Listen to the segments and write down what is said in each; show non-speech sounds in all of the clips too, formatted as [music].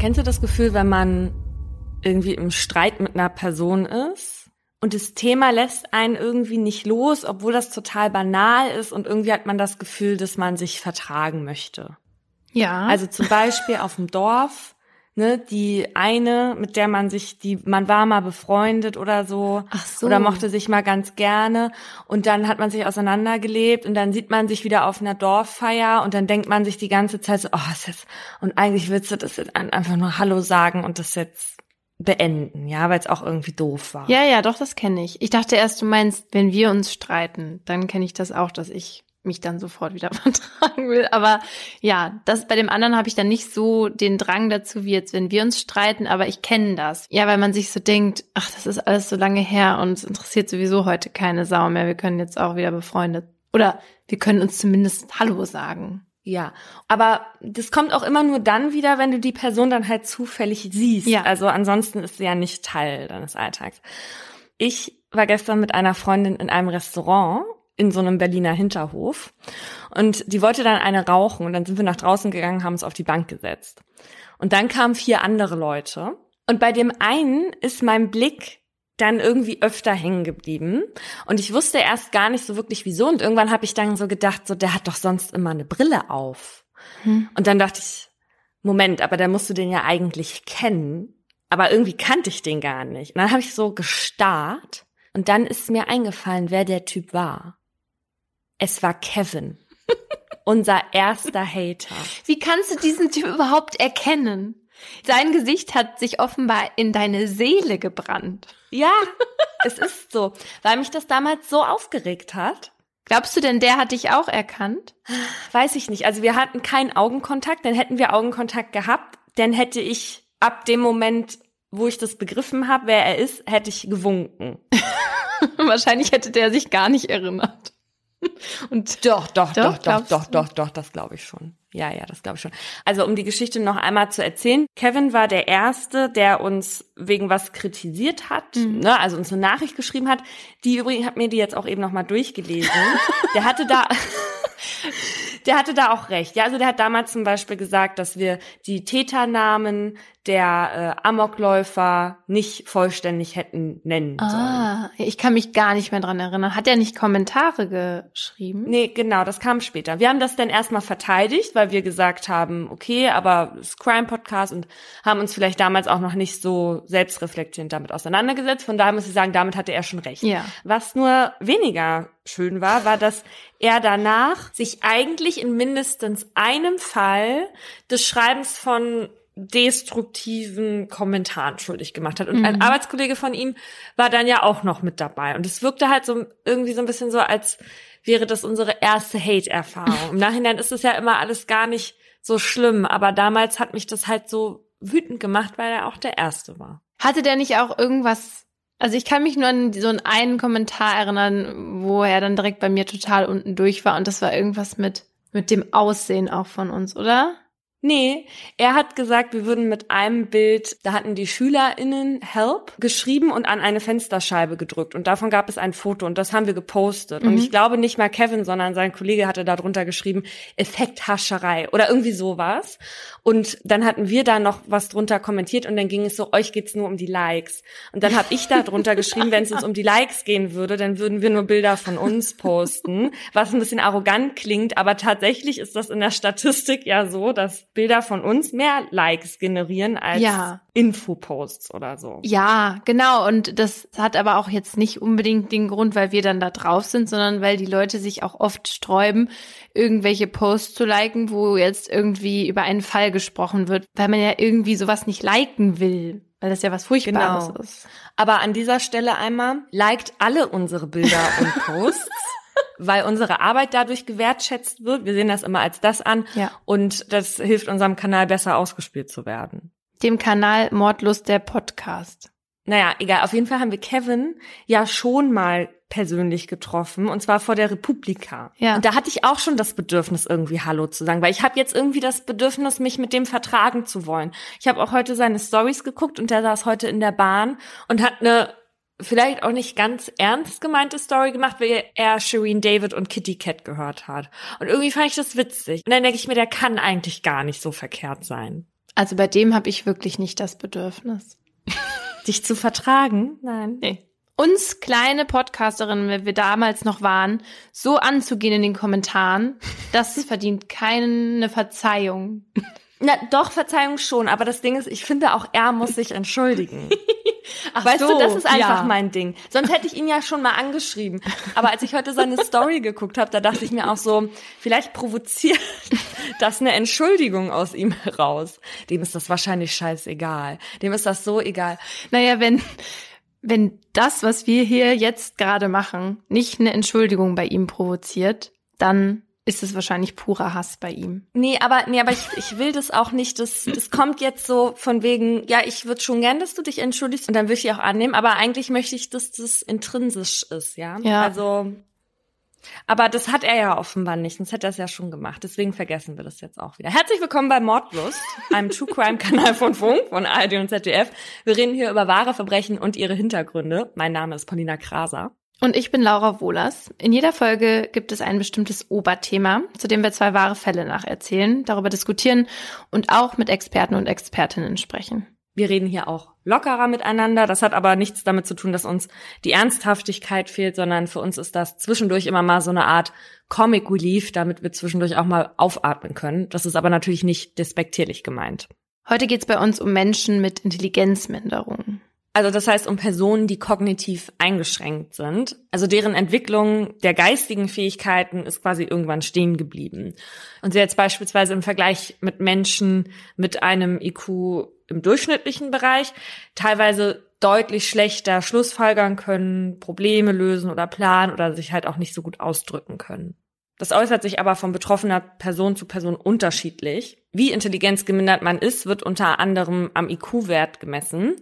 Kennst du das Gefühl, wenn man irgendwie im Streit mit einer Person ist und das Thema lässt einen irgendwie nicht los, obwohl das total banal ist und irgendwie hat man das Gefühl, dass man sich vertragen möchte? Ja. Also zum Beispiel auf dem Dorf ne, die eine, mit der man sich, die, man war mal befreundet oder so, Ach so. oder mochte sich mal ganz gerne und dann hat man sich auseinandergelebt und dann sieht man sich wieder auf einer Dorffeier und dann denkt man sich die ganze Zeit so, oh, ist jetzt, und eigentlich willst du das jetzt einfach nur Hallo sagen und das jetzt beenden, ja, weil es auch irgendwie doof war. Ja, ja, doch, das kenne ich. Ich dachte erst, du meinst, wenn wir uns streiten, dann kenne ich das auch, dass ich mich dann sofort wieder [laughs] vertragen will. Aber ja, das bei dem anderen habe ich dann nicht so den Drang dazu, wie jetzt, wenn wir uns streiten, aber ich kenne das. Ja, weil man sich so denkt, ach, das ist alles so lange her und es interessiert sowieso heute keine Sau mehr. Wir können jetzt auch wieder befreundet. Oder wir können uns zumindest Hallo sagen. Ja, aber das kommt auch immer nur dann wieder, wenn du die Person dann halt zufällig siehst. Ja. Also ansonsten ist sie ja nicht Teil deines Alltags. Ich war gestern mit einer Freundin in einem Restaurant in so einem Berliner Hinterhof. Und die wollte dann eine rauchen und dann sind wir nach draußen gegangen, haben uns auf die Bank gesetzt. Und dann kamen vier andere Leute. Und bei dem einen ist mein Blick dann irgendwie öfter hängen geblieben. Und ich wusste erst gar nicht so wirklich wieso. Und irgendwann habe ich dann so gedacht, so, der hat doch sonst immer eine Brille auf. Hm. Und dann dachte ich, Moment, aber da musst du den ja eigentlich kennen. Aber irgendwie kannte ich den gar nicht. Und dann habe ich so gestarrt. Und dann ist mir eingefallen, wer der Typ war. Es war Kevin. unser erster Hater. Wie kannst du diesen Typ überhaupt erkennen? Sein Gesicht hat sich offenbar in deine Seele gebrannt. Ja, es ist so, weil mich das damals so aufgeregt hat. Glaubst du denn, der hat dich auch erkannt? Weiß ich nicht. Also wir hatten keinen Augenkontakt, dann hätten wir Augenkontakt gehabt, dann hätte ich ab dem Moment, wo ich das begriffen habe, wer er ist, hätte ich gewunken. [laughs] Wahrscheinlich hätte der sich gar nicht erinnert. [laughs] Und Doch, doch, Doch, doch, doch, doch, doch, das glaube ich schon. Ja, ja, das glaube ich schon. Also um die Geschichte noch einmal zu erzählen, Kevin war der Erste, der uns wegen was kritisiert hat, Mhm. ne, also uns eine Nachricht geschrieben hat. Die übrigens hat mir die jetzt auch eben noch mal durchgelesen. [laughs] der hatte da, [laughs] der hatte da auch recht. Ja, also der hat damals zum Beispiel gesagt, dass wir die Täternamen der äh, Amokläufer nicht vollständig hätten nennen sollen. ah, ich kann mich gar nicht mehr dran erinnern. Hat er nicht Kommentare geschrieben? Nee, genau, das kam später. Wir haben das dann erstmal verteidigt, weil wir gesagt haben, okay, aber es ist Crime-Podcast und haben uns vielleicht damals auch noch nicht so selbstreflektierend damit auseinandergesetzt. Von daher muss ich sagen, damit hatte er schon recht. Ja. Was nur weniger schön war, war, dass er danach sich eigentlich in mindestens einem Fall des Schreibens von destruktiven Kommentaren schuldig gemacht hat. Und ein Mhm. Arbeitskollege von ihm war dann ja auch noch mit dabei. Und es wirkte halt so irgendwie so ein bisschen so, als wäre das unsere erste Hate-Erfahrung. Im Nachhinein ist es ja immer alles gar nicht so schlimm, aber damals hat mich das halt so wütend gemacht, weil er auch der Erste war. Hatte der nicht auch irgendwas? Also ich kann mich nur an so einen, einen Kommentar erinnern, wo er dann direkt bei mir total unten durch war und das war irgendwas mit mit dem Aussehen auch von uns, oder? Nee, er hat gesagt, wir würden mit einem Bild, da hatten die SchülerInnen Help geschrieben und an eine Fensterscheibe gedrückt. Und davon gab es ein Foto und das haben wir gepostet. Und Mhm. ich glaube nicht mal Kevin, sondern sein Kollege hatte da drunter geschrieben, Effekthascherei oder irgendwie sowas. Und dann hatten wir da noch was drunter kommentiert und dann ging es so, euch geht's nur um die Likes. Und dann habe ich da drunter geschrieben, [laughs] wenn es uns um die Likes gehen würde, dann würden wir nur Bilder von uns posten, was ein bisschen arrogant klingt, aber tatsächlich ist das in der Statistik ja so, dass Bilder von uns mehr Likes generieren als Ja. Infoposts oder so. Ja, genau. Und das hat aber auch jetzt nicht unbedingt den Grund, weil wir dann da drauf sind, sondern weil die Leute sich auch oft sträuben, irgendwelche Posts zu liken, wo jetzt irgendwie über einen Fall gesprochen wird, weil man ja irgendwie sowas nicht liken will, weil das ja was Furchtbares Genau. ist. Aber an dieser Stelle einmal, liked alle unsere Bilder und [laughs] Posts, weil unsere Arbeit dadurch gewertschätzt wird. Wir sehen das immer als das an Ja. und das hilft unserem Kanal besser ausgespielt zu werden. Dem Kanal Mordlust der Podcast. Naja, egal. Auf jeden Fall haben wir Kevin ja schon mal persönlich getroffen und zwar vor der Republika. Ja. Und da hatte ich auch schon das Bedürfnis, irgendwie Hallo zu sagen, weil ich habe jetzt irgendwie das Bedürfnis, mich mit dem vertragen zu wollen. Ich habe auch heute seine Stories geguckt und der saß heute in der Bahn und hat eine vielleicht auch nicht ganz ernst gemeinte Story gemacht, weil er Shireen David und Kitty Cat gehört hat. Und irgendwie fand ich das witzig. Und dann denke ich mir, der kann eigentlich gar nicht so verkehrt sein. Also bei dem habe ich wirklich nicht das Bedürfnis. [laughs] Dich zu vertragen? Nein. Nee. Uns kleine Podcasterinnen, wenn wir damals noch waren, so anzugehen in den Kommentaren, das [laughs] verdient keine Verzeihung. Na, doch, Verzeihung schon, aber das Ding ist, ich finde auch er muss sich entschuldigen. [laughs] Ach weißt so, du, das ist einfach ja. mein Ding. Sonst hätte ich ihn ja schon mal angeschrieben. Aber als ich heute seine Story geguckt habe, da dachte ich mir auch so, vielleicht provoziert [laughs] das eine Entschuldigung aus ihm heraus. Dem ist das wahrscheinlich scheißegal. Dem ist das so egal. Naja, wenn, wenn das, was wir hier jetzt gerade machen, nicht eine Entschuldigung bei ihm provoziert, dann ist es wahrscheinlich purer Hass bei ihm. Nee, aber nee, aber ich, ich will das auch nicht. Das, das kommt jetzt so von wegen, ja, ich würde schon gern, dass du dich entschuldigst und dann will ich die auch annehmen, aber eigentlich möchte ich, dass das intrinsisch ist, ja. Ja. Also, aber das hat er ja offenbar nicht, sonst hätte er es ja schon gemacht. Deswegen vergessen wir das jetzt auch wieder. Herzlich willkommen bei Mordlust, einem True Crime Kanal von Funk, von ARD und ZDF. Wir reden hier über wahre Verbrechen und ihre Hintergründe. Mein Name ist Paulina Kraser. Und ich bin Laura Wohlers. In jeder Folge gibt es ein bestimmtes Oberthema, zu dem wir zwei wahre Fälle nacherzählen, darüber diskutieren und auch mit Experten und Expertinnen sprechen. Wir reden hier auch lockerer miteinander. Das hat aber nichts damit zu tun, dass uns die Ernsthaftigkeit fehlt, sondern für uns ist das zwischendurch immer mal so eine Art Comic Relief, damit wir zwischendurch auch mal aufatmen können. Das ist aber natürlich nicht despektierlich gemeint. Heute geht's bei uns um Menschen mit Intelligenzminderung. Also das heißt um Personen, die kognitiv eingeschränkt sind. Also deren Entwicklung der geistigen Fähigkeiten ist quasi irgendwann stehen geblieben. Und sie jetzt beispielsweise im Vergleich mit Menschen mit einem IQ im durchschnittlichen Bereich teilweise deutlich schlechter Schlussfolgern können, Probleme lösen oder planen oder sich halt auch nicht so gut ausdrücken können. Das äußert sich aber von betroffener Person zu Person unterschiedlich. Wie intelligenzgemindert man ist, wird unter anderem am IQ-Wert gemessen.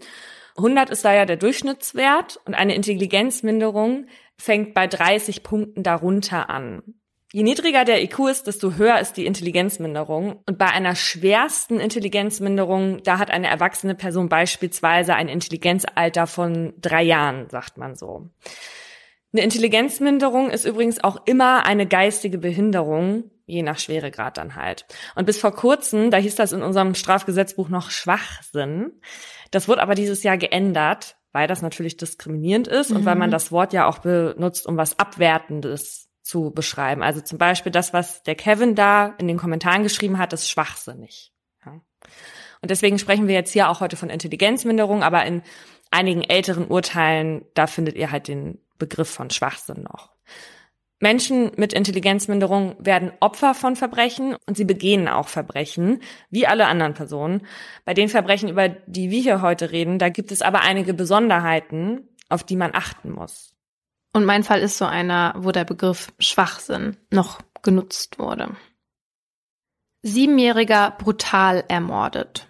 100 ist da ja der Durchschnittswert und eine Intelligenzminderung fängt bei 30 Punkten darunter an. Je niedriger der IQ ist, desto höher ist die Intelligenzminderung. Und bei einer schwersten Intelligenzminderung, da hat eine erwachsene Person beispielsweise ein Intelligenzalter von drei Jahren, sagt man so. Eine Intelligenzminderung ist übrigens auch immer eine geistige Behinderung, je nach Schweregrad dann halt. Und bis vor kurzem, da hieß das in unserem Strafgesetzbuch noch Schwachsinn. Das wurde aber dieses Jahr geändert, weil das natürlich diskriminierend ist mhm. und weil man mhm. das Wort ja auch benutzt, um was Abwertendes zu beschreiben. Also zum Beispiel das, was der Kevin da in den Kommentaren geschrieben hat, ist schwachsinnig. Ja. Und deswegen sprechen wir jetzt hier auch heute von Intelligenzminderung, aber in einigen älteren Urteilen, da findet ihr halt den Begriff von Schwachsinn noch. Menschen mit Intelligenzminderung werden Opfer von Verbrechen und sie begehen auch Verbrechen, wie alle anderen Personen. Bei den Verbrechen, über die wir hier heute reden, da gibt es aber einige Besonderheiten, auf die man achten muss. Und mein Fall ist so einer, wo der Begriff Schwachsinn noch genutzt wurde. Siebenjähriger brutal ermordet.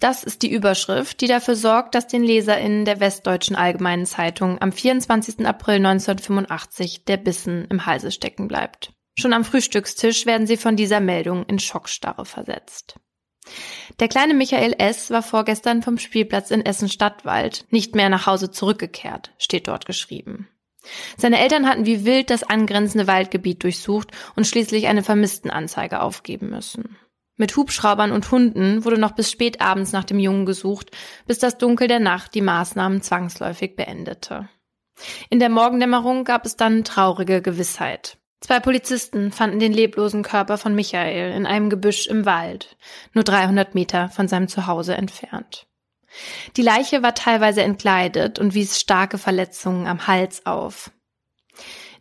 Das ist die Überschrift, die dafür sorgt, dass den LeserInnen der Westdeutschen Allgemeinen Zeitung am 24. April 1985 der Bissen im Halse stecken bleibt. Schon am Frühstückstisch werden sie von dieser Meldung in Schockstarre versetzt. Der kleine Michael S. war vorgestern vom Spielplatz in Essen-Stadtwald nicht mehr nach Hause zurückgekehrt, steht dort geschrieben. Seine Eltern hatten wie wild das angrenzende Waldgebiet durchsucht und schließlich eine Vermisstenanzeige aufgeben müssen. Mit Hubschraubern und Hunden wurde noch bis spät abends nach dem Jungen gesucht, bis das Dunkel der Nacht die Maßnahmen zwangsläufig beendete. In der Morgendämmerung gab es dann traurige Gewissheit. Zwei Polizisten fanden den leblosen Körper von Michael in einem Gebüsch im Wald, nur 300 Meter von seinem Zuhause entfernt. Die Leiche war teilweise entkleidet und wies starke Verletzungen am Hals auf.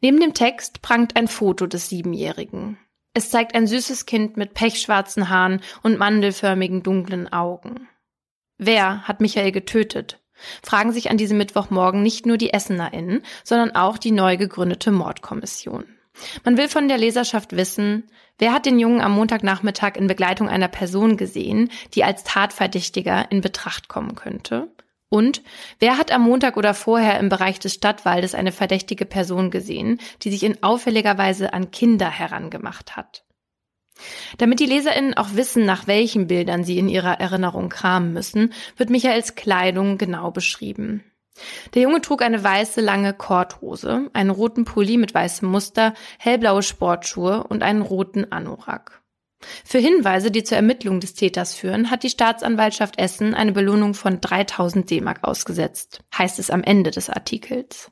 Neben dem Text prangt ein Foto des Siebenjährigen. Es zeigt ein süßes Kind mit pechschwarzen Haaren und mandelförmigen dunklen Augen. Wer hat Michael getötet? Fragen sich an diesem Mittwochmorgen nicht nur die EssenerInnen, sondern auch die neu gegründete Mordkommission. Man will von der Leserschaft wissen, wer hat den Jungen am Montagnachmittag in Begleitung einer Person gesehen, die als Tatverdächtiger in Betracht kommen könnte? Und wer hat am Montag oder vorher im Bereich des Stadtwaldes eine verdächtige Person gesehen, die sich in auffälliger Weise an Kinder herangemacht hat? Damit die Leserinnen auch wissen, nach welchen Bildern sie in ihrer Erinnerung kramen müssen, wird Michaels Kleidung genau beschrieben. Der Junge trug eine weiße lange Korthose, einen roten Pulli mit weißem Muster, hellblaue Sportschuhe und einen roten Anorak. Für Hinweise, die zur Ermittlung des Täters führen, hat die Staatsanwaltschaft Essen eine Belohnung von 3000 D-Mark ausgesetzt, heißt es am Ende des Artikels.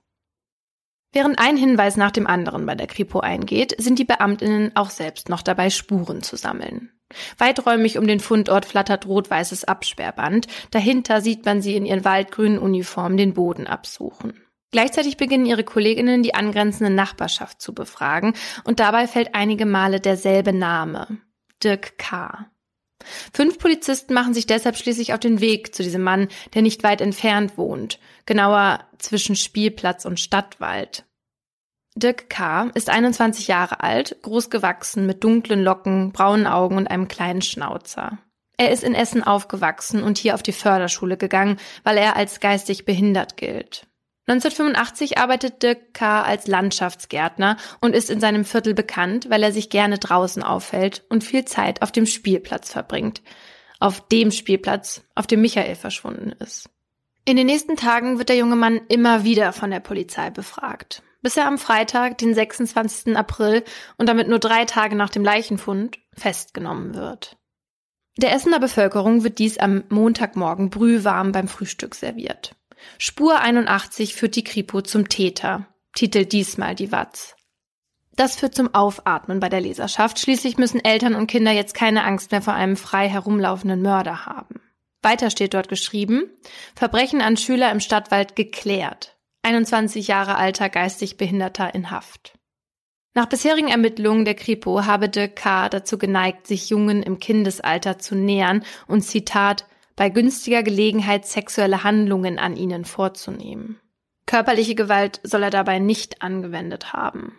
Während ein Hinweis nach dem anderen bei der Kripo eingeht, sind die Beamtinnen auch selbst noch dabei, Spuren zu sammeln. Weiträumig um den Fundort flattert rot-weißes Absperrband, dahinter sieht man sie in ihren waldgrünen Uniformen den Boden absuchen. Gleichzeitig beginnen ihre Kolleginnen die angrenzende Nachbarschaft zu befragen und dabei fällt einige Male derselbe Name. Dirk K. Fünf Polizisten machen sich deshalb schließlich auf den Weg zu diesem Mann, der nicht weit entfernt wohnt, genauer zwischen Spielplatz und Stadtwald. Dirk K. ist 21 Jahre alt, groß gewachsen, mit dunklen Locken, braunen Augen und einem kleinen Schnauzer. Er ist in Essen aufgewachsen und hier auf die Förderschule gegangen, weil er als geistig behindert gilt. 1985 arbeitet Dirk K. als Landschaftsgärtner und ist in seinem Viertel bekannt, weil er sich gerne draußen aufhält und viel Zeit auf dem Spielplatz verbringt. Auf dem Spielplatz, auf dem Michael verschwunden ist. In den nächsten Tagen wird der junge Mann immer wieder von der Polizei befragt, bis er am Freitag, den 26. April und damit nur drei Tage nach dem Leichenfund, festgenommen wird. Der Essener Bevölkerung wird dies am Montagmorgen brühwarm beim Frühstück serviert. Spur 81 führt die Kripo zum Täter, titelt diesmal die Watz. Das führt zum Aufatmen bei der Leserschaft. Schließlich müssen Eltern und Kinder jetzt keine Angst mehr vor einem frei herumlaufenden Mörder haben. Weiter steht dort geschrieben, Verbrechen an Schüler im Stadtwald geklärt. 21 Jahre alter geistig Behinderter in Haft. Nach bisherigen Ermittlungen der Kripo habe de K. dazu geneigt, sich Jungen im Kindesalter zu nähern und Zitat bei günstiger Gelegenheit sexuelle Handlungen an ihnen vorzunehmen. Körperliche Gewalt soll er dabei nicht angewendet haben.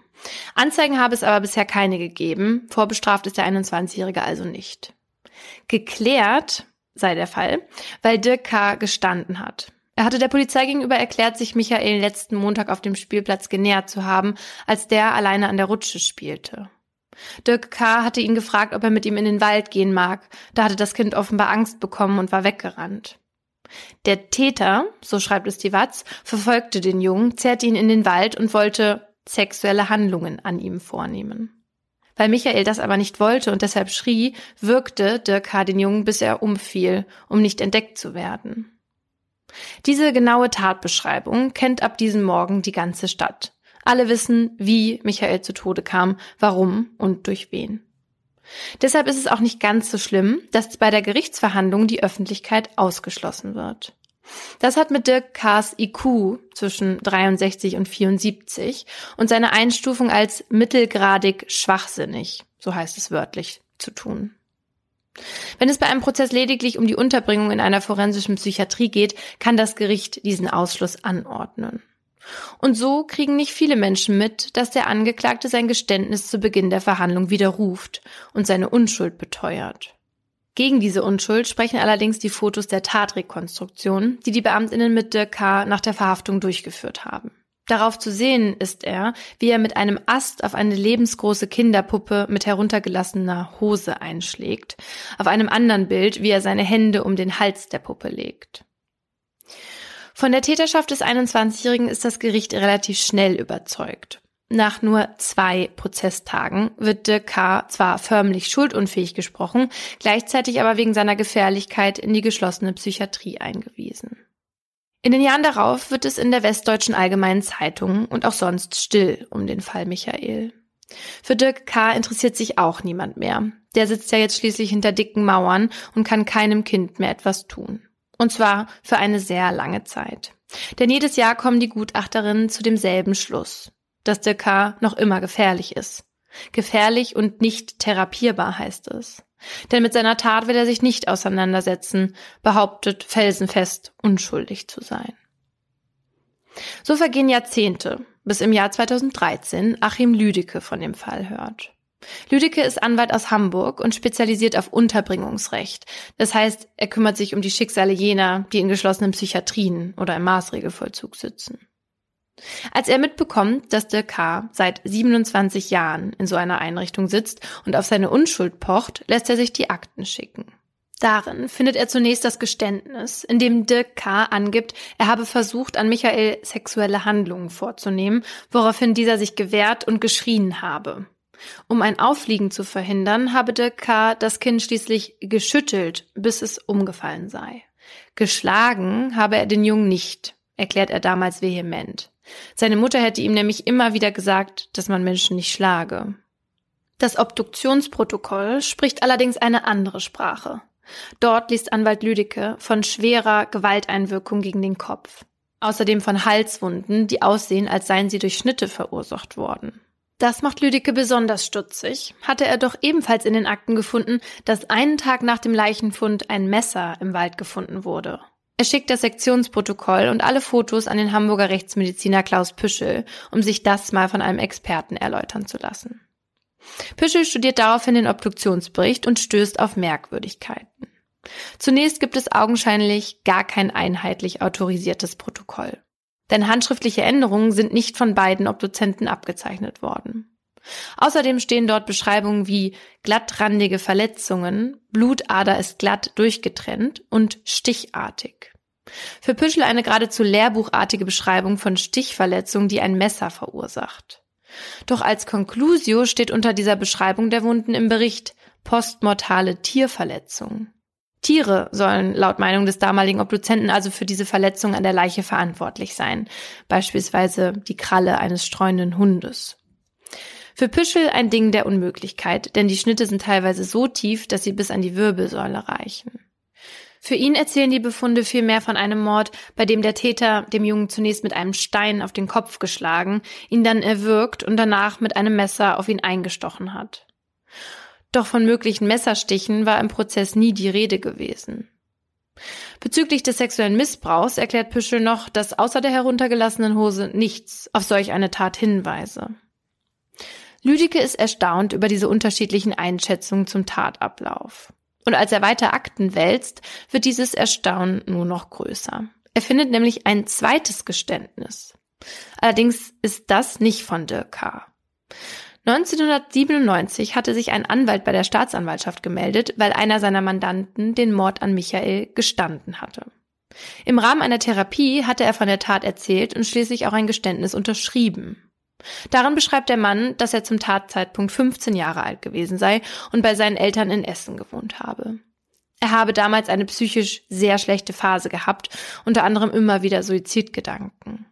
Anzeigen habe es aber bisher keine gegeben, vorbestraft ist der 21-Jährige also nicht. Geklärt sei der Fall, weil Dirk K. gestanden hat. Er hatte der Polizei gegenüber erklärt, sich Michael letzten Montag auf dem Spielplatz genähert zu haben, als der alleine an der Rutsche spielte. Dirk K. hatte ihn gefragt, ob er mit ihm in den Wald gehen mag. Da hatte das Kind offenbar Angst bekommen und war weggerannt. Der Täter, so schreibt es die Watz, verfolgte den Jungen, zerrte ihn in den Wald und wollte sexuelle Handlungen an ihm vornehmen. Weil Michael das aber nicht wollte und deshalb schrie, wirkte Dirk K. den Jungen, bis er umfiel, um nicht entdeckt zu werden. Diese genaue Tatbeschreibung kennt ab diesem Morgen die ganze Stadt. Alle wissen, wie Michael zu Tode kam, warum und durch wen. Deshalb ist es auch nicht ganz so schlimm, dass bei der Gerichtsverhandlung die Öffentlichkeit ausgeschlossen wird. Das hat mit Dirk K.'s IQ zwischen 63 und 74 und seine Einstufung als mittelgradig schwachsinnig, so heißt es wörtlich, zu tun. Wenn es bei einem Prozess lediglich um die Unterbringung in einer forensischen Psychiatrie geht, kann das Gericht diesen Ausschluss anordnen. Und so kriegen nicht viele Menschen mit, dass der Angeklagte sein Geständnis zu Beginn der Verhandlung widerruft und seine Unschuld beteuert. Gegen diese Unschuld sprechen allerdings die Fotos der Tatrekonstruktion, die die Beamtinnen mit Dirk K. nach der Verhaftung durchgeführt haben. Darauf zu sehen ist er, wie er mit einem Ast auf eine lebensgroße Kinderpuppe mit heruntergelassener Hose einschlägt, auf einem anderen Bild, wie er seine Hände um den Hals der Puppe legt. Von der Täterschaft des 21-Jährigen ist das Gericht relativ schnell überzeugt. Nach nur zwei Prozesstagen wird de K. zwar förmlich schuldunfähig gesprochen, gleichzeitig aber wegen seiner Gefährlichkeit in die geschlossene Psychiatrie eingewiesen. In den Jahren darauf wird es in der Westdeutschen Allgemeinen Zeitung und auch sonst still um den Fall Michael. Für Dirk K. interessiert sich auch niemand mehr. Der sitzt ja jetzt schließlich hinter dicken Mauern und kann keinem Kind mehr etwas tun. Und zwar für eine sehr lange Zeit. Denn jedes Jahr kommen die Gutachterinnen zu demselben Schluss, dass der K noch immer gefährlich ist. Gefährlich und nicht therapierbar heißt es. Denn mit seiner Tat will er sich nicht auseinandersetzen, behauptet felsenfest unschuldig zu sein. So vergehen Jahrzehnte, bis im Jahr 2013 Achim Lüdecke von dem Fall hört. Lüdecke ist Anwalt aus Hamburg und spezialisiert auf Unterbringungsrecht. Das heißt, er kümmert sich um die Schicksale jener, die in geschlossenen Psychiatrien oder im Maßregelvollzug sitzen. Als er mitbekommt, dass der K. seit 27 Jahren in so einer Einrichtung sitzt und auf seine Unschuld pocht, lässt er sich die Akten schicken. Darin findet er zunächst das Geständnis, in dem Dirk K. angibt, er habe versucht, an Michael sexuelle Handlungen vorzunehmen, woraufhin dieser sich gewehrt und geschrien habe. Um ein Auffliegen zu verhindern, habe Dirk K. das Kind schließlich geschüttelt, bis es umgefallen sei. Geschlagen habe er den Jungen nicht, erklärt er damals vehement. Seine Mutter hätte ihm nämlich immer wieder gesagt, dass man Menschen nicht schlage. Das Obduktionsprotokoll spricht allerdings eine andere Sprache. Dort liest Anwalt Lüdecke von schwerer Gewalteinwirkung gegen den Kopf. Außerdem von Halswunden, die aussehen, als seien sie durch Schnitte verursacht worden. Das macht Lüdecke besonders stutzig. Hatte er doch ebenfalls in den Akten gefunden, dass einen Tag nach dem Leichenfund ein Messer im Wald gefunden wurde. Er schickt das Sektionsprotokoll und alle Fotos an den Hamburger Rechtsmediziner Klaus Püschel, um sich das mal von einem Experten erläutern zu lassen. Püschel studiert daraufhin den Obduktionsbericht und stößt auf Merkwürdigkeiten. Zunächst gibt es augenscheinlich gar kein einheitlich autorisiertes Protokoll. Denn handschriftliche Änderungen sind nicht von beiden Obduzenten abgezeichnet worden. Außerdem stehen dort Beschreibungen wie glattrandige Verletzungen, Blutader ist glatt durchgetrennt und stichartig. Für Püschel eine geradezu lehrbuchartige Beschreibung von Stichverletzungen, die ein Messer verursacht. Doch als Conclusio steht unter dieser Beschreibung der Wunden im Bericht postmortale Tierverletzung. Tiere sollen laut Meinung des damaligen Obduzenten also für diese Verletzung an der Leiche verantwortlich sein, beispielsweise die Kralle eines streunenden Hundes. Für Püschel ein Ding der Unmöglichkeit, denn die Schnitte sind teilweise so tief, dass sie bis an die Wirbelsäule reichen. Für ihn erzählen die Befunde vielmehr von einem Mord, bei dem der Täter dem Jungen zunächst mit einem Stein auf den Kopf geschlagen, ihn dann erwürgt und danach mit einem Messer auf ihn eingestochen hat. Doch von möglichen Messerstichen war im Prozess nie die Rede gewesen. Bezüglich des sexuellen Missbrauchs erklärt Püschel noch, dass außer der heruntergelassenen Hose nichts auf solch eine Tat hinweise. Lüdicke ist erstaunt über diese unterschiedlichen Einschätzungen zum Tatablauf. Und als er weiter Akten wälzt, wird dieses Erstaunen nur noch größer. Er findet nämlich ein zweites Geständnis. Allerdings ist das nicht von Dirk K. 1997 hatte sich ein Anwalt bei der Staatsanwaltschaft gemeldet, weil einer seiner Mandanten den Mord an Michael gestanden hatte. Im Rahmen einer Therapie hatte er von der Tat erzählt und schließlich auch ein Geständnis unterschrieben. Darin beschreibt der Mann, dass er zum Tatzeitpunkt 15 Jahre alt gewesen sei und bei seinen Eltern in Essen gewohnt habe. Er habe damals eine psychisch sehr schlechte Phase gehabt, unter anderem immer wieder Suizidgedanken.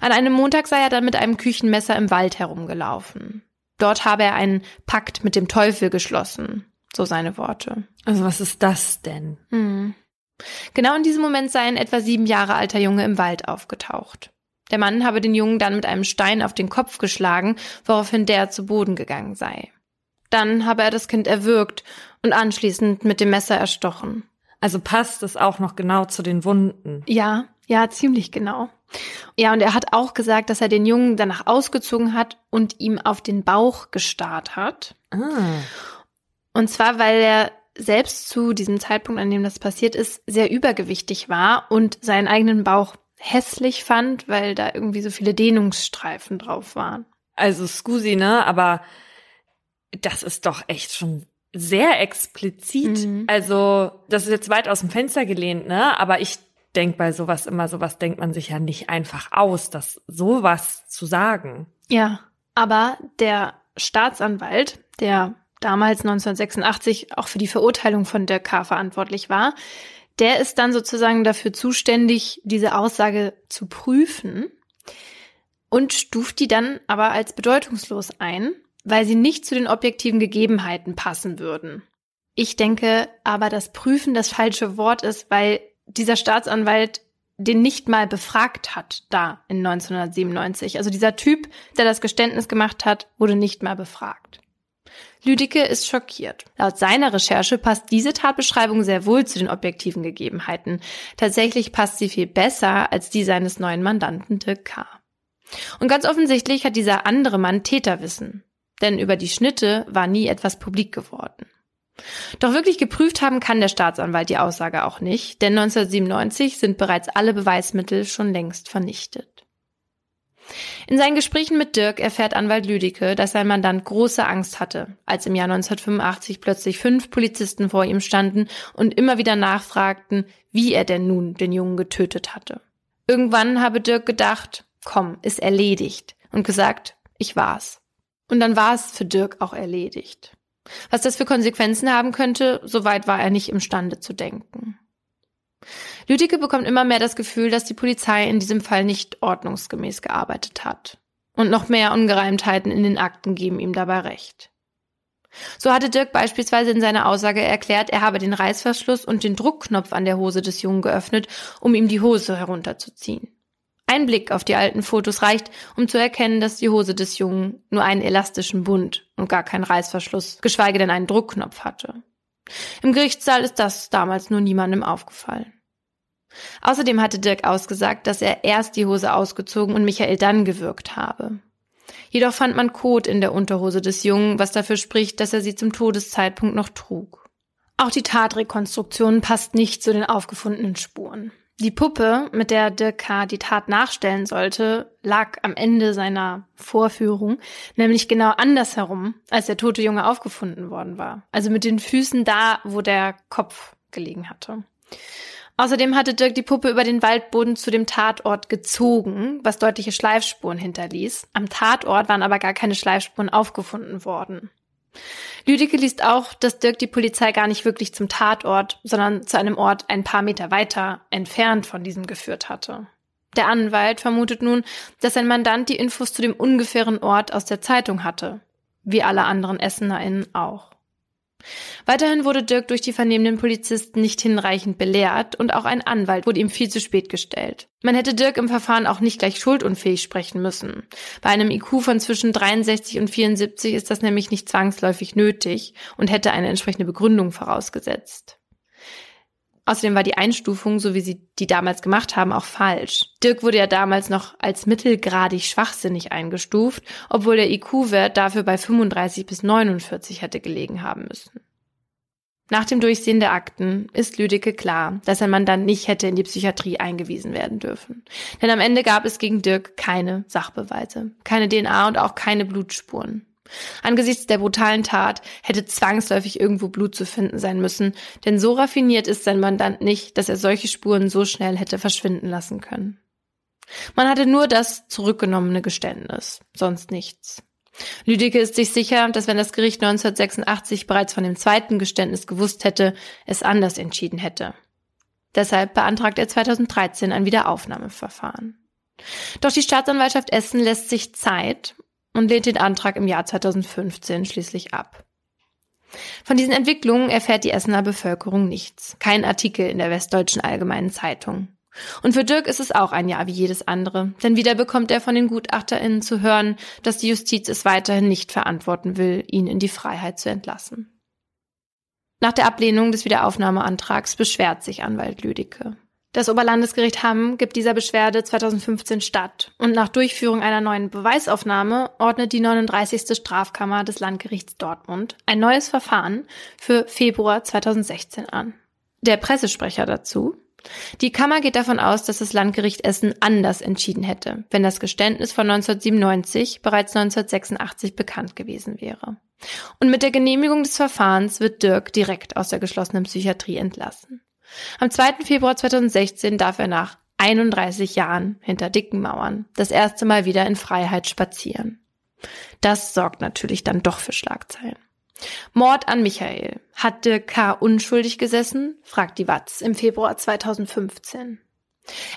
An einem Montag sei er dann mit einem Küchenmesser im Wald herumgelaufen. Dort habe er einen Pakt mit dem Teufel geschlossen, so seine Worte. Also was ist das denn? Hm. Genau in diesem Moment sei ein etwa sieben Jahre alter Junge im Wald aufgetaucht. Der Mann habe den Jungen dann mit einem Stein auf den Kopf geschlagen, woraufhin der zu Boden gegangen sei. Dann habe er das Kind erwürgt und anschließend mit dem Messer erstochen. Also passt es auch noch genau zu den Wunden. Ja, ja, ziemlich genau. Ja, und er hat auch gesagt, dass er den Jungen danach ausgezogen hat und ihm auf den Bauch gestarrt hat. Ah. Und zwar, weil er selbst zu diesem Zeitpunkt, an dem das passiert ist, sehr übergewichtig war und seinen eigenen Bauch hässlich fand, weil da irgendwie so viele Dehnungsstreifen drauf waren. Also Scusi, ne? Aber das ist doch echt schon sehr explizit. Mhm. Also, das ist jetzt weit aus dem Fenster gelehnt, ne? Aber ich denk bei sowas immer, sowas denkt man sich ja nicht einfach aus, das sowas zu sagen. Ja, aber der Staatsanwalt, der damals 1986 auch für die Verurteilung von Dirk K. verantwortlich war, der ist dann sozusagen dafür zuständig, diese Aussage zu prüfen und stuft die dann aber als bedeutungslos ein, weil sie nicht zu den objektiven Gegebenheiten passen würden. Ich denke aber, dass prüfen das falsche Wort ist, weil dieser Staatsanwalt den nicht mal befragt hat da in 1997. Also dieser Typ, der das Geständnis gemacht hat, wurde nicht mal befragt. Lüdicke ist schockiert. Laut seiner Recherche passt diese Tatbeschreibung sehr wohl zu den objektiven Gegebenheiten. Tatsächlich passt sie viel besser als die seines neuen Mandanten Dirk K. Und ganz offensichtlich hat dieser andere Mann Täterwissen. Denn über die Schnitte war nie etwas publik geworden. Doch wirklich geprüft haben kann der Staatsanwalt die Aussage auch nicht, denn 1997 sind bereits alle Beweismittel schon längst vernichtet. In seinen Gesprächen mit Dirk erfährt Anwalt Lüdicke, dass sein Mandant große Angst hatte, als im Jahr 1985 plötzlich fünf Polizisten vor ihm standen und immer wieder nachfragten, wie er denn nun den Jungen getötet hatte. Irgendwann habe Dirk gedacht, komm, ist erledigt und gesagt, ich war's. Und dann war es für Dirk auch erledigt. Was das für Konsequenzen haben könnte, soweit war er nicht imstande zu denken. Lüdicke bekommt immer mehr das Gefühl, dass die Polizei in diesem Fall nicht ordnungsgemäß gearbeitet hat. Und noch mehr Ungereimtheiten in den Akten geben ihm dabei recht. So hatte Dirk beispielsweise in seiner Aussage erklärt, er habe den Reißverschluss und den Druckknopf an der Hose des Jungen geöffnet, um ihm die Hose herunterzuziehen. Ein Blick auf die alten Fotos reicht, um zu erkennen, dass die Hose des Jungen nur einen elastischen Bund und gar keinen Reißverschluss, geschweige denn einen Druckknopf hatte. Im Gerichtssaal ist das damals nur niemandem aufgefallen. Außerdem hatte Dirk ausgesagt, dass er erst die Hose ausgezogen und Michael dann gewürgt habe. Jedoch fand man Kot in der Unterhose des Jungen, was dafür spricht, dass er sie zum Todeszeitpunkt noch trug. Auch die Tatrekonstruktion passt nicht zu den aufgefundenen Spuren. Die Puppe, mit der Dirk K. die Tat nachstellen sollte, lag am Ende seiner Vorführung, nämlich genau andersherum, als der tote Junge aufgefunden worden war. Also mit den Füßen da, wo der Kopf gelegen hatte. Außerdem hatte Dirk die Puppe über den Waldboden zu dem Tatort gezogen, was deutliche Schleifspuren hinterließ. Am Tatort waren aber gar keine Schleifspuren aufgefunden worden. Lüdicke liest auch, dass Dirk die Polizei gar nicht wirklich zum Tatort, sondern zu einem Ort ein paar Meter weiter entfernt von diesem geführt hatte. Der Anwalt vermutet nun, dass sein Mandant die Infos zu dem ungefähren Ort aus der Zeitung hatte, wie alle anderen EssenerInnen auch. Weiterhin wurde Dirk durch die vernehmenden Polizisten nicht hinreichend belehrt und auch ein Anwalt wurde ihm viel zu spät gestellt. Man hätte Dirk im Verfahren auch nicht gleich schuldunfähig sprechen müssen. Bei einem IQ von zwischen 63 und 74 ist das nämlich nicht zwangsläufig nötig und hätte eine entsprechende Begründung vorausgesetzt. Außerdem war die Einstufung, so wie sie die damals gemacht haben, auch falsch. Dirk wurde ja damals noch als mittelgradig schwachsinnig eingestuft, obwohl der IQ-Wert dafür bei 35 bis 49 hätte gelegen haben müssen. Nach dem Durchsehen der Akten ist Lüdecke klar, dass ein Mandant nicht hätte in die Psychiatrie eingewiesen werden dürfen. Denn am Ende gab es gegen Dirk keine Sachbeweise, keine DNA und auch keine Blutspuren. Angesichts der brutalen Tat hätte zwangsläufig irgendwo Blut zu finden sein müssen, denn so raffiniert ist sein Mandant nicht, dass er solche Spuren so schnell hätte verschwinden lassen können. Man hatte nur das zurückgenommene Geständnis, sonst nichts. Lüdecke ist sich sicher, dass wenn das Gericht 1986 bereits von dem zweiten Geständnis gewusst hätte, es anders entschieden hätte. Deshalb beantragt er 2013 ein Wiederaufnahmeverfahren. Doch die Staatsanwaltschaft Essen lässt sich Zeit und lehnt den Antrag im Jahr 2015 schließlich ab. Von diesen Entwicklungen erfährt die Essener Bevölkerung nichts. Kein Artikel in der Westdeutschen Allgemeinen Zeitung. Und für Dirk ist es auch ein Jahr wie jedes andere, denn wieder bekommt er von den GutachterInnen zu hören, dass die Justiz es weiterhin nicht verantworten will, ihn in die Freiheit zu entlassen. Nach der Ablehnung des Wiederaufnahmeantrags beschwert sich Anwalt Lüdicke. Das Oberlandesgericht Hamm gibt dieser Beschwerde 2015 statt und nach Durchführung einer neuen Beweisaufnahme ordnet die 39. Strafkammer des Landgerichts Dortmund ein neues Verfahren für Februar 2016 an. Der Pressesprecher dazu, die Kammer geht davon aus, dass das Landgericht Essen anders entschieden hätte, wenn das Geständnis von 1997 bereits 1986 bekannt gewesen wäre. Und mit der Genehmigung des Verfahrens wird Dirk direkt aus der geschlossenen Psychiatrie entlassen. Am 2. Februar 2016 darf er nach 31 Jahren hinter dicken Mauern das erste Mal wieder in Freiheit spazieren. Das sorgt natürlich dann doch für Schlagzeilen. Mord an Michael. Hat Dirk K. unschuldig gesessen? fragt die Watz im Februar 2015.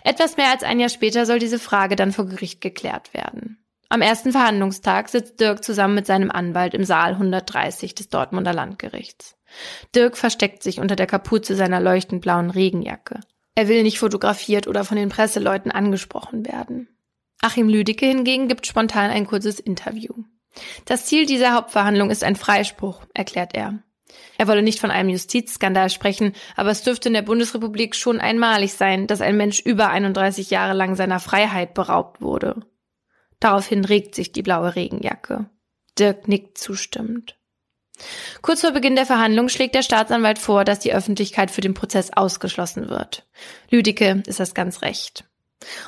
Etwas mehr als ein Jahr später soll diese Frage dann vor Gericht geklärt werden. Am ersten Verhandlungstag sitzt Dirk zusammen mit seinem Anwalt im Saal 130 des Dortmunder Landgerichts. Dirk versteckt sich unter der Kapuze seiner leuchtend blauen Regenjacke. Er will nicht fotografiert oder von den Presseleuten angesprochen werden. Achim Lüdicke hingegen gibt spontan ein kurzes Interview. Das Ziel dieser Hauptverhandlung ist ein Freispruch, erklärt er. Er wolle nicht von einem Justizskandal sprechen, aber es dürfte in der Bundesrepublik schon einmalig sein, dass ein Mensch über 31 Jahre lang seiner Freiheit beraubt wurde. Daraufhin regt sich die blaue Regenjacke. Dirk nickt zustimmend. Kurz vor Beginn der Verhandlung schlägt der Staatsanwalt vor, dass die Öffentlichkeit für den Prozess ausgeschlossen wird. Lüdicke ist das ganz recht.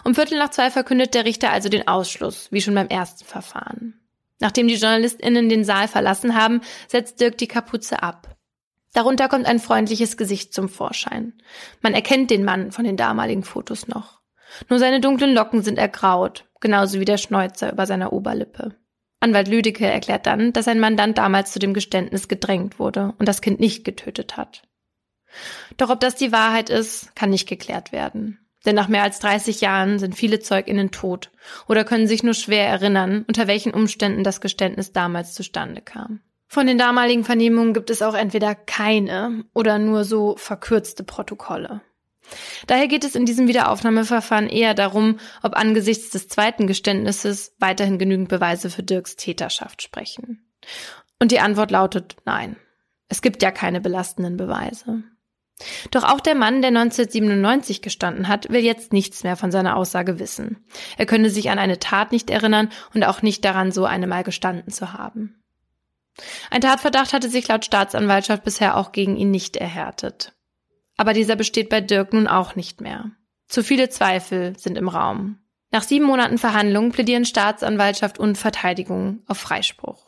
Um Viertel nach zwei verkündet der Richter also den Ausschluss, wie schon beim ersten Verfahren. Nachdem die JournalistInnen den Saal verlassen haben, setzt Dirk die Kapuze ab. Darunter kommt ein freundliches Gesicht zum Vorschein. Man erkennt den Mann von den damaligen Fotos noch. Nur seine dunklen Locken sind ergraut, genauso wie der Schnäuzer über seiner Oberlippe. Anwalt Lüdecke erklärt dann, dass sein Mandant damals zu dem Geständnis gedrängt wurde und das Kind nicht getötet hat. Doch ob das die Wahrheit ist, kann nicht geklärt werden. Denn nach mehr als 30 Jahren sind viele Zeuginnen tot oder können sich nur schwer erinnern, unter welchen Umständen das Geständnis damals zustande kam. Von den damaligen Vernehmungen gibt es auch entweder keine oder nur so verkürzte Protokolle. Daher geht es in diesem Wiederaufnahmeverfahren eher darum, ob angesichts des zweiten Geständnisses weiterhin genügend Beweise für Dirks Täterschaft sprechen. Und die Antwort lautet nein. Es gibt ja keine belastenden Beweise. Doch auch der Mann, der 1997 gestanden hat, will jetzt nichts mehr von seiner Aussage wissen. Er könne sich an eine Tat nicht erinnern und auch nicht daran, so eine mal gestanden zu haben. Ein Tatverdacht hatte sich laut Staatsanwaltschaft bisher auch gegen ihn nicht erhärtet. Aber dieser besteht bei Dirk nun auch nicht mehr. Zu viele Zweifel sind im Raum. Nach sieben Monaten Verhandlungen plädieren Staatsanwaltschaft und Verteidigung auf Freispruch.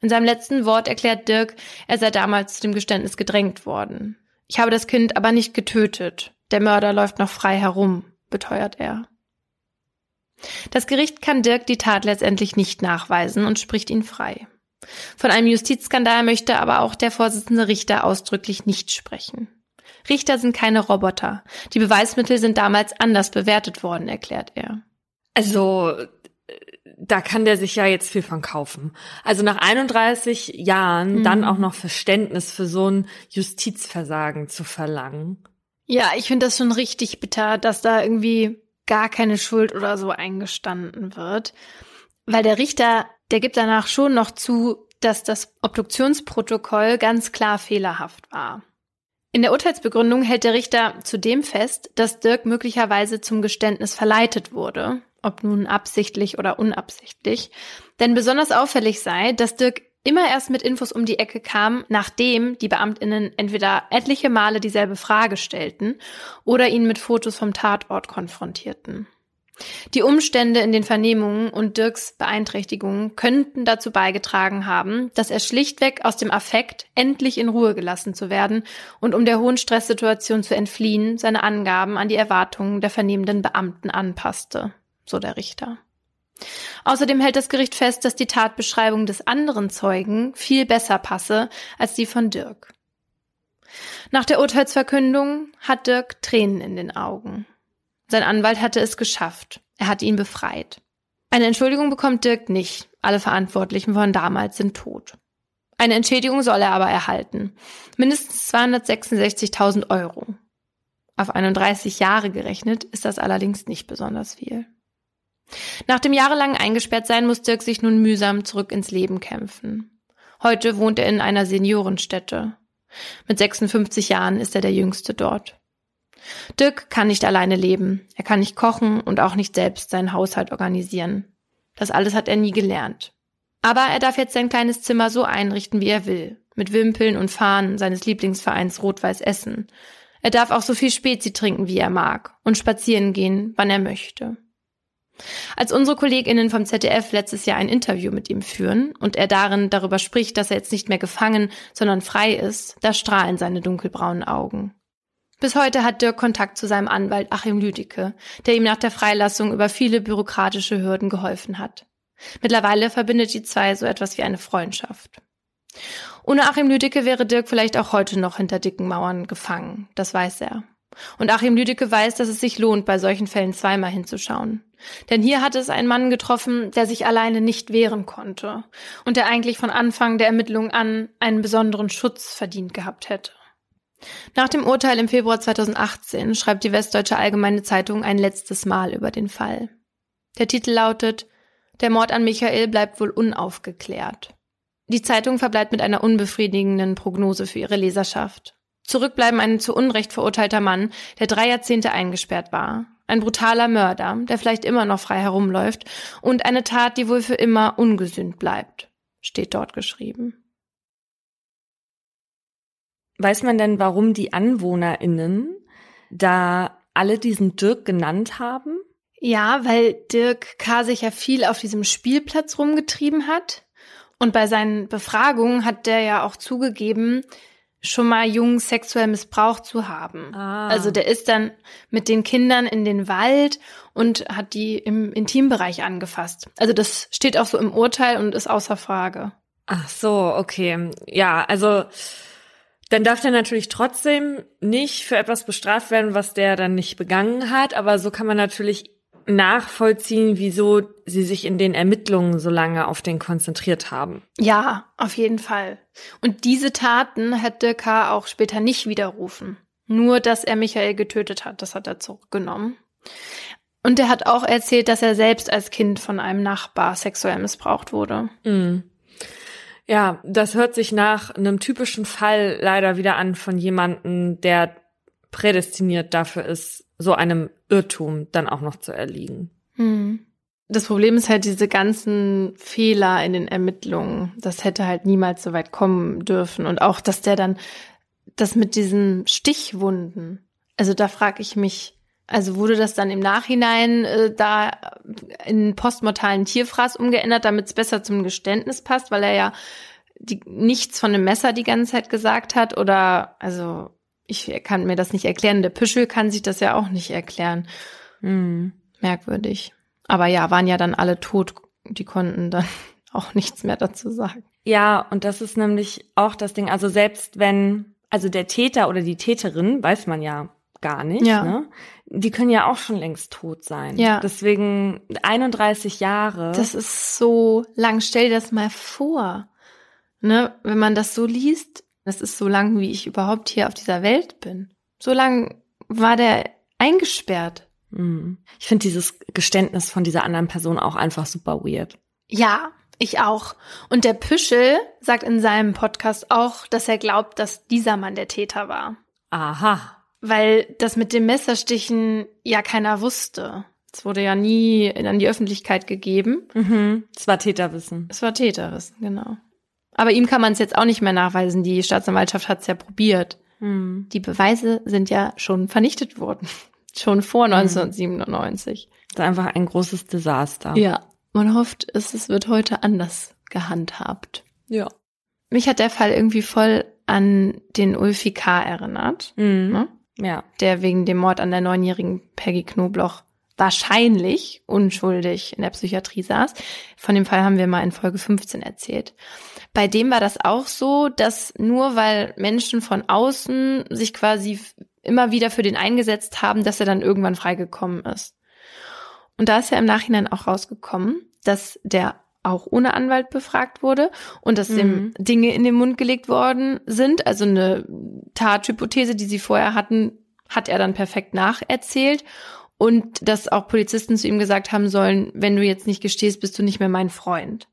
In seinem letzten Wort erklärt Dirk, er sei damals zu dem Geständnis gedrängt worden. Ich habe das Kind aber nicht getötet. Der Mörder läuft noch frei herum, beteuert er. Das Gericht kann Dirk die Tat letztendlich nicht nachweisen und spricht ihn frei. Von einem Justizskandal möchte aber auch der Vorsitzende Richter ausdrücklich nicht sprechen. Richter sind keine Roboter. Die Beweismittel sind damals anders bewertet worden, erklärt er. Also da kann der sich ja jetzt viel von kaufen. Also nach 31 Jahren mhm. dann auch noch Verständnis für so ein Justizversagen zu verlangen. Ja, ich finde das schon richtig bitter, dass da irgendwie gar keine Schuld oder so eingestanden wird. Weil der Richter, der gibt danach schon noch zu, dass das Obduktionsprotokoll ganz klar fehlerhaft war. In der Urteilsbegründung hält der Richter zudem fest, dass Dirk möglicherweise zum Geständnis verleitet wurde ob nun absichtlich oder unabsichtlich. Denn besonders auffällig sei, dass Dirk immer erst mit Infos um die Ecke kam, nachdem die Beamtinnen entweder etliche Male dieselbe Frage stellten oder ihn mit Fotos vom Tatort konfrontierten. Die Umstände in den Vernehmungen und Dirks Beeinträchtigungen könnten dazu beigetragen haben, dass er schlichtweg aus dem Affekt, endlich in Ruhe gelassen zu werden und um der hohen Stresssituation zu entfliehen, seine Angaben an die Erwartungen der vernehmenden Beamten anpasste so der Richter. Außerdem hält das Gericht fest, dass die Tatbeschreibung des anderen Zeugen viel besser passe als die von Dirk. Nach der Urteilsverkündung hat Dirk Tränen in den Augen. Sein Anwalt hatte es geschafft. Er hat ihn befreit. Eine Entschuldigung bekommt Dirk nicht. Alle Verantwortlichen von damals sind tot. Eine Entschädigung soll er aber erhalten. Mindestens 266.000 Euro. Auf 31 Jahre gerechnet ist das allerdings nicht besonders viel. Nach dem jahrelangen Eingesperrtsein muss Dirk sich nun mühsam zurück ins Leben kämpfen. Heute wohnt er in einer Seniorenstätte. Mit 56 Jahren ist er der Jüngste dort. Dirk kann nicht alleine leben. Er kann nicht kochen und auch nicht selbst seinen Haushalt organisieren. Das alles hat er nie gelernt. Aber er darf jetzt sein kleines Zimmer so einrichten, wie er will. Mit Wimpeln und Fahnen seines Lieblingsvereins Rot-Weiß Essen. Er darf auch so viel Spezi trinken, wie er mag und spazieren gehen, wann er möchte. Als unsere KollegInnen vom ZDF letztes Jahr ein Interview mit ihm führen und er darin darüber spricht, dass er jetzt nicht mehr gefangen, sondern frei ist, da strahlen seine dunkelbraunen Augen. Bis heute hat Dirk Kontakt zu seinem Anwalt Achim Lüdicke, der ihm nach der Freilassung über viele bürokratische Hürden geholfen hat. Mittlerweile verbindet die zwei so etwas wie eine Freundschaft. Ohne Achim Lüdicke wäre Dirk vielleicht auch heute noch hinter dicken Mauern gefangen, das weiß er. Und Achim Lüdecke weiß, dass es sich lohnt, bei solchen Fällen zweimal hinzuschauen. Denn hier hat es einen Mann getroffen, der sich alleine nicht wehren konnte und der eigentlich von Anfang der Ermittlung an einen besonderen Schutz verdient gehabt hätte. Nach dem Urteil im Februar 2018 schreibt die Westdeutsche Allgemeine Zeitung ein letztes Mal über den Fall. Der Titel lautet Der Mord an Michael bleibt wohl unaufgeklärt. Die Zeitung verbleibt mit einer unbefriedigenden Prognose für ihre Leserschaft. Zurückbleiben ein zu Unrecht verurteilter Mann, der drei Jahrzehnte eingesperrt war. Ein brutaler Mörder, der vielleicht immer noch frei herumläuft. Und eine Tat, die wohl für immer ungesühnt bleibt. Steht dort geschrieben. Weiß man denn, warum die AnwohnerInnen da alle diesen Dirk genannt haben? Ja, weil Dirk K. sich ja viel auf diesem Spielplatz rumgetrieben hat. Und bei seinen Befragungen hat der ja auch zugegeben, schon mal Jungs sexuell missbraucht zu haben. Ah. Also der ist dann mit den Kindern in den Wald und hat die im Intimbereich angefasst. Also das steht auch so im Urteil und ist außer Frage. Ach so, okay. Ja, also dann darf der natürlich trotzdem nicht für etwas bestraft werden, was der dann nicht begangen hat. Aber so kann man natürlich nachvollziehen, wieso sie sich in den Ermittlungen so lange auf den konzentriert haben. Ja, auf jeden Fall. Und diese Taten hätte K. auch später nicht widerrufen. Nur, dass er Michael getötet hat, das hat er zurückgenommen. Und er hat auch erzählt, dass er selbst als Kind von einem Nachbar sexuell missbraucht wurde. Mhm. Ja, das hört sich nach einem typischen Fall leider wieder an von jemandem, der prädestiniert dafür ist, so einem Irrtum dann auch noch zu erliegen. Hm. Das Problem ist halt diese ganzen Fehler in den Ermittlungen. Das hätte halt niemals so weit kommen dürfen. Und auch, dass der dann das mit diesen Stichwunden. Also da frage ich mich, also wurde das dann im Nachhinein äh, da in postmortalen Tierfraß umgeändert, damit es besser zum Geständnis passt, weil er ja die, nichts von dem Messer die ganze Zeit gesagt hat? Oder also ich kann mir das nicht erklären. Der Püschel kann sich das ja auch nicht erklären. Mhm. Merkwürdig. Aber ja, waren ja dann alle tot. Die konnten dann [laughs] auch nichts mehr dazu sagen. Ja, und das ist nämlich auch das Ding. Also selbst wenn, also der Täter oder die Täterin, weiß man ja gar nicht, Ja. ne? Die können ja auch schon längst tot sein. Ja. Deswegen 31 Jahre. Das ist so lang. Stell dir das mal vor. Ne, wenn man das so liest, das ist so lang, wie ich überhaupt hier auf dieser Welt bin. So lang war der eingesperrt. Mhm. Ich finde dieses Geständnis von dieser anderen Person auch einfach super weird. Ja, ich auch. Und der Püschel sagt in seinem Podcast auch, dass er glaubt, dass dieser Mann der Täter war. Aha. Weil das mit dem Messerstichen ja keiner wusste. Es wurde ja nie an die Öffentlichkeit gegeben. Mhm. Das war Täterwissen. Es war Täterwissen, genau. Aber ihm kann man es jetzt auch nicht mehr nachweisen. Die Staatsanwaltschaft hat es ja probiert. Mhm. Die Beweise sind ja schon vernichtet worden. [laughs] Schon vor 1997. Das ist einfach ein großes Desaster. Ja. Man hofft, es, es wird heute anders gehandhabt. Ja. Mich hat der Fall irgendwie voll an den Ulfi K. erinnert, Mhm. ne? Ja. der wegen dem Mord an der neunjährigen Peggy Knobloch wahrscheinlich unschuldig in der Psychiatrie saß. Von dem Fall haben wir mal in Folge 15 erzählt. Bei dem war das auch so, dass nur weil Menschen von außen sich quasi immer wieder für den eingesetzt haben, dass er dann irgendwann freigekommen ist. Und da ist ja im Nachhinein auch rausgekommen, dass der auch ohne Anwalt befragt wurde und dass dem Mhm. Dinge in den Mund gelegt worden sind. Also eine Tathypothese, die sie vorher hatten, hat er dann perfekt nacherzählt. Und dass auch Polizisten zu ihm gesagt haben sollen, wenn du jetzt nicht gestehst, bist du nicht mehr mein Freund.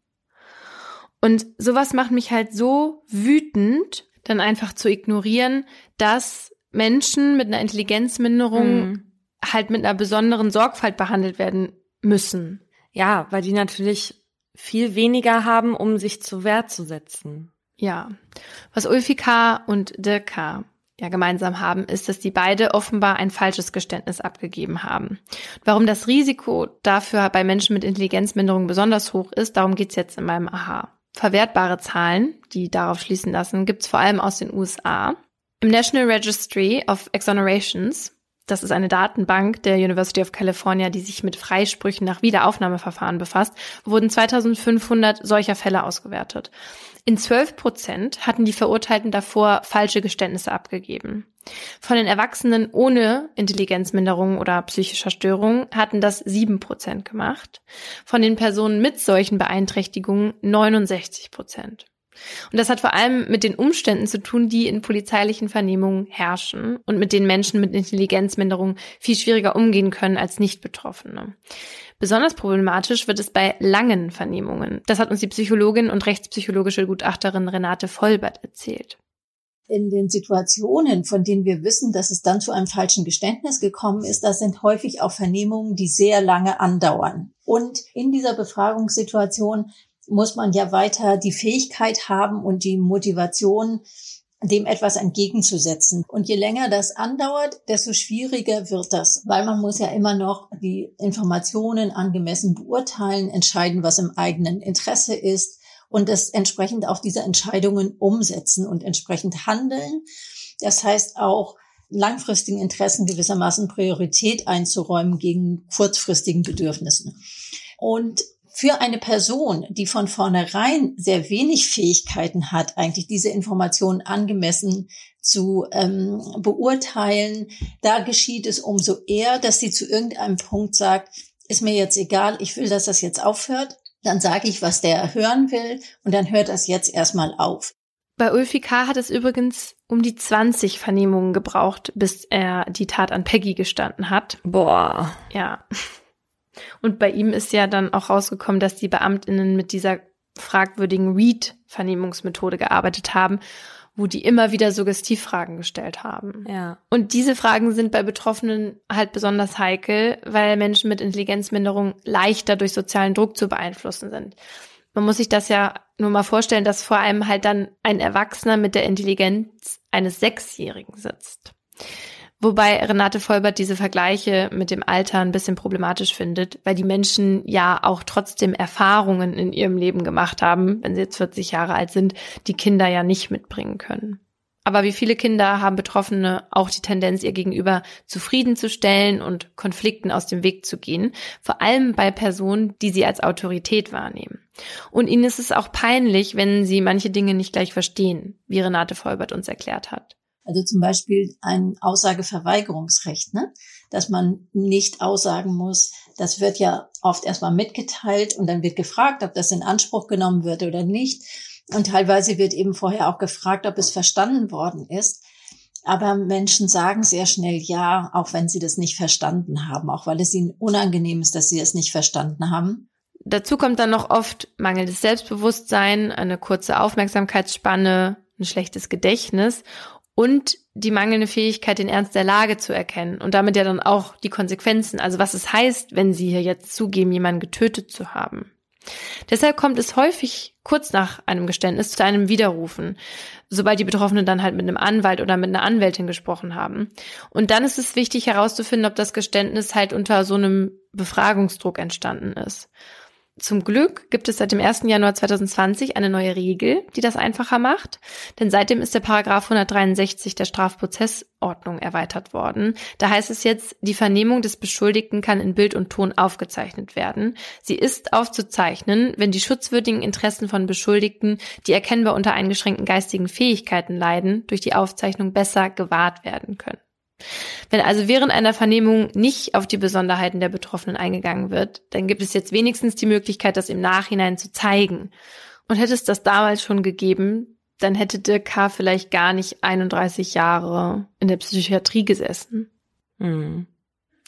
Und sowas macht mich halt so wütend, dann einfach zu ignorieren, dass Menschen mit einer Intelligenzminderung Mhm. halt mit einer besonderen Sorgfalt behandelt werden müssen. Ja, weil die natürlich viel weniger haben, um sich zur Wehr zu setzen. Ja. Was Ulfi K. und Dirk K. ja gemeinsam haben, ist, dass die beide offenbar ein falsches Geständnis abgegeben haben. Warum das Risiko dafür bei Menschen mit Intelligenzminderung besonders hoch ist, darum geht's jetzt in meinem Aha. Verwertbare Zahlen, die darauf schließen lassen, gibt's vor allem aus den USA. Im National Registry of Exonerations, das ist eine Datenbank der University of California, die sich mit Freisprüchen nach Wiederaufnahmeverfahren befasst, wurden 2500 solcher Fälle ausgewertet. In 12 Prozent hatten die Verurteilten davor falsche Geständnisse abgegeben. Von den Erwachsenen ohne Intelligenzminderung oder psychischer Störung hatten das 7 Prozent gemacht. Von den Personen mit solchen Beeinträchtigungen 69 Prozent. Und das hat vor allem mit den Umständen zu tun, die in polizeilichen Vernehmungen herrschen und mit denen Menschen mit Intelligenzminderung viel schwieriger umgehen können als Nicht-Betroffene. Besonders problematisch wird es bei langen Vernehmungen. Das hat uns die Psychologin und rechtspsychologische Gutachterin Renate Vollbert erzählt. in den Situationen, von denen wir wissen, dass es dann zu einem falschen Geständnis gekommen ist, das sind häufig auch Vernehmungen, die sehr lange andauern. Und in dieser Befragungssituation muss man ja weiter die Fähigkeit haben und die Motivation, dem etwas entgegenzusetzen. Und je länger das andauert, desto schwieriger wird das, weil man muss ja immer noch die Informationen angemessen beurteilen, entscheiden, was im eigenen Interesse ist und das entsprechend auch diese Entscheidungen umsetzen und entsprechend handeln. Das heißt auch, langfristigen Interessen gewissermaßen Priorität einzuräumen gegen kurzfristigen Bedürfnissen. Und für eine Person, die von vornherein sehr wenig Fähigkeiten hat, eigentlich diese Informationen angemessen zu ähm, beurteilen, da geschieht es umso eher, dass sie zu irgendeinem Punkt sagt, ist mir jetzt egal, ich will, dass das jetzt aufhört. Dann sage ich, was der hören will und dann hört das jetzt erstmal auf. Bei Ulfi K. hat es übrigens um die 20 Vernehmungen gebraucht, bis er die Tat an Peggy gestanden hat. Boah. Ja. Und bei ihm ist ja dann auch rausgekommen, dass die Beamtinnen mit dieser fragwürdigen Read-Vernehmungsmethode gearbeitet haben, wo die immer wieder Suggestivfragen gestellt haben. Ja. Und diese Fragen sind bei Betroffenen halt besonders heikel, weil Menschen mit Intelligenzminderung leichter durch sozialen Druck zu beeinflussen sind. Man muss sich das ja nur mal vorstellen, dass vor allem halt dann ein Erwachsener mit der Intelligenz eines Sechsjährigen sitzt. Wobei Renate Vollbert diese Vergleiche mit dem Alter ein bisschen problematisch findet, weil die Menschen ja auch trotzdem Erfahrungen in ihrem Leben gemacht haben, wenn sie jetzt 40 Jahre alt sind, die Kinder ja nicht mitbringen können. Aber wie viele Kinder haben Betroffene auch die Tendenz, ihr Gegenüber zufriedenzustellen und Konflikten aus dem Weg zu gehen, vor allem bei Personen, die sie als Autorität wahrnehmen. Und ihnen ist es auch peinlich, wenn sie manche Dinge nicht gleich verstehen, wie Renate Vollbert uns erklärt hat. Also zum Beispiel ein Aussageverweigerungsrecht, ne? dass man nicht aussagen muss. Das wird ja oft erstmal mitgeteilt und dann wird gefragt, ob das in Anspruch genommen wird oder nicht. Und teilweise wird eben vorher auch gefragt, ob es verstanden worden ist. Aber Menschen sagen sehr schnell ja, auch wenn sie das nicht verstanden haben, auch weil es ihnen unangenehm ist, dass sie es nicht verstanden haben. Dazu kommt dann noch oft mangelndes Selbstbewusstsein, eine kurze Aufmerksamkeitsspanne, ein schlechtes Gedächtnis und die mangelnde Fähigkeit, den Ernst der Lage zu erkennen und damit ja dann auch die Konsequenzen, also was es heißt, wenn sie hier jetzt zugeben, jemanden getötet zu haben. Deshalb kommt es häufig kurz nach einem Geständnis zu einem Widerrufen, sobald die Betroffenen dann halt mit einem Anwalt oder mit einer Anwältin gesprochen haben. Und dann ist es wichtig herauszufinden, ob das Geständnis halt unter so einem Befragungsdruck entstanden ist. Zum Glück gibt es seit dem 1. Januar 2020 eine neue Regel, die das einfacher macht, denn seitdem ist der Paragraph 163 der Strafprozessordnung erweitert worden. Da heißt es jetzt, die Vernehmung des Beschuldigten kann in Bild und Ton aufgezeichnet werden. Sie ist aufzuzeichnen, wenn die schutzwürdigen Interessen von Beschuldigten, die erkennbar unter eingeschränkten geistigen Fähigkeiten leiden, durch die Aufzeichnung besser gewahrt werden können. Wenn also während einer Vernehmung nicht auf die Besonderheiten der Betroffenen eingegangen wird, dann gibt es jetzt wenigstens die Möglichkeit, das im Nachhinein zu zeigen. Und hätte es das damals schon gegeben, dann hätte Dirk K. vielleicht gar nicht 31 Jahre in der Psychiatrie gesessen. Hm.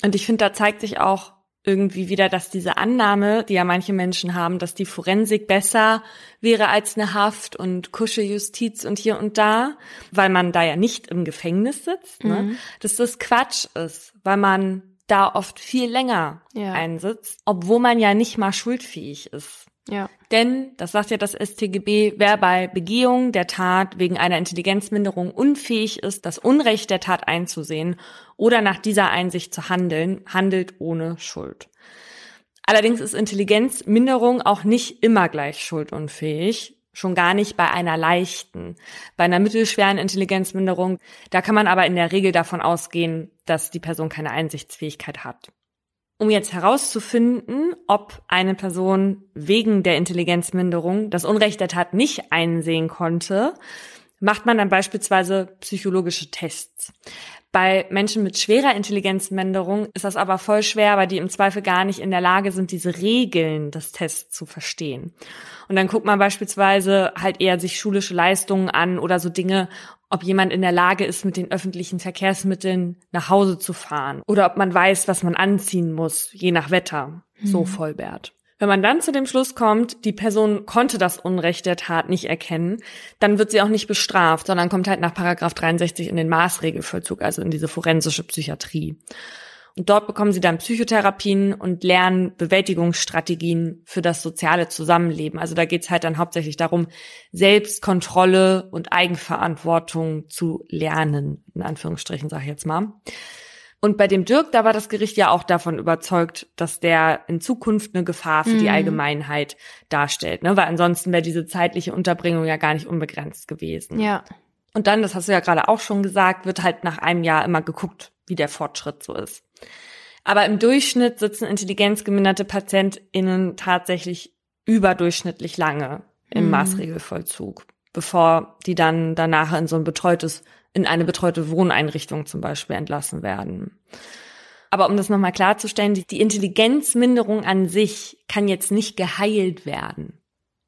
Und ich finde, da zeigt sich auch, irgendwie wieder, dass diese Annahme, die ja manche Menschen haben, dass die Forensik besser wäre als eine Haft und Kuschejustiz und hier und da, weil man da ja nicht im Gefängnis sitzt, ne? mhm. dass das Quatsch ist, weil man da oft viel länger ja. einsitzt, obwohl man ja nicht mal schuldfähig ist. Ja. Denn, das sagt ja das StGB, wer bei Begehung der Tat wegen einer Intelligenzminderung unfähig ist, das Unrecht der Tat einzusehen oder nach dieser Einsicht zu handeln, handelt ohne Schuld. Allerdings ist Intelligenzminderung auch nicht immer gleich schuldunfähig, schon gar nicht bei einer leichten. Bei einer mittelschweren Intelligenzminderung, da kann man aber in der Regel davon ausgehen, dass die Person keine Einsichtsfähigkeit hat. Um jetzt herauszufinden, ob eine Person wegen der Intelligenzminderung das Unrecht der Tat nicht einsehen konnte, macht man dann beispielsweise psychologische Tests. Bei Menschen mit schwerer Intelligenzminderung ist das aber voll schwer, weil die im Zweifel gar nicht in der Lage sind, diese Regeln des Tests zu verstehen. Und dann guckt man beispielsweise halt eher sich schulische Leistungen an oder so Dinge, ob jemand in der Lage ist, mit den öffentlichen Verkehrsmitteln nach Hause zu fahren oder ob man weiß, was man anziehen muss, je nach Wetter. Mhm. So Vollbert. Wenn man dann zu dem Schluss kommt, die Person konnte das Unrecht der Tat nicht erkennen, dann wird sie auch nicht bestraft, sondern kommt halt nach Paragraph 63 in den Maßregelvollzug, also in diese forensische Psychiatrie. Und dort bekommen sie dann Psychotherapien und lernen Bewältigungsstrategien für das soziale Zusammenleben. Also da geht's halt dann hauptsächlich darum, Selbstkontrolle und Eigenverantwortung zu lernen, in Anführungsstrichen sage ich jetzt mal. Und bei dem Dirk, da war das Gericht ja auch davon überzeugt, dass der in Zukunft eine Gefahr für mhm. die Allgemeinheit darstellt, ne? Weil ansonsten wäre diese zeitliche Unterbringung ja gar nicht unbegrenzt gewesen. Ja. Und dann, das hast du ja gerade auch schon gesagt, wird halt nach einem Jahr immer geguckt, wie der Fortschritt so ist. Aber im Durchschnitt sitzen intelligenzgeminderte PatientInnen tatsächlich überdurchschnittlich lange im mhm. Maßregelvollzug, bevor die dann danach in so ein betreutes in eine betreute Wohneinrichtung zum Beispiel entlassen werden. Aber um das nochmal klarzustellen, die Intelligenzminderung an sich kann jetzt nicht geheilt werden.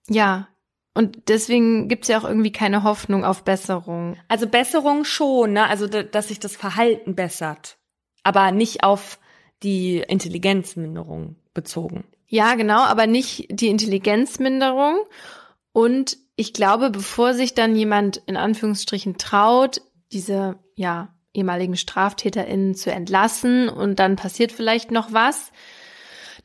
Ja, und deswegen gibt's ja auch irgendwie keine Hoffnung auf Besserung. Also Besserung schon, ne? Also dass sich das Verhalten bessert, aber nicht auf die Intelligenzminderung bezogen. Ja, genau, aber nicht die Intelligenzminderung. Und ich glaube, bevor sich dann jemand in Anführungsstrichen traut, diese, ja, ehemaligen StraftäterInnen zu entlassen und dann passiert vielleicht noch was.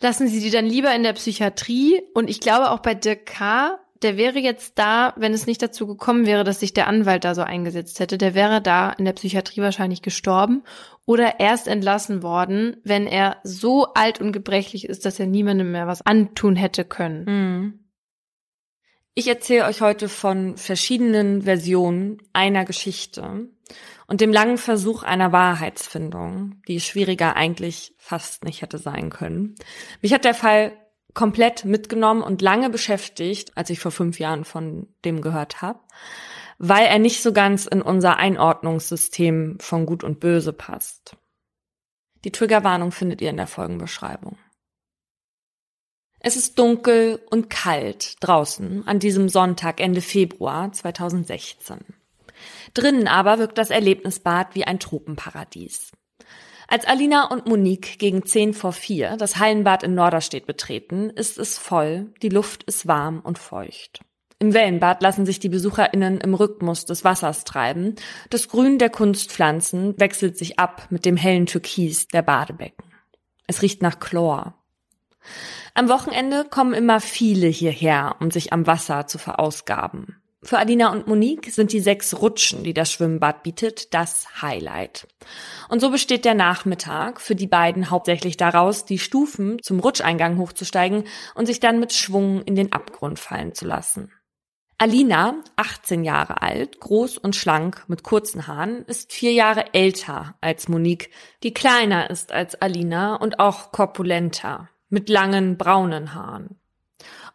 Lassen Sie die dann lieber in der Psychiatrie. Und ich glaube auch bei Dirk K., der wäre jetzt da, wenn es nicht dazu gekommen wäre, dass sich der Anwalt da so eingesetzt hätte, der wäre da in der Psychiatrie wahrscheinlich gestorben oder erst entlassen worden, wenn er so alt und gebrechlich ist, dass er niemandem mehr was antun hätte können. Mhm. Ich erzähle euch heute von verschiedenen Versionen einer Geschichte und dem langen Versuch einer Wahrheitsfindung, die schwieriger eigentlich fast nicht hätte sein können. Mich hat der Fall komplett mitgenommen und lange beschäftigt, als ich vor fünf Jahren von dem gehört habe, weil er nicht so ganz in unser Einordnungssystem von Gut und Böse passt. Die Triggerwarnung findet ihr in der Folgenbeschreibung. Es ist dunkel und kalt draußen an diesem Sonntag Ende Februar 2016. Drinnen aber wirkt das Erlebnisbad wie ein Tropenparadies. Als Alina und Monique gegen 10 vor 4 das Hallenbad in Norderstedt betreten, ist es voll, die Luft ist warm und feucht. Im Wellenbad lassen sich die BesucherInnen im Rhythmus des Wassers treiben. Das Grün der Kunstpflanzen wechselt sich ab mit dem hellen Türkis der Badebecken. Es riecht nach Chlor. Am Wochenende kommen immer viele hierher, um sich am Wasser zu verausgaben. Für Alina und Monique sind die sechs Rutschen, die das Schwimmbad bietet, das Highlight. Und so besteht der Nachmittag für die beiden hauptsächlich daraus, die Stufen zum Rutscheingang hochzusteigen und sich dann mit Schwung in den Abgrund fallen zu lassen. Alina, 18 Jahre alt, groß und schlank, mit kurzen Haaren, ist vier Jahre älter als Monique, die kleiner ist als Alina und auch korpulenter mit langen braunen Haaren.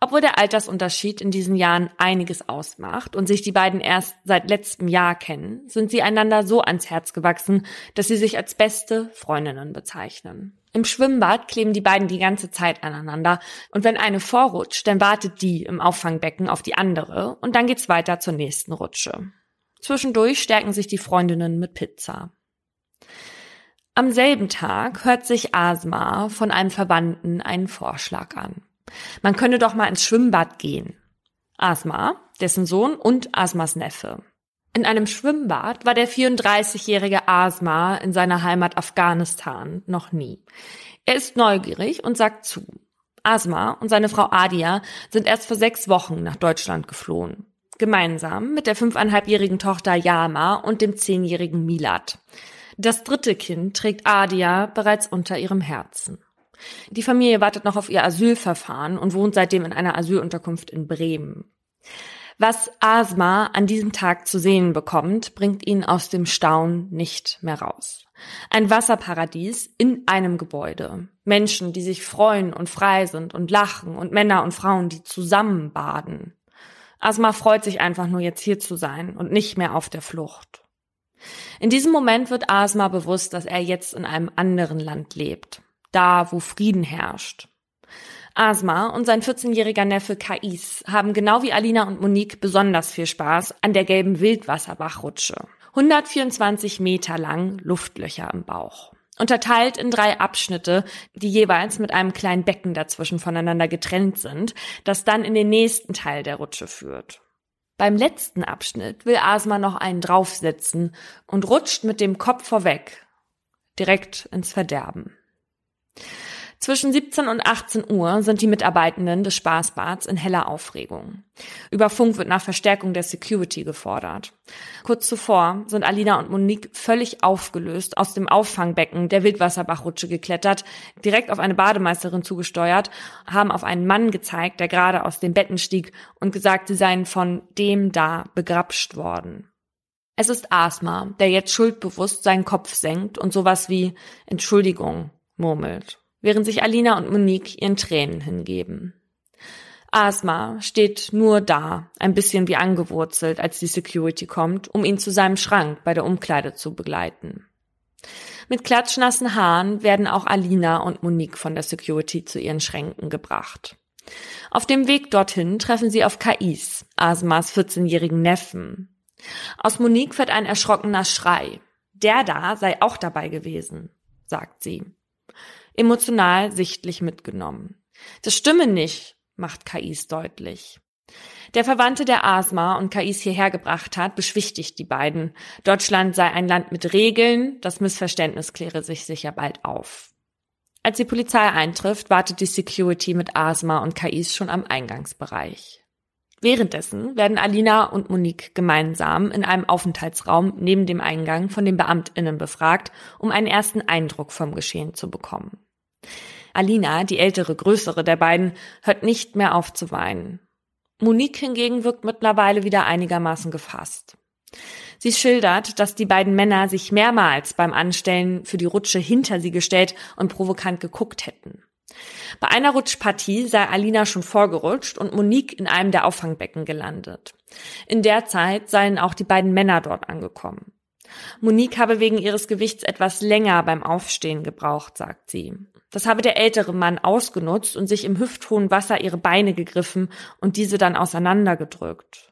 Obwohl der Altersunterschied in diesen Jahren einiges ausmacht und sich die beiden erst seit letztem Jahr kennen, sind sie einander so ans Herz gewachsen, dass sie sich als beste Freundinnen bezeichnen. Im Schwimmbad kleben die beiden die ganze Zeit aneinander und wenn eine vorrutscht, dann wartet die im Auffangbecken auf die andere und dann geht's weiter zur nächsten Rutsche. Zwischendurch stärken sich die Freundinnen mit Pizza. Am selben Tag hört sich Asma von einem Verwandten einen Vorschlag an. Man könne doch mal ins Schwimmbad gehen. Asma, dessen Sohn und Asmas Neffe. In einem Schwimmbad war der 34-jährige Asma in seiner Heimat Afghanistan noch nie. Er ist neugierig und sagt zu. Asma und seine Frau Adia sind erst vor sechs Wochen nach Deutschland geflohen. Gemeinsam mit der fünfeinhalbjährigen Tochter Yama und dem zehnjährigen Milad. Das dritte Kind trägt Adia bereits unter ihrem Herzen. Die Familie wartet noch auf ihr Asylverfahren und wohnt seitdem in einer Asylunterkunft in Bremen. Was Asma an diesem Tag zu sehen bekommt, bringt ihn aus dem Staunen nicht mehr raus. Ein Wasserparadies in einem Gebäude. Menschen, die sich freuen und frei sind und lachen und Männer und Frauen, die zusammen baden. Asma freut sich einfach nur jetzt hier zu sein und nicht mehr auf der Flucht. In diesem Moment wird Asma bewusst, dass er jetzt in einem anderen Land lebt. Da, wo Frieden herrscht. Asma und sein 14-jähriger Neffe Kais haben genau wie Alina und Monique besonders viel Spaß an der gelben Wildwasserbachrutsche. 124 Meter lang Luftlöcher im Bauch. Unterteilt in drei Abschnitte, die jeweils mit einem kleinen Becken dazwischen voneinander getrennt sind, das dann in den nächsten Teil der Rutsche führt. Beim letzten Abschnitt will Asma noch einen draufsetzen und rutscht mit dem Kopf vorweg direkt ins Verderben. Zwischen 17 und 18 Uhr sind die Mitarbeitenden des Spaßbads in heller Aufregung. Über Funk wird nach Verstärkung der Security gefordert. Kurz zuvor sind Alina und Monique völlig aufgelöst aus dem Auffangbecken der Wildwasserbachrutsche geklettert, direkt auf eine Bademeisterin zugesteuert, haben auf einen Mann gezeigt, der gerade aus den Betten stieg und gesagt, sie seien von dem da begrapscht worden. Es ist Asma, der jetzt schuldbewusst seinen Kopf senkt und sowas wie Entschuldigung murmelt während sich Alina und Monique ihren Tränen hingeben. Asma steht nur da, ein bisschen wie angewurzelt, als die Security kommt, um ihn zu seinem Schrank bei der Umkleide zu begleiten. Mit klatschnassen Haaren werden auch Alina und Monique von der Security zu ihren Schränken gebracht. Auf dem Weg dorthin treffen sie auf Kais, Asmas 14-jährigen Neffen. Aus Monique wird ein erschrockener Schrei. Der da sei auch dabei gewesen, sagt sie emotional sichtlich mitgenommen. Das stimme nicht, macht Kais deutlich. Der Verwandte, der Asma und Kais hierher gebracht hat, beschwichtigt die beiden. Deutschland sei ein Land mit Regeln, das Missverständnis kläre sich sicher bald auf. Als die Polizei eintrifft, wartet die Security mit Asma und Kais schon am Eingangsbereich. Währenddessen werden Alina und Monique gemeinsam in einem Aufenthaltsraum neben dem Eingang von den Beamtinnen befragt, um einen ersten Eindruck vom Geschehen zu bekommen. Alina, die ältere, größere der beiden, hört nicht mehr auf zu weinen. Monique hingegen wirkt mittlerweile wieder einigermaßen gefasst. Sie schildert, dass die beiden Männer sich mehrmals beim Anstellen für die Rutsche hinter sie gestellt und provokant geguckt hätten. Bei einer Rutschpartie sei Alina schon vorgerutscht und Monique in einem der Auffangbecken gelandet. In der Zeit seien auch die beiden Männer dort angekommen. Monique habe wegen ihres Gewichts etwas länger beim Aufstehen gebraucht, sagt sie. Das habe der ältere Mann ausgenutzt und sich im hüfthohen Wasser ihre Beine gegriffen und diese dann auseinandergedrückt.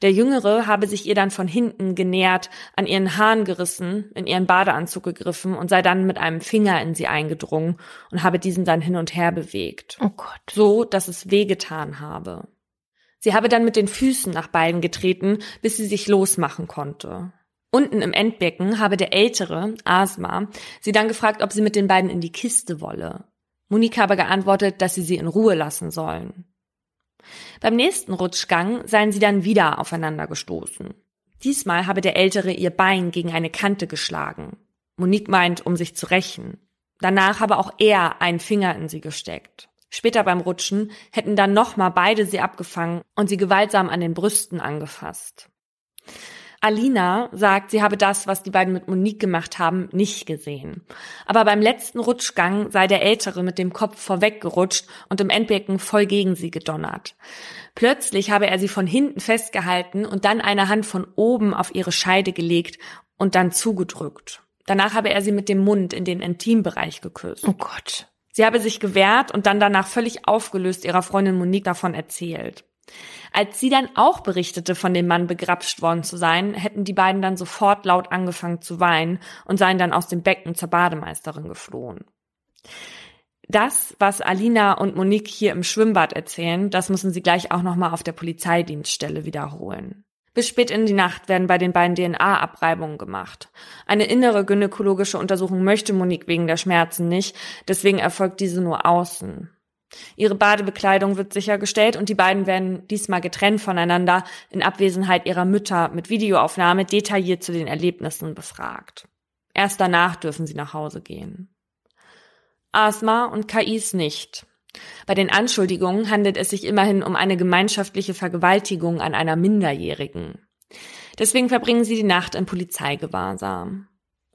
Der Jüngere habe sich ihr dann von hinten genähert, an ihren Haaren gerissen, in ihren Badeanzug gegriffen und sei dann mit einem Finger in sie eingedrungen und habe diesen dann hin und her bewegt. Oh Gott. So, dass es wehgetan habe. Sie habe dann mit den Füßen nach beiden getreten, bis sie sich losmachen konnte. Unten im Endbecken habe der ältere, Asma, sie dann gefragt, ob sie mit den beiden in die Kiste wolle. Monique habe geantwortet, dass sie sie in Ruhe lassen sollen. Beim nächsten Rutschgang seien sie dann wieder aufeinander gestoßen. Diesmal habe der Ältere ihr Bein gegen eine Kante geschlagen. Monique meint, um sich zu rächen. Danach habe auch er einen Finger in sie gesteckt. Später beim Rutschen hätten dann nochmal beide sie abgefangen und sie gewaltsam an den Brüsten angefasst. Alina sagt, sie habe das, was die beiden mit Monique gemacht haben, nicht gesehen. Aber beim letzten Rutschgang sei der Ältere mit dem Kopf vorweggerutscht und im Endbecken voll gegen sie gedonnert. Plötzlich habe er sie von hinten festgehalten und dann eine Hand von oben auf ihre Scheide gelegt und dann zugedrückt. Danach habe er sie mit dem Mund in den Intimbereich geküsst. Oh Gott. Sie habe sich gewehrt und dann danach völlig aufgelöst ihrer Freundin Monique davon erzählt. Als sie dann auch berichtete, von dem Mann begrapscht worden zu sein, hätten die beiden dann sofort laut angefangen zu weinen und seien dann aus dem Becken zur Bademeisterin geflohen. Das, was Alina und Monique hier im Schwimmbad erzählen, das müssen sie gleich auch nochmal auf der Polizeidienststelle wiederholen. Bis spät in die Nacht werden bei den beiden DNA-Abreibungen gemacht. Eine innere gynäkologische Untersuchung möchte Monique wegen der Schmerzen nicht, deswegen erfolgt diese nur außen. Ihre Badebekleidung wird sichergestellt und die beiden werden diesmal getrennt voneinander in Abwesenheit ihrer Mütter mit Videoaufnahme detailliert zu den Erlebnissen befragt. Erst danach dürfen sie nach Hause gehen. Asma und Kais nicht. Bei den Anschuldigungen handelt es sich immerhin um eine gemeinschaftliche Vergewaltigung an einer Minderjährigen. Deswegen verbringen sie die Nacht im Polizeigewahrsam.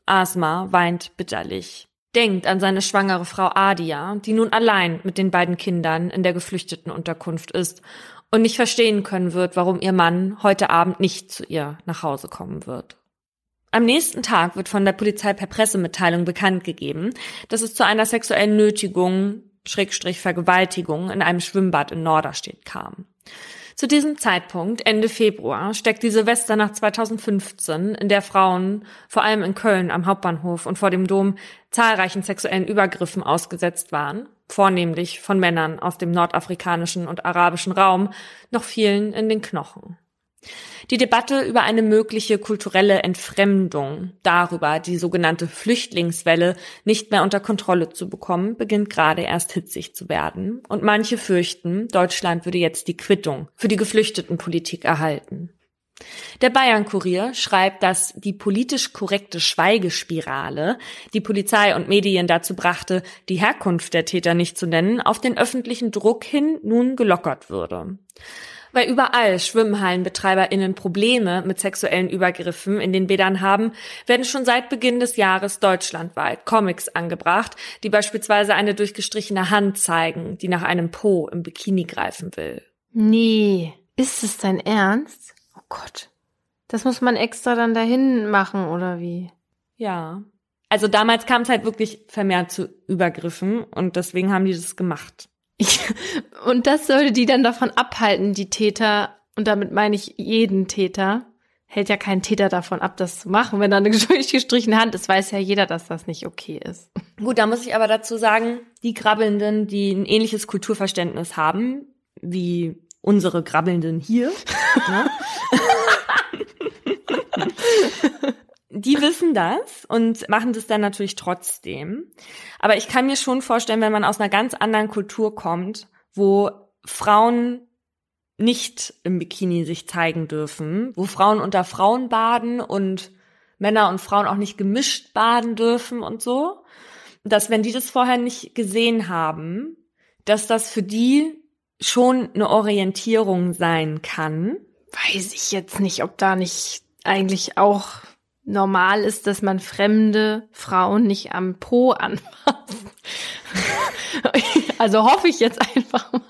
Asma weint bitterlich denkt an seine schwangere Frau Adia, die nun allein mit den beiden Kindern in der geflüchteten Unterkunft ist und nicht verstehen können wird, warum ihr Mann heute Abend nicht zu ihr nach Hause kommen wird. Am nächsten Tag wird von der Polizei per Pressemitteilung bekannt gegeben, dass es zu einer sexuellen Nötigung, Schrägstrich Vergewaltigung in einem Schwimmbad in Norderstedt kam. Zu diesem Zeitpunkt, Ende Februar, steckt die Silvesternacht 2015, in der Frauen, vor allem in Köln am Hauptbahnhof und vor dem Dom, zahlreichen sexuellen Übergriffen ausgesetzt waren, vornehmlich von Männern aus dem nordafrikanischen und arabischen Raum, noch vielen in den Knochen. Die Debatte über eine mögliche kulturelle Entfremdung, darüber, die sogenannte Flüchtlingswelle nicht mehr unter Kontrolle zu bekommen, beginnt gerade erst hitzig zu werden. Und manche fürchten, Deutschland würde jetzt die Quittung für die Geflüchtetenpolitik erhalten. Der Bayern-Kurier schreibt, dass die politisch korrekte Schweigespirale die Polizei und Medien dazu brachte, die Herkunft der Täter nicht zu nennen, auf den öffentlichen Druck hin nun gelockert würde. Weil überall Schwimmhallenbetreiberinnen Probleme mit sexuellen Übergriffen in den Bädern haben, werden schon seit Beginn des Jahres deutschlandweit Comics angebracht, die beispielsweise eine durchgestrichene Hand zeigen, die nach einem Po im Bikini greifen will. Nee, ist es dein Ernst? Oh Gott. Das muss man extra dann dahin machen, oder wie? Ja. Also damals kam es halt wirklich vermehrt zu Übergriffen und deswegen haben die das gemacht. Ich, und das sollte die dann davon abhalten, die Täter, und damit meine ich jeden Täter, hält ja kein Täter davon ab, das zu machen, wenn da eine [laughs] durchgestrichene Hand ist, weiß ja jeder, dass das nicht okay ist. Gut, da muss ich aber dazu sagen, die Krabbelnden, die ein ähnliches Kulturverständnis haben, wie unsere Krabbelnden hier, ne? [laughs] [laughs] die wissen das und machen das dann natürlich trotzdem. Aber ich kann mir schon vorstellen, wenn man aus einer ganz anderen Kultur kommt, wo Frauen nicht im Bikini sich zeigen dürfen, wo Frauen unter Frauen baden und Männer und Frauen auch nicht gemischt baden dürfen und so, dass wenn die das vorher nicht gesehen haben, dass das für die schon eine Orientierung sein kann. Weiß ich jetzt nicht, ob da nicht eigentlich auch normal ist, dass man fremde Frauen nicht am Po anfasst. [laughs] also hoffe ich jetzt einfach mal.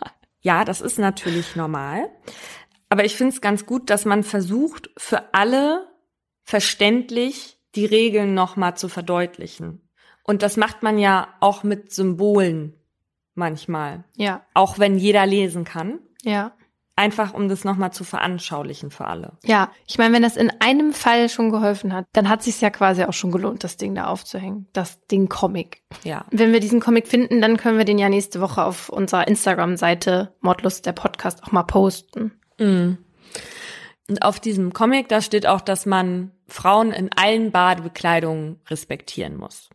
Ja, das ist natürlich normal. Aber ich finde es ganz gut, dass man versucht, für alle verständlich die Regeln nochmal zu verdeutlichen. Und das macht man ja auch mit Symbolen manchmal. Ja. Auch wenn jeder lesen kann. Ja. Einfach um das nochmal zu veranschaulichen für alle. Ja, ich meine, wenn das in einem Fall schon geholfen hat, dann hat sich ja quasi auch schon gelohnt, das Ding da aufzuhängen. Das Ding Comic. Ja. Wenn wir diesen Comic finden, dann können wir den ja nächste Woche auf unserer Instagram-Seite Mordlust der Podcast auch mal posten. Mhm. Und auf diesem Comic, da steht auch, dass man Frauen in allen Badebekleidungen respektieren muss.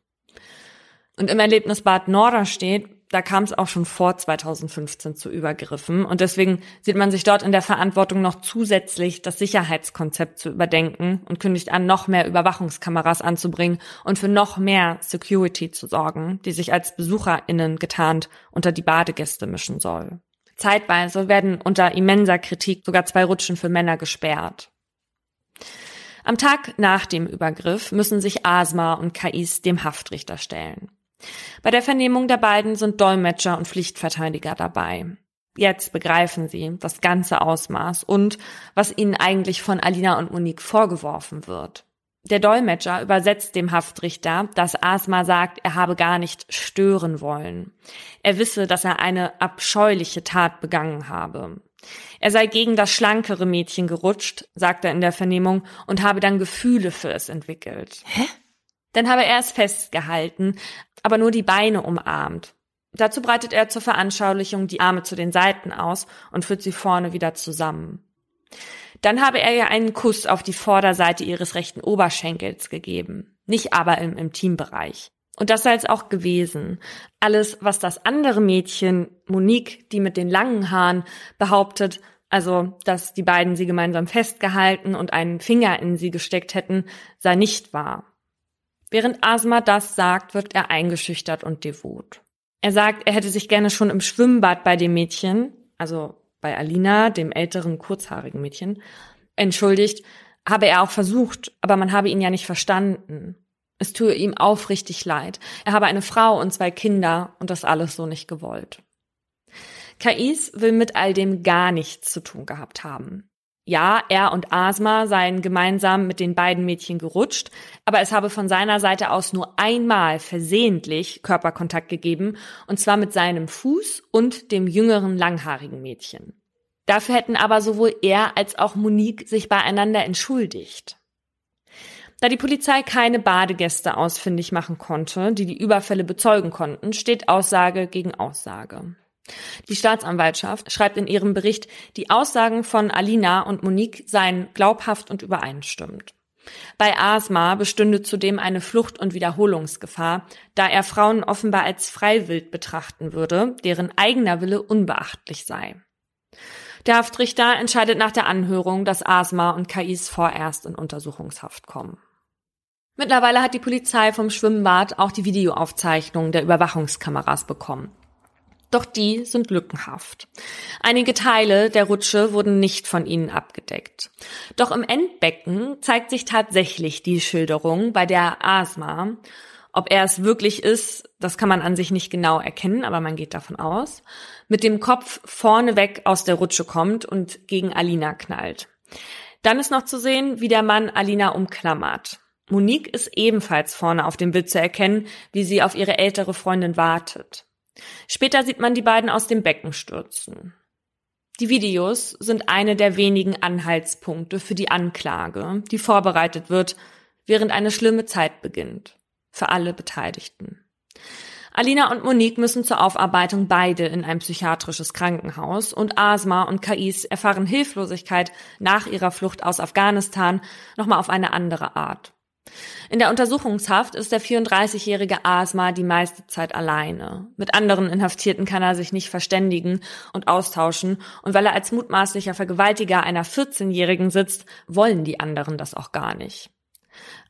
Und im Erlebnisbad Norder steht, da kam es auch schon vor 2015 zu Übergriffen. Und deswegen sieht man sich dort in der Verantwortung noch zusätzlich das Sicherheitskonzept zu überdenken und kündigt an, noch mehr Überwachungskameras anzubringen und für noch mehr Security zu sorgen, die sich als BesucherInnen getarnt unter die Badegäste mischen soll. Zeitweise werden unter immenser Kritik sogar zwei Rutschen für Männer gesperrt. Am Tag nach dem Übergriff müssen sich Asma und Kais dem Haftrichter stellen. Bei der Vernehmung der beiden sind Dolmetscher und Pflichtverteidiger dabei. Jetzt begreifen sie das ganze Ausmaß und was ihnen eigentlich von Alina und Monique vorgeworfen wird. Der Dolmetscher übersetzt dem Haftrichter, dass Asma sagt, er habe gar nicht stören wollen. Er wisse, dass er eine abscheuliche Tat begangen habe. Er sei gegen das schlankere Mädchen gerutscht, sagt er in der Vernehmung, und habe dann Gefühle für es entwickelt. Hä? Dann habe er es festgehalten, aber nur die Beine umarmt. Dazu breitet er zur Veranschaulichung die Arme zu den Seiten aus und führt sie vorne wieder zusammen. Dann habe er ihr einen Kuss auf die Vorderseite ihres rechten Oberschenkels gegeben, nicht aber im Intimbereich. Und das sei es auch gewesen. Alles, was das andere Mädchen, Monique, die mit den langen Haaren, behauptet, also dass die beiden sie gemeinsam festgehalten und einen Finger in sie gesteckt hätten, sei nicht wahr. Während Asma das sagt, wirkt er eingeschüchtert und devot. Er sagt, er hätte sich gerne schon im Schwimmbad bei dem Mädchen, also bei Alina, dem älteren kurzhaarigen Mädchen, entschuldigt, habe er auch versucht, aber man habe ihn ja nicht verstanden. Es tue ihm aufrichtig leid. Er habe eine Frau und zwei Kinder und das alles so nicht gewollt. Kais will mit all dem gar nichts zu tun gehabt haben. Ja, er und Asma seien gemeinsam mit den beiden Mädchen gerutscht, aber es habe von seiner Seite aus nur einmal versehentlich Körperkontakt gegeben, und zwar mit seinem Fuß und dem jüngeren langhaarigen Mädchen. Dafür hätten aber sowohl er als auch Monique sich beieinander entschuldigt. Da die Polizei keine Badegäste ausfindig machen konnte, die die Überfälle bezeugen konnten, steht Aussage gegen Aussage. Die Staatsanwaltschaft schreibt in ihrem Bericht, die Aussagen von Alina und Monique seien glaubhaft und übereinstimmend. Bei Asma bestünde zudem eine Flucht- und Wiederholungsgefahr, da er Frauen offenbar als Freiwild betrachten würde, deren eigener Wille unbeachtlich sei. Der Haftrichter entscheidet nach der Anhörung, dass Asma und Kais vorerst in Untersuchungshaft kommen. Mittlerweile hat die Polizei vom Schwimmbad auch die Videoaufzeichnungen der Überwachungskameras bekommen. Doch die sind lückenhaft. Einige Teile der Rutsche wurden nicht von ihnen abgedeckt. Doch im Endbecken zeigt sich tatsächlich die Schilderung, bei der Asma, ob er es wirklich ist, das kann man an sich nicht genau erkennen, aber man geht davon aus, mit dem Kopf vorneweg aus der Rutsche kommt und gegen Alina knallt. Dann ist noch zu sehen, wie der Mann Alina umklammert. Monique ist ebenfalls vorne auf dem Bild zu erkennen, wie sie auf ihre ältere Freundin wartet. Später sieht man die beiden aus dem Becken stürzen. Die Videos sind eine der wenigen Anhaltspunkte für die Anklage, die vorbereitet wird, während eine schlimme Zeit beginnt. Für alle Beteiligten. Alina und Monique müssen zur Aufarbeitung beide in ein psychiatrisches Krankenhaus und Asma und Kais erfahren Hilflosigkeit nach ihrer Flucht aus Afghanistan nochmal auf eine andere Art. In der Untersuchungshaft ist der 34-jährige Asma die meiste Zeit alleine. Mit anderen Inhaftierten kann er sich nicht verständigen und austauschen und weil er als mutmaßlicher Vergewaltiger einer 14-jährigen sitzt, wollen die anderen das auch gar nicht.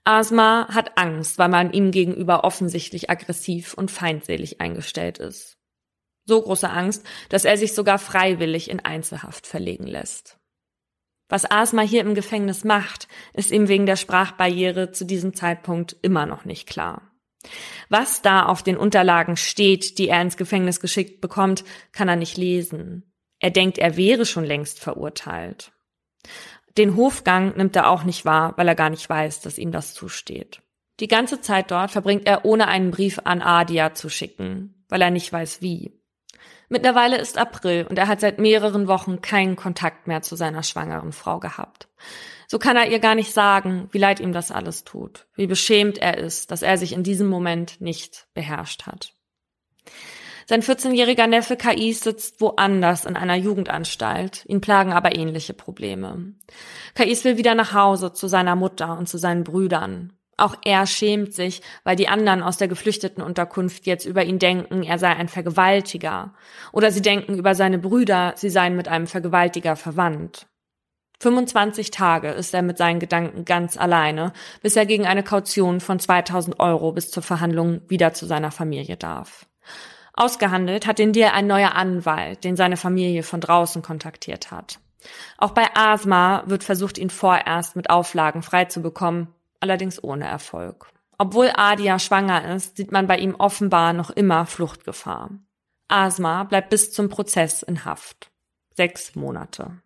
Asma hat Angst, weil man ihm gegenüber offensichtlich aggressiv und feindselig eingestellt ist. So große Angst, dass er sich sogar freiwillig in Einzelhaft verlegen lässt. Was Asma hier im Gefängnis macht, ist ihm wegen der Sprachbarriere zu diesem Zeitpunkt immer noch nicht klar. Was da auf den Unterlagen steht, die er ins Gefängnis geschickt bekommt, kann er nicht lesen. Er denkt, er wäre schon längst verurteilt. Den Hofgang nimmt er auch nicht wahr, weil er gar nicht weiß, dass ihm das zusteht. Die ganze Zeit dort verbringt er ohne einen Brief an Adia zu schicken, weil er nicht weiß wie. Mittlerweile ist April und er hat seit mehreren Wochen keinen Kontakt mehr zu seiner schwangeren Frau gehabt. So kann er ihr gar nicht sagen, wie leid ihm das alles tut, wie beschämt er ist, dass er sich in diesem Moment nicht beherrscht hat. Sein 14-jähriger Neffe Kais sitzt woanders in einer Jugendanstalt. Ihn plagen aber ähnliche Probleme. Kais will wieder nach Hause zu seiner Mutter und zu seinen Brüdern. Auch er schämt sich, weil die anderen aus der geflüchteten Unterkunft jetzt über ihn denken, er sei ein Vergewaltiger. Oder sie denken über seine Brüder, sie seien mit einem Vergewaltiger verwandt. 25 Tage ist er mit seinen Gedanken ganz alleine, bis er gegen eine Kaution von 2000 Euro bis zur Verhandlung wieder zu seiner Familie darf. Ausgehandelt hat den Deal ein neuer Anwalt, den seine Familie von draußen kontaktiert hat. Auch bei Asma wird versucht, ihn vorerst mit Auflagen freizubekommen, allerdings ohne Erfolg. Obwohl Adia schwanger ist, sieht man bei ihm offenbar noch immer Fluchtgefahr. Asma bleibt bis zum Prozess in Haft. Sechs Monate.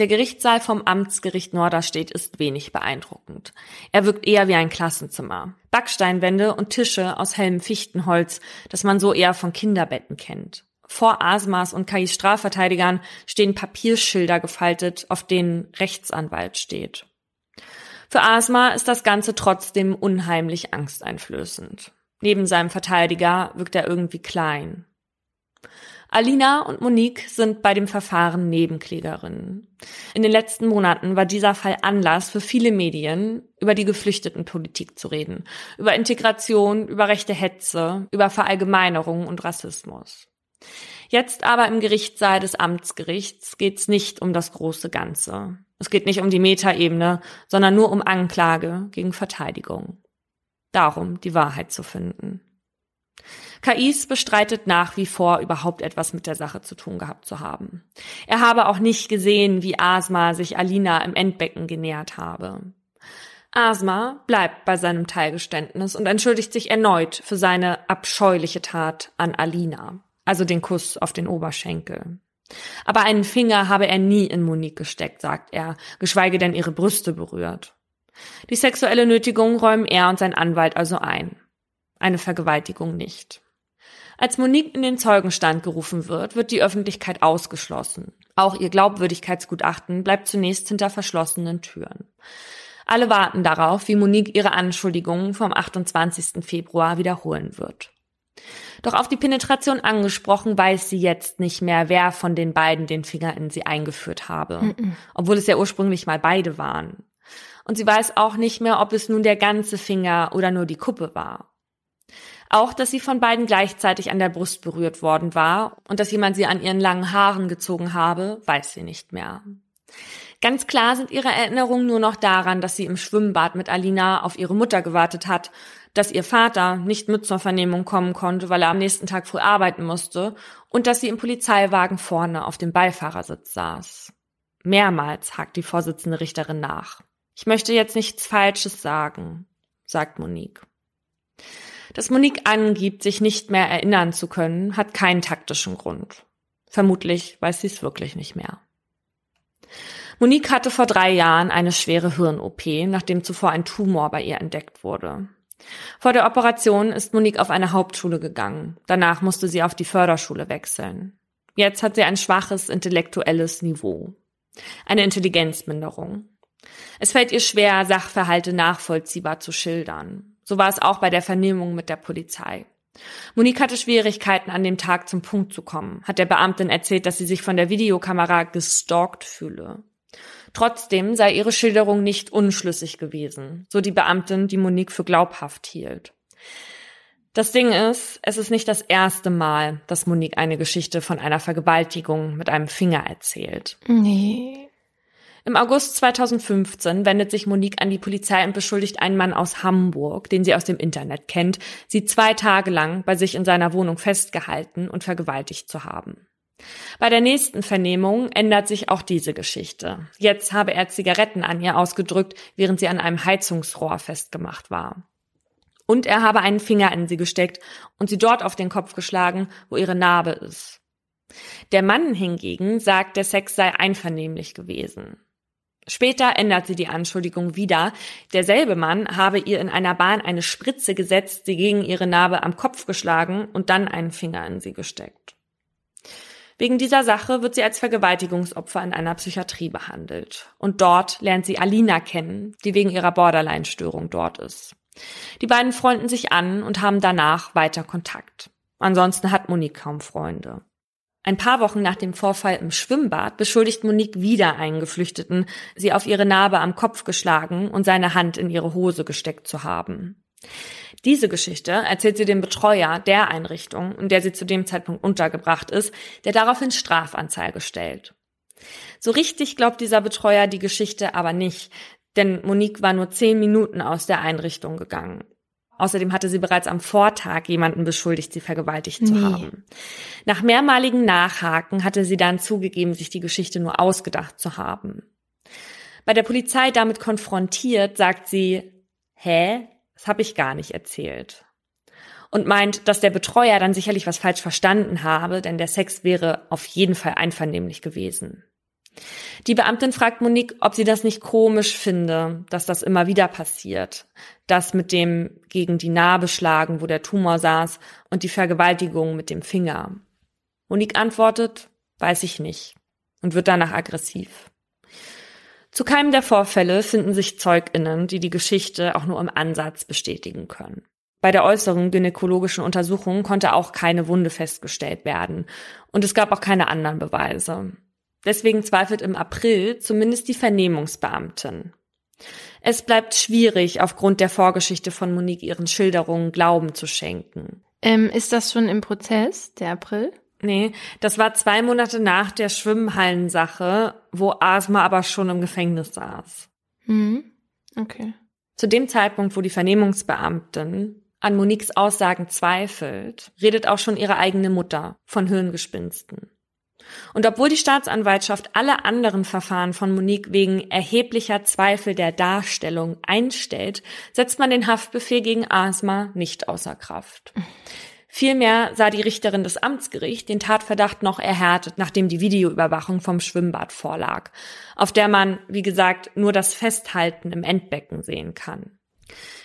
Der Gerichtssaal vom Amtsgericht Norderstedt ist wenig beeindruckend. Er wirkt eher wie ein Klassenzimmer. Backsteinwände und Tische aus hellem Fichtenholz, das man so eher von Kinderbetten kennt. Vor Asmas und Kais Strafverteidigern stehen Papierschilder gefaltet, auf denen Rechtsanwalt steht. Für Asma ist das Ganze trotzdem unheimlich angsteinflößend. Neben seinem Verteidiger wirkt er irgendwie klein. Alina und Monique sind bei dem Verfahren Nebenklägerinnen. In den letzten Monaten war dieser Fall Anlass für viele Medien, über die Geflüchtetenpolitik zu reden, über Integration, über rechte Hetze, über Verallgemeinerung und Rassismus. Jetzt aber im Gerichtssaal des Amtsgerichts geht's nicht um das große Ganze. Es geht nicht um die Metaebene, sondern nur um Anklage gegen Verteidigung. Darum, die Wahrheit zu finden. Kais bestreitet nach wie vor überhaupt etwas mit der Sache zu tun gehabt zu haben. Er habe auch nicht gesehen, wie Asma sich Alina im Endbecken genähert habe. Asma bleibt bei seinem Teilgeständnis und entschuldigt sich erneut für seine abscheuliche Tat an Alina, also den Kuss auf den Oberschenkel. Aber einen Finger habe er nie in Monique gesteckt, sagt er, geschweige denn ihre Brüste berührt. Die sexuelle Nötigung räumen er und sein Anwalt also ein. Eine Vergewaltigung nicht. Als Monique in den Zeugenstand gerufen wird, wird die Öffentlichkeit ausgeschlossen. Auch ihr Glaubwürdigkeitsgutachten bleibt zunächst hinter verschlossenen Türen. Alle warten darauf, wie Monique ihre Anschuldigungen vom 28. Februar wiederholen wird. Doch auf die Penetration angesprochen, weiß sie jetzt nicht mehr, wer von den beiden den Finger in sie eingeführt habe, -mm. obwohl es ja ursprünglich mal beide waren. Und sie weiß auch nicht mehr, ob es nun der ganze Finger oder nur die Kuppe war. Auch, dass sie von beiden gleichzeitig an der Brust berührt worden war und dass jemand sie an ihren langen Haaren gezogen habe, weiß sie nicht mehr. Ganz klar sind ihre Erinnerungen nur noch daran, dass sie im Schwimmbad mit Alina auf ihre Mutter gewartet hat, dass ihr Vater nicht mit zur Vernehmung kommen konnte, weil er am nächsten Tag früh arbeiten musste und dass sie im Polizeiwagen vorne auf dem Beifahrersitz saß. Mehrmals hakt die Vorsitzende Richterin nach. Ich möchte jetzt nichts Falsches sagen, sagt Monique. Dass Monique angibt, sich nicht mehr erinnern zu können, hat keinen taktischen Grund. Vermutlich weiß sie es wirklich nicht mehr. Monique hatte vor drei Jahren eine schwere Hirn-OP, nachdem zuvor ein Tumor bei ihr entdeckt wurde. Vor der Operation ist Monique auf eine Hauptschule gegangen. Danach musste sie auf die Förderschule wechseln. Jetzt hat sie ein schwaches intellektuelles Niveau. Eine Intelligenzminderung. Es fällt ihr schwer, Sachverhalte nachvollziehbar zu schildern. So war es auch bei der Vernehmung mit der Polizei. Monique hatte Schwierigkeiten, an dem Tag zum Punkt zu kommen, hat der Beamtin erzählt, dass sie sich von der Videokamera gestalkt fühle. Trotzdem sei ihre Schilderung nicht unschlüssig gewesen, so die Beamtin, die Monique für glaubhaft hielt. Das Ding ist, es ist nicht das erste Mal, dass Monique eine Geschichte von einer Vergewaltigung mit einem Finger erzählt. Nee. Im August 2015 wendet sich Monique an die Polizei und beschuldigt einen Mann aus Hamburg, den sie aus dem Internet kennt, sie zwei Tage lang bei sich in seiner Wohnung festgehalten und vergewaltigt zu haben. Bei der nächsten Vernehmung ändert sich auch diese Geschichte. Jetzt habe er Zigaretten an ihr ausgedrückt, während sie an einem Heizungsrohr festgemacht war. Und er habe einen Finger in sie gesteckt und sie dort auf den Kopf geschlagen, wo ihre Narbe ist. Der Mann hingegen sagt, der Sex sei einvernehmlich gewesen. Später ändert sie die Anschuldigung wieder. Derselbe Mann habe ihr in einer Bahn eine Spritze gesetzt, sie gegen ihre Narbe am Kopf geschlagen und dann einen Finger in sie gesteckt. Wegen dieser Sache wird sie als Vergewaltigungsopfer in einer Psychiatrie behandelt. Und dort lernt sie Alina kennen, die wegen ihrer Borderline-Störung dort ist. Die beiden freunden sich an und haben danach weiter Kontakt. Ansonsten hat Monique kaum Freunde. Ein paar Wochen nach dem Vorfall im Schwimmbad beschuldigt Monique wieder einen Geflüchteten, sie auf ihre Narbe am Kopf geschlagen und seine Hand in ihre Hose gesteckt zu haben. Diese Geschichte erzählt sie dem Betreuer der Einrichtung, in der sie zu dem Zeitpunkt untergebracht ist, der daraufhin Strafanzeige stellt. So richtig glaubt dieser Betreuer die Geschichte aber nicht, denn Monique war nur zehn Minuten aus der Einrichtung gegangen. Außerdem hatte sie bereits am Vortag jemanden beschuldigt, sie vergewaltigt zu nee. haben. Nach mehrmaligen Nachhaken hatte sie dann zugegeben, sich die Geschichte nur ausgedacht zu haben. Bei der Polizei damit konfrontiert, sagt sie, hä, das habe ich gar nicht erzählt. Und meint, dass der Betreuer dann sicherlich was falsch verstanden habe, denn der Sex wäre auf jeden Fall einvernehmlich gewesen. Die Beamtin fragt Monique, ob sie das nicht komisch finde, dass das immer wieder passiert. Das mit dem gegen die Narbe schlagen, wo der Tumor saß, und die Vergewaltigung mit dem Finger. Monique antwortet, weiß ich nicht, und wird danach aggressiv. Zu keinem der Vorfälle finden sich ZeugInnen, die die Geschichte auch nur im Ansatz bestätigen können. Bei der äußeren gynäkologischen Untersuchung konnte auch keine Wunde festgestellt werden und es gab auch keine anderen Beweise. Deswegen zweifelt im April zumindest die Vernehmungsbeamtin. Es bleibt schwierig, aufgrund der Vorgeschichte von Monique ihren Schilderungen Glauben zu schenken. Ähm, ist das schon im Prozess, der April? Nee, das war zwei Monate nach der Schwimmhallensache, wo Asma aber schon im Gefängnis saß. Mhm. Okay. Zu dem Zeitpunkt, wo die Vernehmungsbeamtin an Moniques Aussagen zweifelt, redet auch schon ihre eigene Mutter von Hirngespinsten. Und obwohl die Staatsanwaltschaft alle anderen Verfahren von Monique wegen erheblicher Zweifel der Darstellung einstellt, setzt man den Haftbefehl gegen Asma nicht außer Kraft. Vielmehr sah die Richterin des Amtsgerichts den Tatverdacht noch erhärtet, nachdem die Videoüberwachung vom Schwimmbad vorlag, auf der man, wie gesagt, nur das Festhalten im Endbecken sehen kann.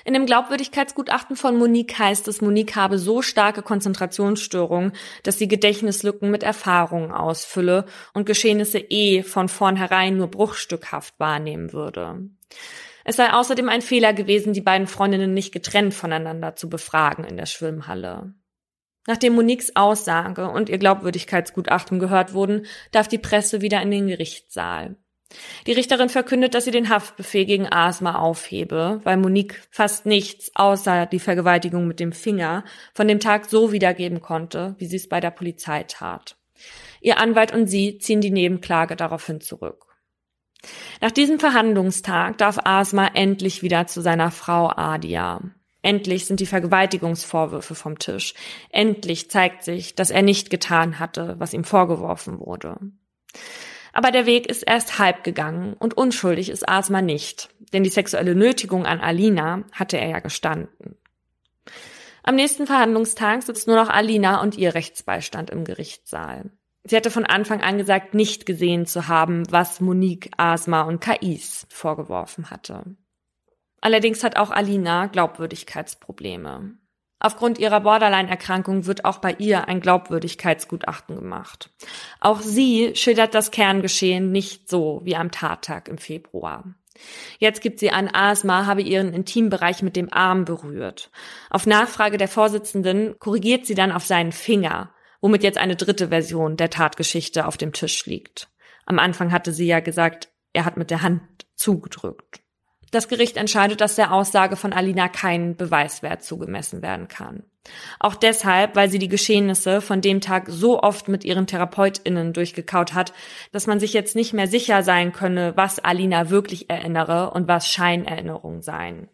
In dem Glaubwürdigkeitsgutachten von Monique heißt es, Monique habe so starke Konzentrationsstörungen, dass sie Gedächtnislücken mit Erfahrungen ausfülle und Geschehnisse eh von vornherein nur bruchstückhaft wahrnehmen würde. Es sei außerdem ein Fehler gewesen, die beiden Freundinnen nicht getrennt voneinander zu befragen in der Schwimmhalle. Nachdem Moniques Aussage und ihr Glaubwürdigkeitsgutachten gehört wurden, darf die Presse wieder in den Gerichtssaal. Die Richterin verkündet, dass sie den Haftbefehl gegen Asma aufhebe, weil Monique fast nichts außer die Vergewaltigung mit dem Finger von dem Tag so wiedergeben konnte, wie sie es bei der Polizei tat. Ihr Anwalt und sie ziehen die Nebenklage daraufhin zurück. Nach diesem Verhandlungstag darf Asma endlich wieder zu seiner Frau Adia. Endlich sind die Vergewaltigungsvorwürfe vom Tisch. Endlich zeigt sich, dass er nicht getan hatte, was ihm vorgeworfen wurde. Aber der Weg ist erst halb gegangen und unschuldig ist Asma nicht, denn die sexuelle Nötigung an Alina hatte er ja gestanden. Am nächsten Verhandlungstag sitzt nur noch Alina und ihr Rechtsbeistand im Gerichtssaal. Sie hatte von Anfang an gesagt, nicht gesehen zu haben, was Monique, Asma und Kais vorgeworfen hatte. Allerdings hat auch Alina Glaubwürdigkeitsprobleme. Aufgrund ihrer Borderline-Erkrankung wird auch bei ihr ein Glaubwürdigkeitsgutachten gemacht. Auch sie schildert das Kerngeschehen nicht so wie am Tattag im Februar. Jetzt gibt sie an, Asma habe ihren Intimbereich mit dem Arm berührt. Auf Nachfrage der Vorsitzenden korrigiert sie dann auf seinen Finger, womit jetzt eine dritte Version der Tatgeschichte auf dem Tisch liegt. Am Anfang hatte sie ja gesagt, er hat mit der Hand zugedrückt. Das Gericht entscheidet, dass der Aussage von Alina kein Beweiswert zugemessen werden kann. Auch deshalb, weil sie die Geschehnisse von dem Tag so oft mit ihren TherapeutInnen durchgekaut hat, dass man sich jetzt nicht mehr sicher sein könne, was Alina wirklich erinnere und was Scheinerinnerungen seien.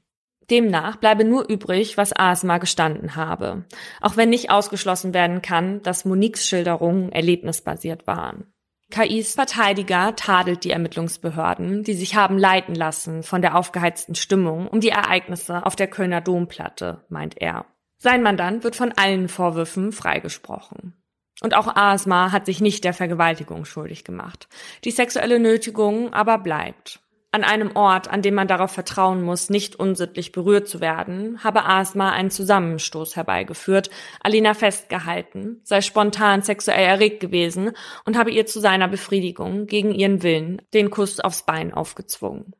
Demnach bleibe nur übrig, was Asma gestanden habe, auch wenn nicht ausgeschlossen werden kann, dass Moniques Schilderungen erlebnisbasiert waren. KIs Verteidiger tadelt die Ermittlungsbehörden, die sich haben leiten lassen von der aufgeheizten Stimmung um die Ereignisse auf der Kölner Domplatte, meint er. Sein Mandant wird von allen Vorwürfen freigesprochen. Und auch Asma hat sich nicht der Vergewaltigung schuldig gemacht. Die sexuelle Nötigung aber bleibt. An einem Ort, an dem man darauf vertrauen muss, nicht unsittlich berührt zu werden, habe Asma einen Zusammenstoß herbeigeführt, Alina festgehalten, sei spontan sexuell erregt gewesen und habe ihr zu seiner Befriedigung gegen ihren Willen den Kuss aufs Bein aufgezwungen.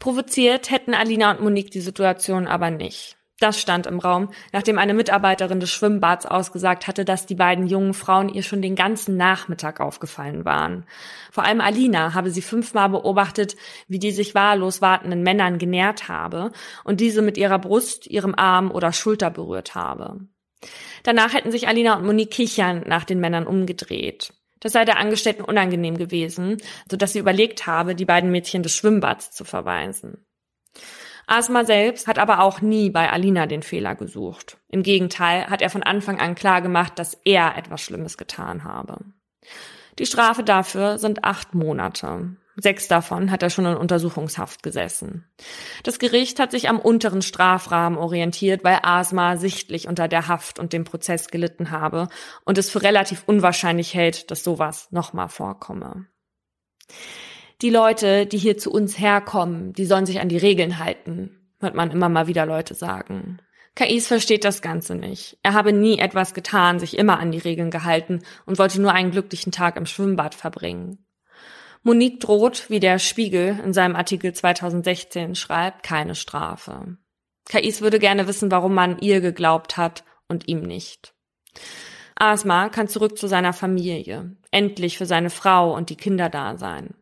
Provoziert hätten Alina und Monique die Situation aber nicht. Das stand im Raum, nachdem eine Mitarbeiterin des Schwimmbads ausgesagt hatte, dass die beiden jungen Frauen ihr schon den ganzen Nachmittag aufgefallen waren. Vor allem Alina habe sie fünfmal beobachtet, wie die sich wahllos wartenden Männern genährt habe und diese mit ihrer Brust, ihrem Arm oder Schulter berührt habe. Danach hätten sich Alina und Monique kichernd nach den Männern umgedreht. Das sei der Angestellten unangenehm gewesen, so dass sie überlegt habe, die beiden Mädchen des Schwimmbads zu verweisen. Asma selbst hat aber auch nie bei Alina den Fehler gesucht. Im Gegenteil hat er von Anfang an klar gemacht, dass er etwas Schlimmes getan habe. Die Strafe dafür sind acht Monate. Sechs davon hat er schon in Untersuchungshaft gesessen. Das Gericht hat sich am unteren Strafrahmen orientiert, weil Asma sichtlich unter der Haft und dem Prozess gelitten habe und es für relativ unwahrscheinlich hält, dass sowas nochmal vorkomme die Leute, die hier zu uns herkommen, die sollen sich an die Regeln halten, hört man immer mal wieder Leute sagen. Kais versteht das Ganze nicht. Er habe nie etwas getan, sich immer an die Regeln gehalten und wollte nur einen glücklichen Tag im Schwimmbad verbringen. Monique droht, wie der Spiegel in seinem Artikel 2016 schreibt, keine Strafe. Kais würde gerne wissen, warum man ihr geglaubt hat und ihm nicht. Asma kann zurück zu seiner Familie, endlich für seine Frau und die Kinder da sein.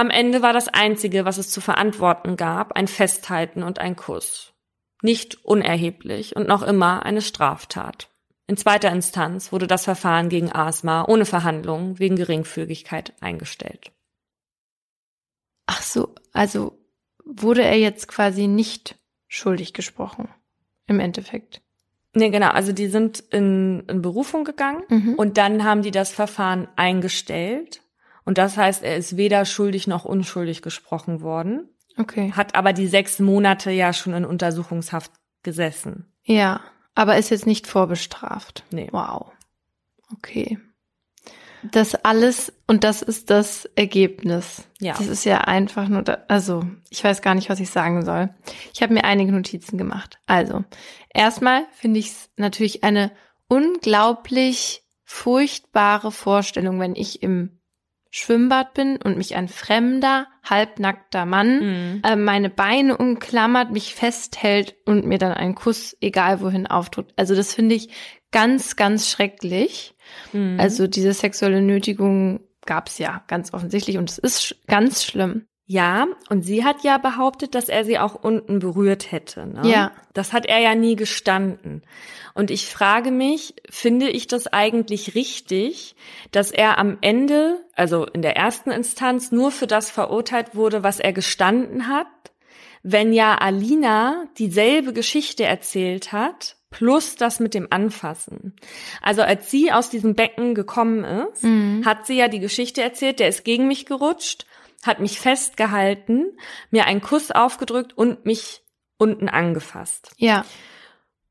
Am Ende war das Einzige, was es zu verantworten gab, ein Festhalten und ein Kuss. Nicht unerheblich und noch immer eine Straftat. In zweiter Instanz wurde das Verfahren gegen Asma ohne Verhandlung wegen Geringfügigkeit eingestellt. Ach so, also wurde er jetzt quasi nicht schuldig gesprochen, im Endeffekt. Nee, genau. Also die sind in, in Berufung gegangen mhm. und dann haben die das Verfahren eingestellt und das heißt, er ist weder schuldig noch unschuldig gesprochen worden. Okay. Hat aber die sechs Monate ja schon in Untersuchungshaft gesessen. Ja, aber ist jetzt nicht vorbestraft. Nee. Wow. Okay. Das alles, und das ist das Ergebnis. Ja. Das ist ja einfach nur, da, also ich weiß gar nicht, was ich sagen soll. Ich habe mir einige Notizen gemacht. Also, erstmal finde ich es natürlich eine unglaublich furchtbare Vorstellung, wenn ich im Schwimmbad bin und mich ein fremder, halbnackter Mann mhm. äh, meine Beine umklammert, mich festhält und mir dann einen Kuss, egal wohin, auftut. Also das finde ich ganz, ganz schrecklich. Mhm. Also diese sexuelle Nötigung gab es ja ganz offensichtlich und es ist ganz schlimm. Ja, und sie hat ja behauptet, dass er sie auch unten berührt hätte. Ne? Ja. Das hat er ja nie gestanden. Und ich frage mich, finde ich das eigentlich richtig, dass er am Ende, also in der ersten Instanz, nur für das verurteilt wurde, was er gestanden hat, wenn ja Alina dieselbe Geschichte erzählt hat, plus das mit dem Anfassen. Also als sie aus diesem Becken gekommen ist, mhm. hat sie ja die Geschichte erzählt, der ist gegen mich gerutscht hat mich festgehalten, mir einen Kuss aufgedrückt und mich unten angefasst. Ja.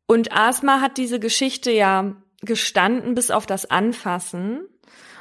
Und Asma hat diese Geschichte ja gestanden bis auf das Anfassen.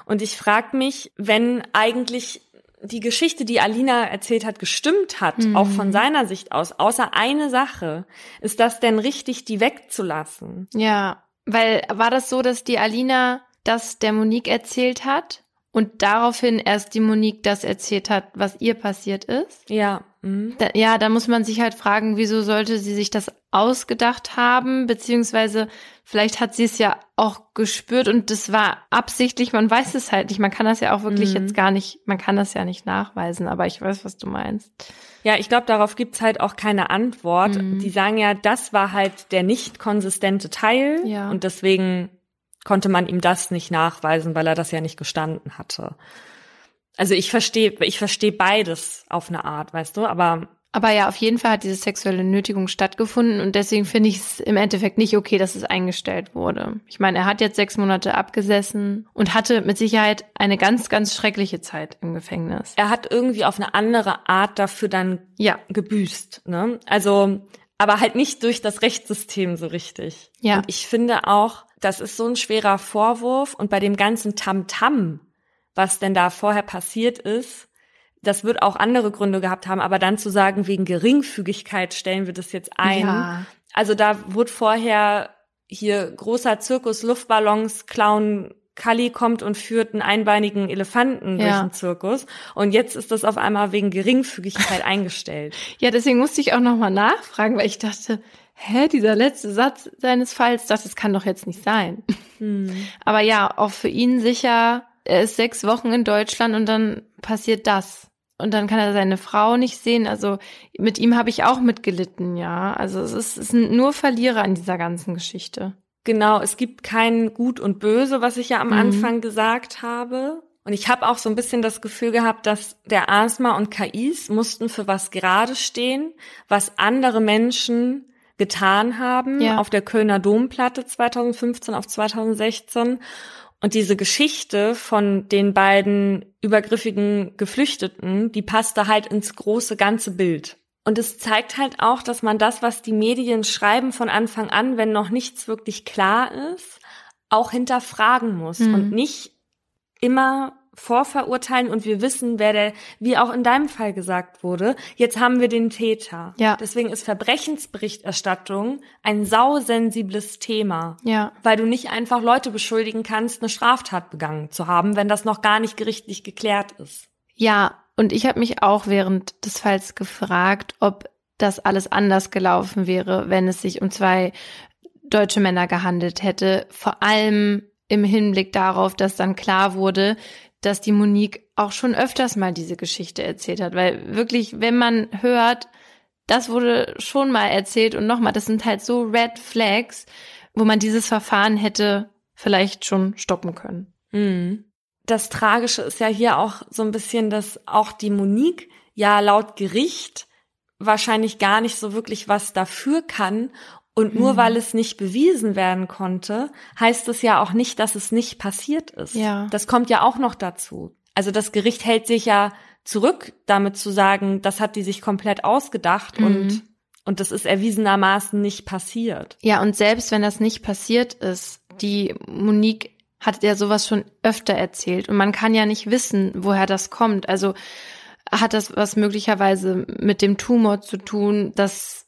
Und ich frage mich, wenn eigentlich die Geschichte, die Alina erzählt hat, gestimmt hat, mhm. auch von seiner Sicht aus, außer eine Sache, ist das denn richtig, die wegzulassen? Ja, weil war das so, dass die Alina das der Monique erzählt hat? Und daraufhin erst die Monique das erzählt hat, was ihr passiert ist. Ja. Mhm. Da, ja, da muss man sich halt fragen, wieso sollte sie sich das ausgedacht haben, beziehungsweise vielleicht hat sie es ja auch gespürt und das war absichtlich, man weiß es halt nicht. Man kann das ja auch wirklich mhm. jetzt gar nicht, man kann das ja nicht nachweisen, aber ich weiß, was du meinst. Ja, ich glaube, darauf gibt's halt auch keine Antwort. Mhm. Die sagen ja, das war halt der nicht konsistente Teil ja. und deswegen konnte man ihm das nicht nachweisen, weil er das ja nicht gestanden hatte. Also ich verstehe, ich verstehe beides auf eine Art, weißt du, aber aber ja, auf jeden Fall hat diese sexuelle Nötigung stattgefunden und deswegen finde ich es im Endeffekt nicht okay, dass es eingestellt wurde. Ich meine, er hat jetzt sechs Monate abgesessen und hatte mit Sicherheit eine ganz, ganz schreckliche Zeit im Gefängnis. Er hat irgendwie auf eine andere Art dafür dann ja. gebüßt. Ne? Also, aber halt nicht durch das Rechtssystem so richtig. Ja. Und ich finde auch, das ist so ein schwerer Vorwurf und bei dem ganzen Tamtam, -Tam, was denn da vorher passiert ist, das wird auch andere Gründe gehabt haben, aber dann zu sagen, wegen Geringfügigkeit stellen wir das jetzt ein. Ja. Also da wurde vorher hier großer Zirkus, Luftballons, Clown, Kali kommt und führt einen einbeinigen Elefanten ja. durch den Zirkus. Und jetzt ist das auf einmal wegen Geringfügigkeit [laughs] eingestellt. Ja, deswegen musste ich auch nochmal nachfragen, weil ich dachte, hä, dieser letzte Satz seines Falls, das, das kann doch jetzt nicht sein. Hm. Aber ja, auch für ihn sicher, er ist sechs Wochen in Deutschland und dann passiert das. Und dann kann er seine Frau nicht sehen. Also mit ihm habe ich auch mitgelitten, ja. Also es, ist, es sind nur Verlierer in dieser ganzen Geschichte. Genau, es gibt kein Gut und Böse, was ich ja am mhm. Anfang gesagt habe. Und ich habe auch so ein bisschen das Gefühl gehabt, dass der Asma und KIs mussten für was gerade stehen, was andere Menschen getan haben ja. auf der Kölner Domplatte 2015 auf 2016. Und diese Geschichte von den beiden übergriffigen Geflüchteten, die passte halt ins große ganze Bild. Und es zeigt halt auch, dass man das, was die Medien schreiben von Anfang an, wenn noch nichts wirklich klar ist, auch hinterfragen muss mhm. und nicht immer vorverurteilen und wir wissen, wer der, wie auch in deinem Fall gesagt wurde, jetzt haben wir den Täter. Ja. Deswegen ist Verbrechensberichterstattung ein sausensibles Thema. Ja. Weil du nicht einfach Leute beschuldigen kannst, eine Straftat begangen zu haben, wenn das noch gar nicht gerichtlich geklärt ist. Ja, und ich habe mich auch während des Falls gefragt, ob das alles anders gelaufen wäre, wenn es sich um zwei deutsche Männer gehandelt hätte. Vor allem im Hinblick darauf, dass dann klar wurde, dass die Monique auch schon öfters mal diese Geschichte erzählt hat, weil wirklich, wenn man hört, das wurde schon mal erzählt und nochmal, das sind halt so Red Flags, wo man dieses Verfahren hätte vielleicht schon stoppen können. Mhm. Das Tragische ist ja hier auch so ein bisschen, dass auch die Monique ja laut Gericht wahrscheinlich gar nicht so wirklich was dafür kann und nur mhm. weil es nicht bewiesen werden konnte, heißt es ja auch nicht, dass es nicht passiert ist. Ja. Das kommt ja auch noch dazu. Also das Gericht hält sich ja zurück, damit zu sagen, das hat die sich komplett ausgedacht mhm. und und das ist erwiesenermaßen nicht passiert. Ja, und selbst wenn das nicht passiert ist, die Monique hat ja sowas schon öfter erzählt und man kann ja nicht wissen, woher das kommt. Also hat das was möglicherweise mit dem Tumor zu tun, dass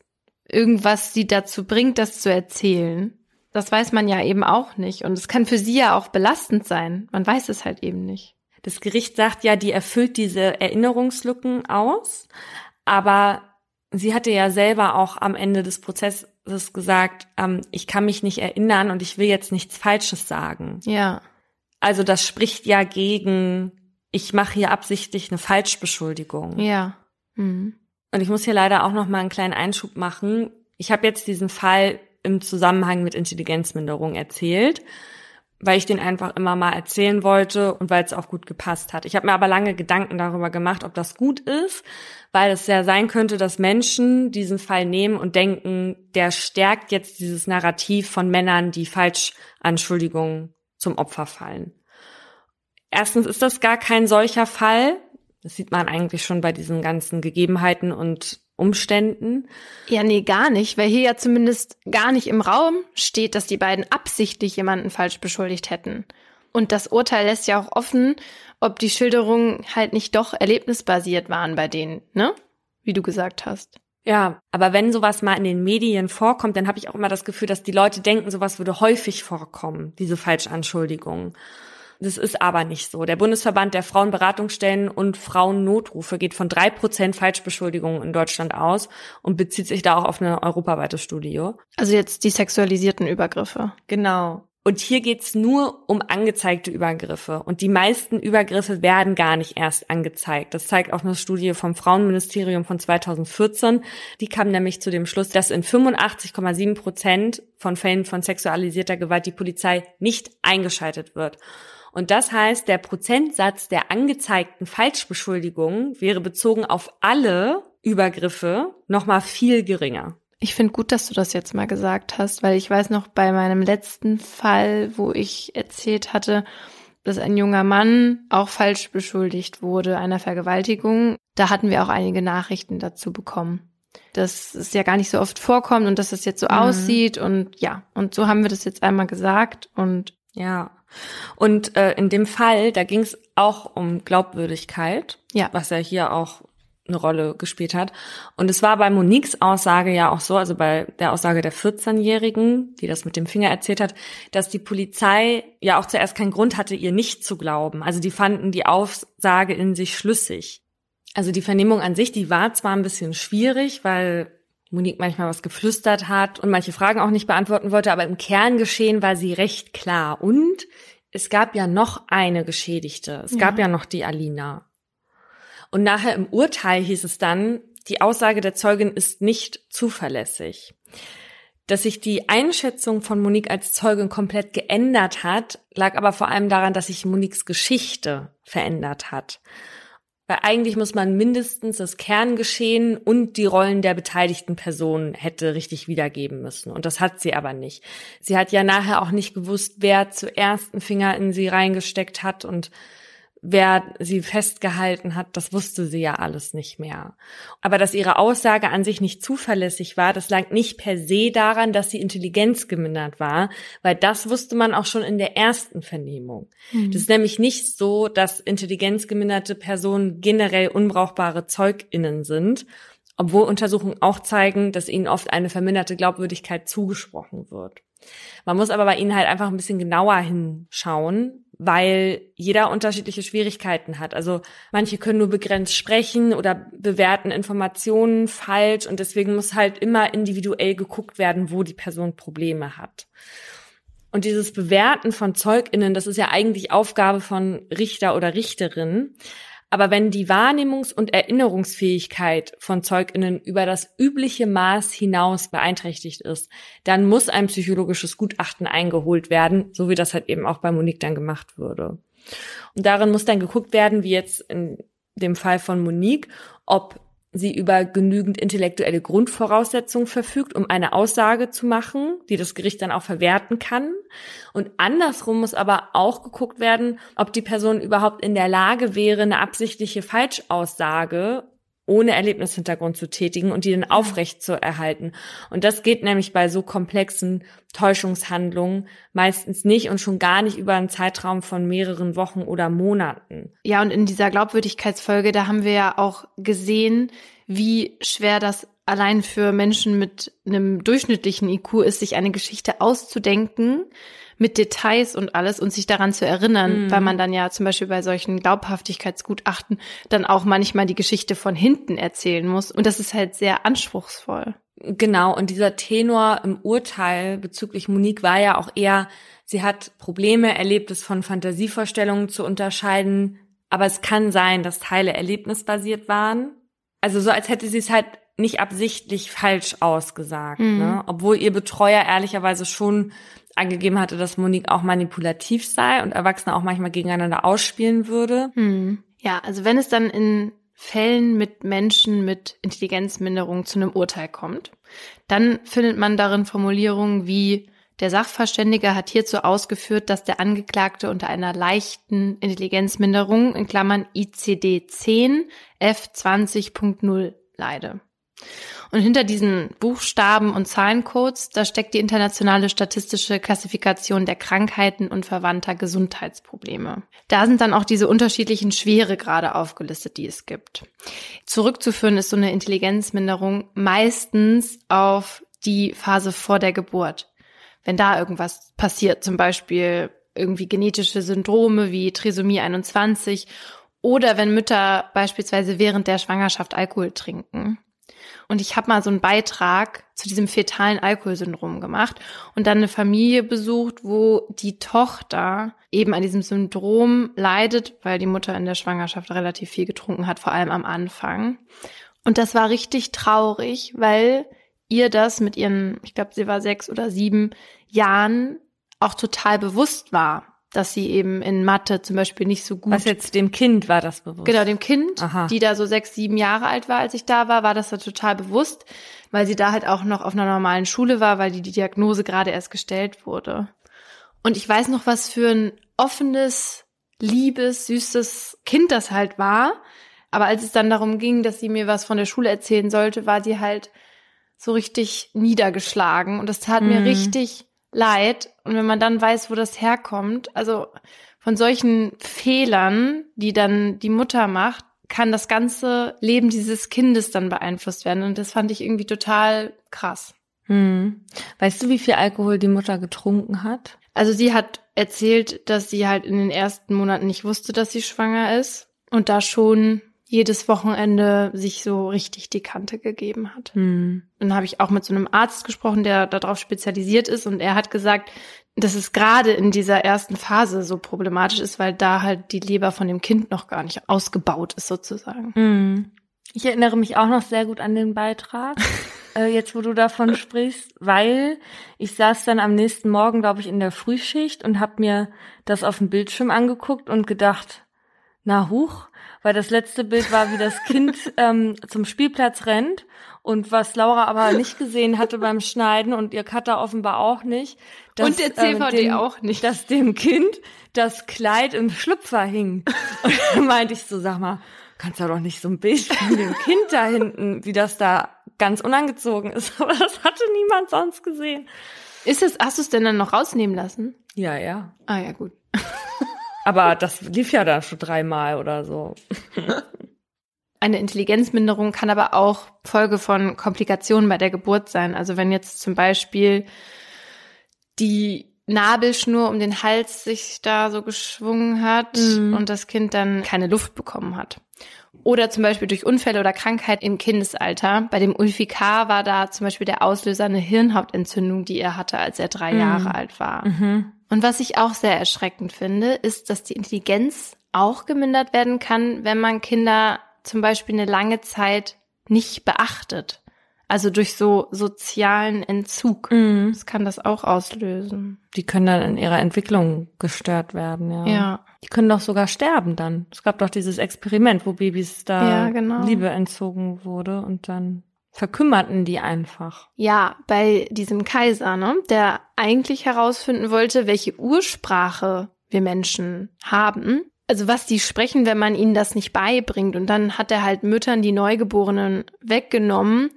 irgendwas sie dazu bringt, das zu erzählen. Das weiß man ja eben auch nicht. Und es kann für sie ja auch belastend sein. Man weiß es halt eben nicht. Das Gericht sagt ja, die erfüllt diese Erinnerungslücken aus. Aber sie hatte ja selber auch am Ende des Prozesses letztes gesagt, ähm, ich kann mich nicht erinnern und ich will jetzt nichts Falsches sagen. Ja. Also das spricht ja gegen, ich mache hier absichtlich eine Falschbeschuldigung. Ja. Mhm. Und ich muss hier leider auch noch mal einen kleinen Einschub machen. Ich habe jetzt diesen Fall im Zusammenhang mit Intelligenzminderung erzählt weil ich den einfach immer mal erzählen wollte und weil es auch gut gepasst hat. Ich habe mir aber lange Gedanken darüber gemacht, ob das gut ist, weil es ja sein könnte, dass Menschen diesen Fall nehmen und denken, der stärkt jetzt dieses Narrativ von Männern, die Falschanschuldigungen zum Opfer fallen. Erstens ist das gar kein solcher Fall. Das sieht man eigentlich schon bei diesen ganzen Gegebenheiten und Umständen. Ja, nee, gar nicht, weil hier ja zumindest gar nicht im Raum steht, dass die beiden absichtlich jemanden falsch beschuldigt hätten. Und das Urteil lässt ja auch offen, ob die Schilderungen halt nicht doch erlebnisbasiert waren bei denen, ne? Wie du gesagt hast. Ja, aber wenn sowas mal in den Medien vorkommt, dann habe ich auch immer das Gefühl, dass die Leute denken, sowas würde häufig vorkommen, diese Falschanschuldigungen. Das ist aber nicht so. Der Bundesverband der Frauenberatungsstellen und Frauennotrufe geht von drei Prozent Falschbeschuldigungen in Deutschland aus und bezieht sich da auch auf eine europaweite Studie. Also jetzt die sexualisierten Übergriffe. Genau. Und hier geht's nur um angezeigte Übergriffe. Und die meisten Übergriffe werden gar nicht erst angezeigt. Das zeigt auch eine Studie vom Frauenministerium von 2014. Die kam nämlich zu dem Schluss, dass in 85,7 Prozent von Fällen von sexualisierter Gewalt die Polizei nicht eingeschaltet wird. Und das heißt, der Prozentsatz der angezeigten Falschbeschuldigungen wäre bezogen auf alle Übergriffe nochmal viel geringer. Ich finde gut, dass du das jetzt mal gesagt hast, weil ich weiß noch bei meinem letzten Fall, wo ich erzählt hatte, dass ein junger Mann auch falsch beschuldigt wurde einer Vergewaltigung. Da hatten wir auch einige Nachrichten dazu bekommen. Dass es ja gar nicht so oft vorkommt und dass es jetzt so mhm. aussieht und ja, und so haben wir das jetzt einmal gesagt und ja. Und äh, in dem Fall, da ging es auch um Glaubwürdigkeit, ja. was ja hier auch eine Rolle gespielt hat. Und es war bei Moniques Aussage ja auch so, also bei der Aussage der 14-Jährigen, die das mit dem Finger erzählt hat, dass die Polizei ja auch zuerst keinen Grund hatte, ihr nicht zu glauben. Also die fanden die Aussage in sich schlüssig. Also die Vernehmung an sich, die war zwar ein bisschen schwierig, weil Monique manchmal was geflüstert hat und manche Fragen auch nicht beantworten wollte, aber im Kerngeschehen war sie recht klar. Und es gab ja noch eine Geschädigte. Es ja. gab ja noch die Alina. Und nachher im Urteil hieß es dann, die Aussage der Zeugin ist nicht zuverlässig. Dass sich die Einschätzung von Monique als Zeugin komplett geändert hat, lag aber vor allem daran, dass sich Moniques Geschichte verändert hat. Weil eigentlich muss man mindestens das Kerngeschehen und die Rollen der beteiligten Personen hätte richtig wiedergeben müssen. Und das hat sie aber nicht. Sie hat ja nachher auch nicht gewusst, wer zuerst einen Finger in sie reingesteckt hat und wer sie festgehalten hat, das wusste sie ja alles nicht mehr. Aber dass ihre Aussage an sich nicht zuverlässig war, das lag nicht per se daran, dass sie Intelligenz gemindert war, weil das wusste man auch schon in der ersten Vernehmung. Mhm. Das ist nämlich nicht so, dass intelligenzgeminderte Personen generell unbrauchbare ZeugInnen sind, obwohl Untersuchungen auch zeigen, dass ihnen oft eine verminderte Glaubwürdigkeit zugesprochen wird. Man muss aber bei ihnen halt einfach ein bisschen genauer hinschauen, weil jeder unterschiedliche Schwierigkeiten hat. Also manche können nur begrenzt sprechen oder bewerten Informationen falsch und deswegen muss halt immer individuell geguckt werden, wo die Person Probleme hat. Und dieses Bewerten von ZeugInnen, das ist ja eigentlich Aufgabe von Richter oder Richterin. Aber wenn die Wahrnehmungs- und Erinnerungsfähigkeit von Zeuginnen über das übliche Maß hinaus beeinträchtigt ist, dann muss ein psychologisches Gutachten eingeholt werden, so wie das halt eben auch bei Monique dann gemacht würde. Und darin muss dann geguckt werden, wie jetzt in dem Fall von Monique, ob sie über genügend intellektuelle Grundvoraussetzungen verfügt, um eine Aussage zu machen, die das Gericht dann auch verwerten kann. Und andersrum muss aber auch geguckt werden, ob die Person überhaupt in der Lage wäre, eine absichtliche Falschaussage ohne Erlebnishintergrund zu tätigen und die dann aufrecht zu erhalten. Und das geht nämlich bei so komplexen Täuschungshandlungen meistens nicht und schon gar nicht über einen Zeitraum von mehreren Wochen oder Monaten. Ja, und in dieser Glaubwürdigkeitsfolge, da haben wir ja auch gesehen, wie schwer das allein für Menschen mit einem durchschnittlichen IQ ist, sich eine Geschichte auszudenken mit Details und alles und sich daran zu erinnern, mhm. weil man dann ja zum Beispiel bei solchen Glaubhaftigkeitsgutachten dann auch manchmal die Geschichte von hinten erzählen muss. Und das ist halt sehr anspruchsvoll. Genau, und dieser Tenor im Urteil bezüglich Monique war ja auch eher, sie hat Probleme erlebt, es von Fantasievorstellungen zu unterscheiden, aber es kann sein, dass Teile erlebnisbasiert waren. Also so, als hätte sie es halt nicht absichtlich falsch ausgesagt, mhm. ne? obwohl ihr Betreuer ehrlicherweise schon angegeben hatte, dass Monique auch manipulativ sei und Erwachsene auch manchmal gegeneinander ausspielen würde. Hm. Ja, also wenn es dann in Fällen mit Menschen mit Intelligenzminderung zu einem Urteil kommt, dann findet man darin Formulierungen wie der Sachverständige hat hierzu ausgeführt, dass der Angeklagte unter einer leichten Intelligenzminderung in Klammern ICD-10 F20.0 leide. Und hinter diesen Buchstaben und Zahlencodes, da steckt die internationale statistische Klassifikation der Krankheiten und verwandter Gesundheitsprobleme. Da sind dann auch diese unterschiedlichen Schweregrade aufgelistet, die es gibt. Zurückzuführen ist so eine Intelligenzminderung meistens auf die Phase vor der Geburt. Wenn da irgendwas passiert, zum Beispiel irgendwie genetische Syndrome wie Trisomie 21 oder wenn Mütter beispielsweise während der Schwangerschaft Alkohol trinken. Und ich habe mal so einen Beitrag zu diesem fetalen Alkoholsyndrom gemacht und dann eine Familie besucht, wo die Tochter eben an diesem Syndrom leidet, weil die Mutter in der Schwangerschaft relativ viel getrunken hat, vor allem am Anfang. Und das war richtig traurig, weil ihr das mit ihren, ich glaube, sie war sechs oder sieben Jahren auch total bewusst war dass sie eben in Mathe zum Beispiel nicht so gut. Was jetzt dem Kind war das bewusst? Genau, dem Kind, Aha. die da so sechs, sieben Jahre alt war, als ich da war, war das da total bewusst, weil sie da halt auch noch auf einer normalen Schule war, weil die, die Diagnose gerade erst gestellt wurde. Und ich weiß noch, was für ein offenes, liebes, süßes Kind das halt war. Aber als es dann darum ging, dass sie mir was von der Schule erzählen sollte, war sie halt so richtig niedergeschlagen. Und das tat mhm. mir richtig leid. Und wenn man dann weiß, wo das herkommt, also von solchen Fehlern, die dann die Mutter macht, kann das ganze Leben dieses Kindes dann beeinflusst werden. Und das fand ich irgendwie total krass. Hm. Weißt du, wie viel Alkohol die Mutter getrunken hat? Also sie hat erzählt, dass sie halt in den ersten Monaten nicht wusste, dass sie schwanger ist und da schon jedes Wochenende sich so richtig die Kante gegeben hat. Hm. Dann habe ich auch mit so einem Arzt gesprochen, der darauf spezialisiert ist und er hat gesagt, dass es gerade in dieser ersten Phase so problematisch ist, weil da halt die Leber von dem Kind noch gar nicht ausgebaut ist sozusagen. Hm. Ich erinnere mich auch noch sehr gut an den Beitrag, [laughs] äh, jetzt wo du davon sprichst, weil ich saß dann am nächsten Morgen, glaube ich, in der Frühschicht und habe mir das auf dem Bildschirm angeguckt und gedacht, na huch, weil das letzte Bild war, wie das Kind [laughs] ähm, zum Spielplatz rennt und was Laura aber nicht gesehen hatte beim Schneiden und ihr Cutter offenbar auch nicht. Dass, und der CVD ähm, dem, auch nicht. Dass dem Kind das Kleid im Schlüpfer hing. [laughs] Und dann meinte ich so, sag mal, kannst du doch nicht so ein Bild von dem Kind da hinten, wie das da ganz unangezogen ist. [laughs] Aber das hatte niemand sonst gesehen. Ist es, hast du es denn dann noch rausnehmen lassen? Ja, ja. Ah ja, gut. Aber das lief ja da schon dreimal oder so. Eine Intelligenzminderung kann aber auch Folge von Komplikationen bei der Geburt sein. Also wenn jetzt zum Beispiel die Nabelschnur um den Hals sich da so geschwungen hat mhm. und das Kind dann keine Luft bekommen hat. Oder zum Beispiel durch Unfälle oder Krankheit im Kindesalter. Bei dem Ulfi K. war da zum Beispiel der Auslöser eine Hirnhauptentzündung, die er hatte, als er drei mhm. Jahre alt war. Mhm. Und was ich auch sehr erschreckend finde, ist, dass die Intelligenz auch gemindert werden kann, wenn man Kinder zum Beispiel eine lange Zeit nicht beachtet. Also durch so sozialen Entzug. Mhm. Das kann das auch auslösen. Die können dann in ihrer Entwicklung gestört werden, ja. Ja. Die können doch sogar sterben dann. Es gab doch dieses Experiment, wo Babys da ja, genau. Liebe entzogen wurde und dann verkümmerten die einfach. Ja, bei diesem Kaiser, ne, der eigentlich herausfinden wollte, welche Ursprache wir Menschen haben. Also was die sprechen, wenn man ihnen das nicht beibringt. Und dann hat er halt Müttern die Neugeborenen weggenommen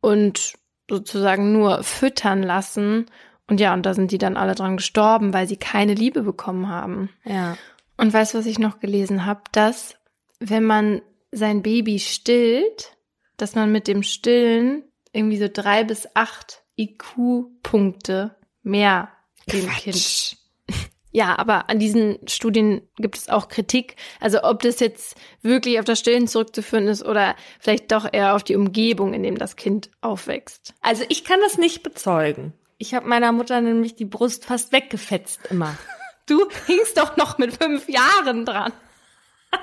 und sozusagen nur füttern lassen. Und ja, und da sind die dann alle dran gestorben, weil sie keine Liebe bekommen haben. Ja. Und weißt du, was ich noch gelesen habe? Dass, wenn man sein Baby stillt, dass man mit dem Stillen irgendwie so drei bis acht IQ-Punkte mehr dem Quatsch. Kind. [laughs] Ja, aber an diesen Studien gibt es auch Kritik. Also ob das jetzt wirklich auf das Stillen zurückzuführen ist oder vielleicht doch eher auf die Umgebung, in dem das Kind aufwächst. Also ich kann das nicht bezeugen. Ich habe meiner Mutter nämlich die Brust fast weggefetzt immer. [laughs] Du hingst doch noch mit fünf Jahren dran. [laughs]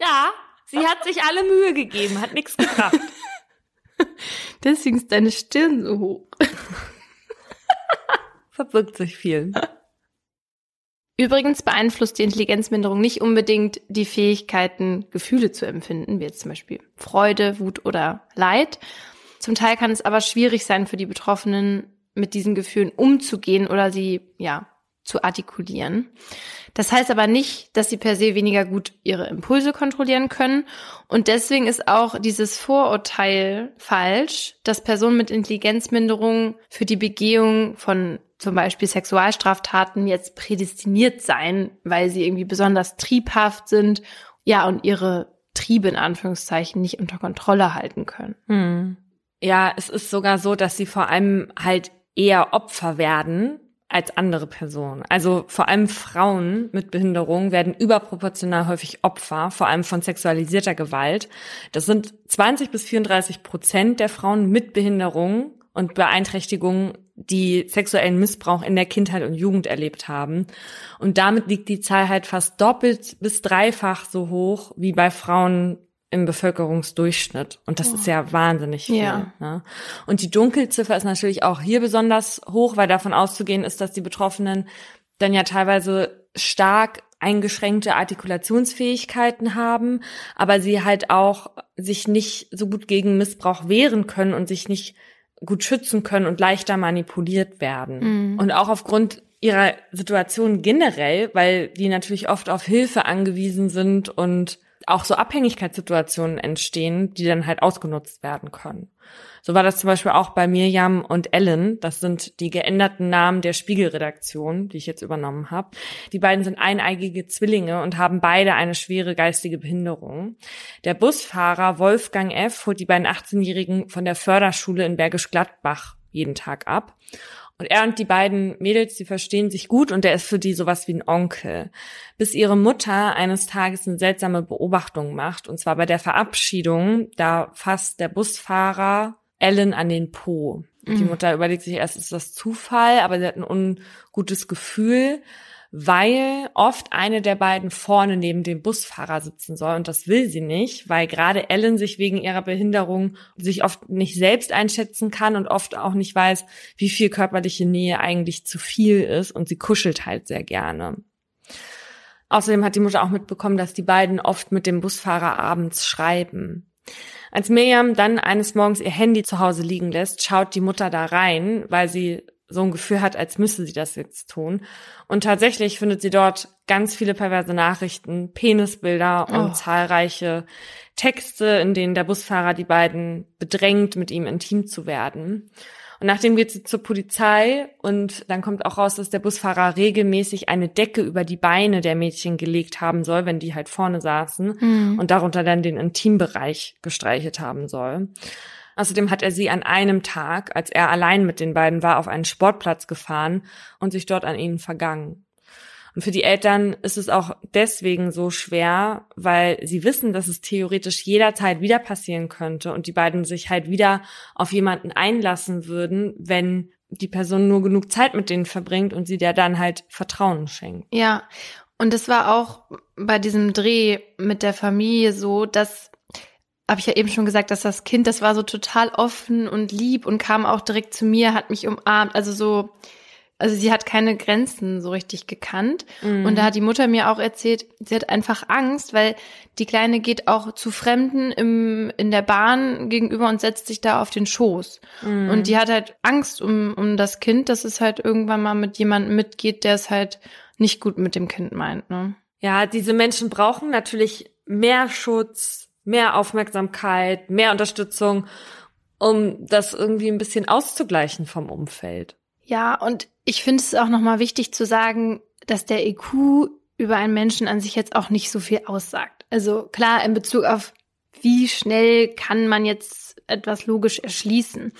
Ja, sie hat sich alle Mühe gegeben, hat nichts gebracht. [laughs] Deswegen ist deine Stirn so hoch. [laughs] Verbirgt sich viel. Übrigens beeinflusst die Intelligenzminderung nicht unbedingt die Fähigkeiten, Gefühle zu empfinden, wie jetzt zum Beispiel Freude, Wut oder Leid. Zum Teil kann es aber schwierig sein für die Betroffenen, mit diesen Gefühlen umzugehen oder sie, ja, zu artikulieren. Das heißt aber nicht, dass sie per se weniger gut ihre Impulse kontrollieren können. Und deswegen ist auch dieses Vorurteil falsch, dass Personen mit Intelligenzminderung für die Begehung von zum Beispiel Sexualstraftaten jetzt prädestiniert seien, weil sie irgendwie besonders triebhaft sind, ja, und ihre Triebe in Anführungszeichen nicht unter Kontrolle halten können. Hm. Ja, es ist sogar so, dass sie vor allem halt eher Opfer werden als andere Personen. Also vor allem Frauen mit Behinderung werden überproportional häufig Opfer, vor allem von sexualisierter Gewalt. Das sind 20 bis 34 Prozent der Frauen mit Behinderung und Beeinträchtigungen, die sexuellen Missbrauch in der Kindheit und Jugend erlebt haben. Und damit liegt die Zahl halt fast doppelt bis dreifach so hoch wie bei Frauen im Bevölkerungsdurchschnitt. Und das Oh. ist ja wahnsinnig viel. Ja. Ne? Und die Dunkelziffer ist natürlich auch hier besonders hoch, weil davon auszugehen ist, dass die Betroffenen dann ja teilweise stark eingeschränkte Artikulationsfähigkeiten haben, aber sie halt auch sich nicht so gut gegen Missbrauch wehren können und sich nicht gut schützen können und leichter manipuliert werden. Mhm. Und auch aufgrund ihrer Situation generell, weil die natürlich oft auf Hilfe angewiesen sind und auch so Abhängigkeitssituationen entstehen, die dann halt ausgenutzt werden können. So war das zum Beispiel auch bei Mirjam und Ellen. Das sind die geänderten Namen der Spiegelredaktion, die ich jetzt übernommen habe. Die beiden sind eineigige Zwillinge und haben beide eine schwere geistige Behinderung. Der Busfahrer Wolfgang F. holt die beiden 18-Jährigen von der Förderschule in Bergisch Gladbach jeden Tag ab. Und er und die beiden Mädels, die verstehen sich gut und der ist für die sowas wie ein Onkel. Bis ihre Mutter eines Tages eine seltsame Beobachtung macht. Und zwar bei der Verabschiedung, da fasst der Busfahrer Ellen an den Po. Die Mhm. Mutter überlegt sich erst, ist das Zufall, aber sie hat ein ungutes Gefühl, weil oft eine der beiden vorne neben dem Busfahrer sitzen soll und das will sie nicht, weil gerade Ellen sich wegen ihrer Behinderung sich oft nicht selbst einschätzen kann und oft auch nicht weiß, wie viel körperliche Nähe eigentlich zu viel ist und sie kuschelt halt sehr gerne. Außerdem hat die Mutter auch mitbekommen, dass die beiden oft mit dem Busfahrer abends schreiben. Als Miriam dann eines Morgens ihr Handy zu Hause liegen lässt, schaut die Mutter da rein, weil sie so ein Gefühl hat, als müsse sie das jetzt tun. Und tatsächlich findet sie dort ganz viele perverse Nachrichten, Penisbilder und Oh. zahlreiche Texte, in denen der Busfahrer die beiden bedrängt, mit ihm intim zu werden. Und nachdem geht sie zur Polizei und dann kommt auch raus, dass der Busfahrer regelmäßig eine Decke über die Beine der Mädchen gelegt haben soll, wenn die halt vorne saßen Mhm. und darunter dann den Intimbereich gestreichelt haben soll. Außerdem hat er sie an einem Tag, als er allein mit den beiden war, auf einen Sportplatz gefahren und sich dort an ihnen vergangen. Und für die Eltern ist es auch deswegen so schwer, weil sie wissen, dass es theoretisch jederzeit wieder passieren könnte und die beiden sich halt wieder auf jemanden einlassen würden, wenn die Person nur genug Zeit mit denen verbringt und sie der dann halt Vertrauen schenkt. Ja, und es war auch bei diesem Dreh mit der Familie so, dass habe ich ja eben schon gesagt, dass das Kind, das war so total offen und lieb und kam auch direkt zu mir, hat mich umarmt, also so also sie hat keine Grenzen so richtig gekannt und da hat die Mutter mir auch erzählt, sie hat einfach Angst, weil die kleine geht auch zu Fremden im in der Bahn gegenüber und setzt sich da auf den Schoß. Mhm. Und die hat halt Angst um, um das Kind, dass es halt irgendwann mal mit jemandem mitgeht, der es halt nicht gut mit dem Kind meint. Ne? Ja, diese Menschen brauchen natürlich mehr Schutz, mehr Aufmerksamkeit, mehr Unterstützung, um das irgendwie ein bisschen auszugleichen vom Umfeld. Ja, und ich finde es auch nochmal wichtig zu sagen, dass der IQ über einen Menschen an sich jetzt auch nicht so viel aussagt. Also klar, in Bezug auf wie schnell kann man jetzt etwas logisch erschließen.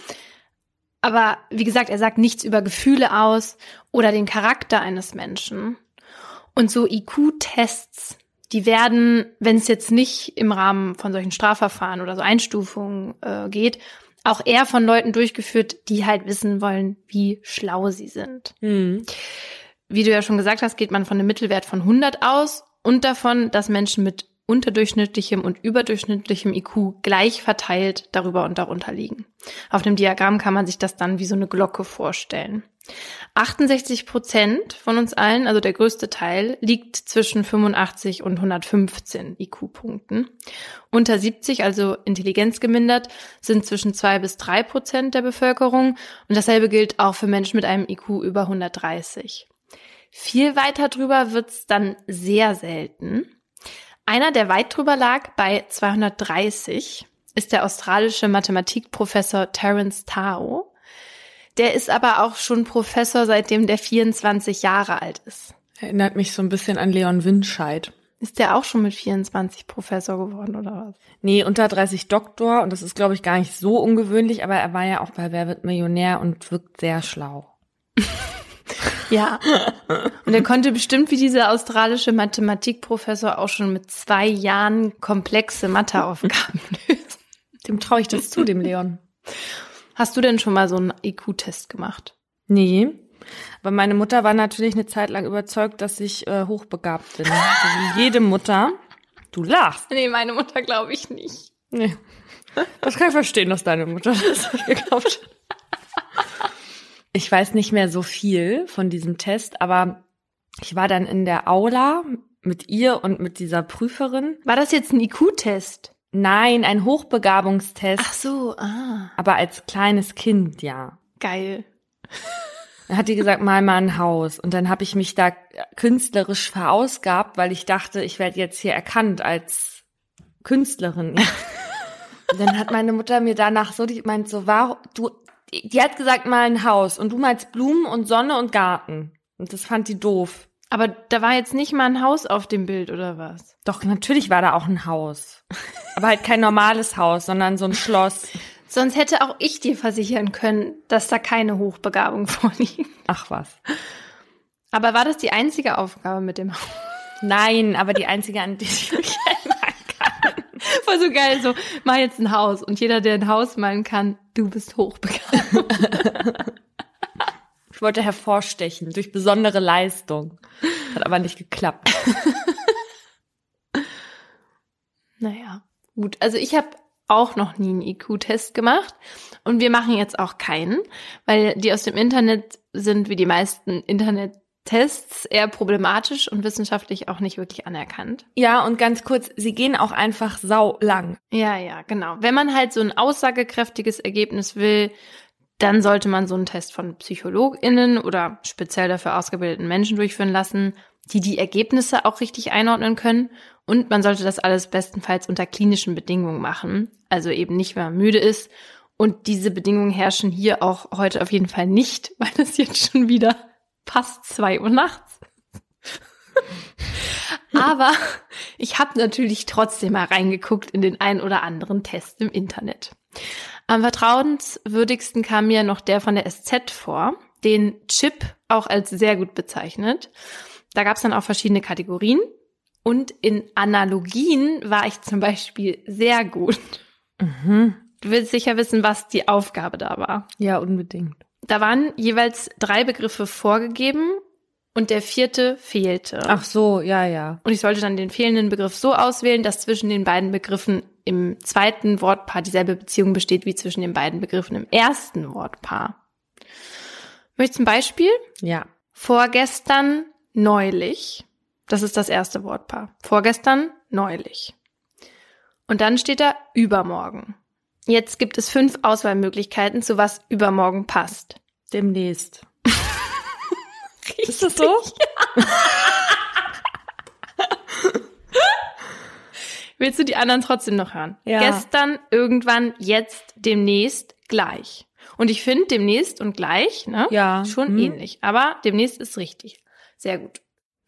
Aber wie gesagt, er sagt nichts über Gefühle aus oder den Charakter eines Menschen. Und so IQ-Tests, die werden, wenn es jetzt nicht im Rahmen von solchen Strafverfahren oder so Einstufungen äh, geht, auch eher von Leuten durchgeführt, die halt wissen wollen, wie schlau sie sind. Hm. Wie du ja schon gesagt hast, geht man von einem Mittelwert von 100 aus und davon, dass Menschen mit unterdurchschnittlichem und überdurchschnittlichem IQ gleich verteilt darüber und darunter liegen. Auf dem Diagramm kann man sich das dann wie so eine Glocke vorstellen. 68 Prozent von uns allen, also der größte Teil, liegt zwischen 85 und 115 IQ-Punkten. Unter 70, also intelligenzgemindert, sind zwischen zwei bis drei Prozent der Bevölkerung. Und dasselbe gilt auch für Menschen mit einem IQ über 130. Viel weiter drüber wird's dann sehr selten. Einer, der weit drüber lag, bei 230, ist der australische Mathematikprofessor Terence Tao. Der ist aber auch schon Professor, seitdem der 24 Jahre alt ist. Erinnert mich so ein bisschen an Leon Winscheid. Ist der auch schon mit 24 Professor geworden oder was? Nee, unter 30 Doktor und das ist, glaube ich, gar nicht so ungewöhnlich, aber er war ja auch bei Wer wird Millionär und wirkt sehr schlau. [laughs] Ja. Und er konnte bestimmt wie dieser australische Mathematikprofessor auch schon mit zwei Jahren komplexe Matheaufgaben [laughs] lösen. Dem traue ich das zu, dem Leon. Hast du denn schon mal so einen IQ-Test gemacht? Nee. Aber meine Mutter war natürlich eine Zeit lang überzeugt, dass ich äh, hochbegabt bin. So wie jede Mutter. Du lachst. Nee, meine Mutter glaube ich nicht. Nee. Das kann ich verstehen, dass deine Mutter das [laughs] geglaubt hat. Ich weiß nicht mehr so viel von diesem Test, aber ich war dann in der Aula mit ihr und mit dieser Prüferin. War das jetzt ein IQ-Test? Nein, ein Hochbegabungstest. Ach so, ah. Aber als kleines Kind, ja. Geil. Dann hat die gesagt, mal mal ein Haus. Und dann habe ich mich da künstlerisch verausgabt, weil ich dachte, ich werde jetzt hier erkannt als Künstlerin. [laughs] Und dann hat meine Mutter mir danach so, die meint so, warum, du, die hat gesagt, mal ein Haus. Und du meinst Blumen und Sonne und Garten. Und das fand die doof. Aber da war jetzt nicht mal ein Haus auf dem Bild, oder was? Doch, natürlich war da auch ein Haus. Aber halt kein normales Haus, sondern so ein Schloss. [laughs] Sonst hätte auch ich dir versichern können, dass da keine Hochbegabung [laughs] vorliegt. Ach was. Aber war das die einzige Aufgabe mit dem Haus? Nein, aber die einzige, an die ich mich [laughs] erinnern kann. [laughs] Voll so geil, so, mal jetzt ein Haus. Und jeder, der ein Haus malen kann, du bist hochbegabt. [laughs] Ich wollte hervorstechen durch besondere Leistung. Hat aber nicht geklappt. [laughs] Naja, gut. Also ich habe auch noch nie einen IQ-Test gemacht und wir machen jetzt auch keinen, weil die aus dem Internet sind wie die meisten Internet-Tests eher problematisch und wissenschaftlich auch nicht wirklich anerkannt. Ja, und ganz kurz, sie gehen auch einfach sau lang. Ja, ja, genau. Wenn man halt so ein aussagekräftiges Ergebnis will, dann sollte man so einen Test von PsychologInnen oder speziell dafür ausgebildeten Menschen durchführen lassen, die die Ergebnisse auch richtig einordnen können. Und man sollte das alles bestenfalls unter klinischen Bedingungen machen. Also eben nicht, wenn man müde ist. Und diese Bedingungen herrschen hier auch heute auf jeden Fall nicht, [laughs] weil es jetzt schon wieder fast zwei Uhr nachts. Aber ich habe natürlich trotzdem mal reingeguckt in den ein oder anderen Test im Internet. Am vertrauenswürdigsten kam mir noch der von der SZ vor, den Chip auch als sehr gut bezeichnet. Da gab es dann auch verschiedene Kategorien. Und in Analogien war ich zum Beispiel sehr gut. Mhm. Du willst sicher wissen, was die Aufgabe da war. Ja, unbedingt. Da waren jeweils drei Begriffe vorgegeben und der vierte fehlte. Ach so, ja, ja. Und ich sollte dann den fehlenden Begriff so auswählen, dass zwischen den beiden Begriffen im zweiten Wortpaar dieselbe Beziehung besteht wie zwischen den beiden Begriffen im ersten Wortpaar. Möchtest du ein Beispiel? Ja. Vorgestern neulich. Das ist das erste Wortpaar. Vorgestern neulich. Und dann steht da übermorgen. Jetzt gibt es fünf Auswahlmöglichkeiten, zu was übermorgen passt. Demnächst. Ist das so? [laughs] Willst du die anderen trotzdem noch hören? Ja. Gestern, irgendwann, jetzt, demnächst, gleich. Und ich finde demnächst und gleich, ne? Ja. Schon Hm. ähnlich. Aber demnächst ist richtig. Sehr gut.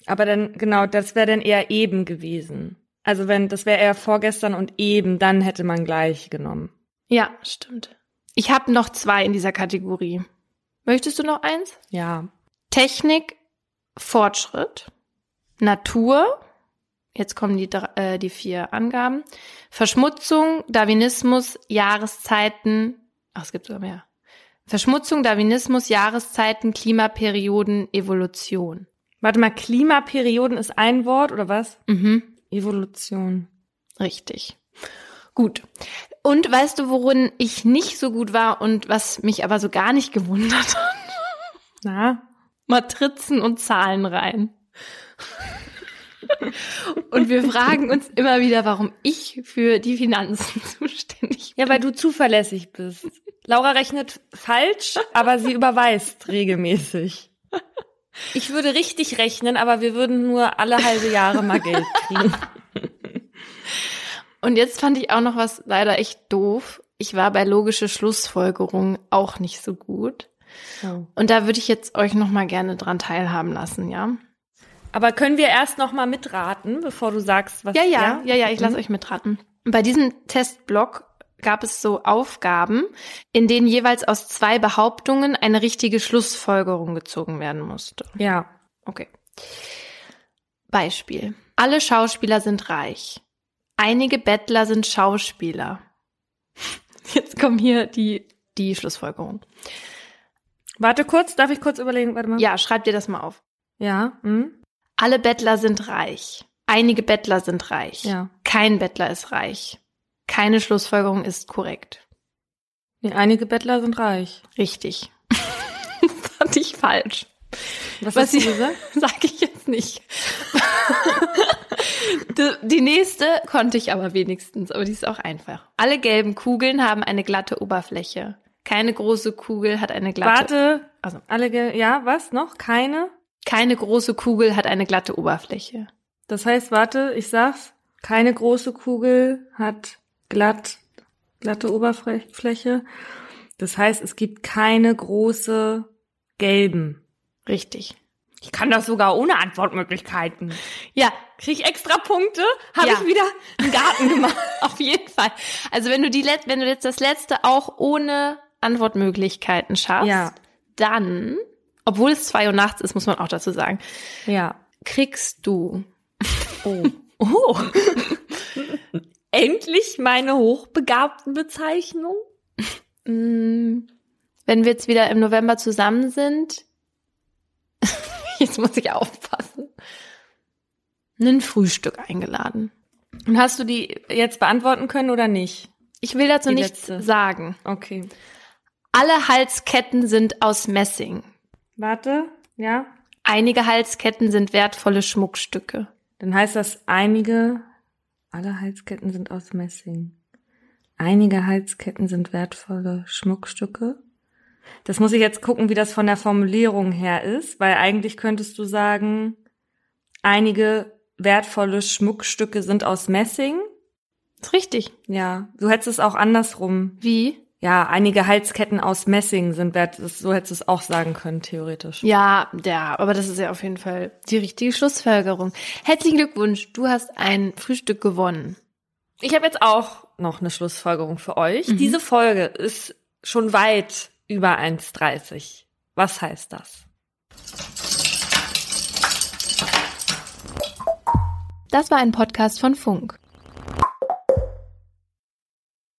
Aber dann, genau, das wäre dann eher eben gewesen. Also wenn, das wäre eher vorgestern und eben, dann hätte man gleich genommen. Ja, stimmt. Ich habe noch zwei in dieser Kategorie. Möchtest du noch eins? Ja. Technik, Fortschritt, Natur, jetzt kommen die, äh, die vier Angaben, Verschmutzung, Darwinismus, Jahreszeiten, ach, es gibt sogar mehr. Verschmutzung, Darwinismus, Jahreszeiten, Klimaperioden, Evolution. Warte mal, Klimaperioden ist ein Wort oder was? Mhm. Evolution. Richtig. Gut. Und weißt du, worin ich nicht so gut war und was mich aber so gar nicht gewundert hat? Na? Matrizen und Zahlen rein. Und wir fragen uns immer wieder, warum ich für die Finanzen [laughs] zuständig bin. Ja, weil du zuverlässig bist. Laura rechnet falsch, aber sie überweist regelmäßig. Ich würde richtig rechnen, aber wir würden nur alle halbe Jahre mal Geld kriegen. [laughs] Und jetzt fand ich auch noch was leider echt doof. Ich war bei logische Schlussfolgerungen auch nicht so gut. Oh. Und da würde ich jetzt euch noch mal gerne dran teilhaben lassen, ja? Aber können wir erst noch mal mitraten, bevor du sagst, was Ja, ja, ja, ja, ja ich lasse mhm. euch mitraten. Bei diesem Testblock gab es so Aufgaben, in denen jeweils aus zwei Behauptungen eine richtige Schlussfolgerung gezogen werden musste. Ja. Okay. Beispiel. Alle Schauspieler sind reich. Einige Bettler sind Schauspieler. Jetzt kommen hier die, die Schlussfolgerung. Warte kurz, darf ich kurz überlegen? Warte mal. Ja, schreib dir das mal auf. Ja. Hm? Alle Bettler sind reich. Einige Bettler sind reich. Ja. Kein Bettler ist reich. Keine Schlussfolgerung ist korrekt. Nee, einige Bettler sind reich. Richtig. [laughs] fand ich falsch. Was, Was hast du gesagt? [laughs] Sag ich jetzt nicht. [laughs] die nächste konnte ich aber wenigstens, aber die ist auch einfach. Alle gelben Kugeln haben eine glatte Oberfläche. Keine große Kugel hat eine glatte. Warte. Also alle ja, was noch? Keine? Keine große Kugel hat eine glatte Oberfläche. Das heißt, warte, ich sag's. Keine große Kugel hat glatt, glatte Oberfläche. Das heißt, es gibt keine große gelben. Richtig. Ich kann das sogar ohne Antwortmöglichkeiten. Ja. Krieg ich extra Punkte? Habe ja. ich wieder einen Garten gemacht. [laughs] Auf jeden Fall. Also wenn du die wenn du jetzt das letzte auch ohne Antwortmöglichkeiten schaffst, ja. dann obwohl es zwei Uhr nachts ist, muss man auch dazu sagen. Ja. Kriegst du. Oh. [laughs] oh. [laughs] Endlich meine hochbegabten Bezeichnung. Mm, wenn wir jetzt wieder im November zusammen sind, [laughs] jetzt muss ich aufpassen, ein Frühstück eingeladen. Und hast du die jetzt beantworten können oder nicht? Ich will dazu die nichts letzte. sagen. Okay. Alle Halsketten sind aus Messing. Warte, ja. Einige Halsketten sind wertvolle Schmuckstücke. Dann heißt das einige, alle Halsketten sind aus Messing. Einige Halsketten sind wertvolle Schmuckstücke. Das muss ich jetzt gucken, wie das von der Formulierung her ist, weil eigentlich könntest du sagen, einige wertvolle Schmuckstücke sind aus Messing. ist richtig. Ja, du hättest es auch andersrum. Wie? ja, einige Halsketten aus Messing sind wert, so hättest du es auch sagen können, theoretisch. Ja, ja, aber das ist ja auf jeden Fall die richtige Schlussfolgerung. Herzlichen Glückwunsch, du hast ein Frühstück gewonnen. Ich habe jetzt auch noch eine Schlussfolgerung für euch. Mhm. Diese Folge ist schon weit über 1,30. Was heißt das? Das war ein Podcast von Funk.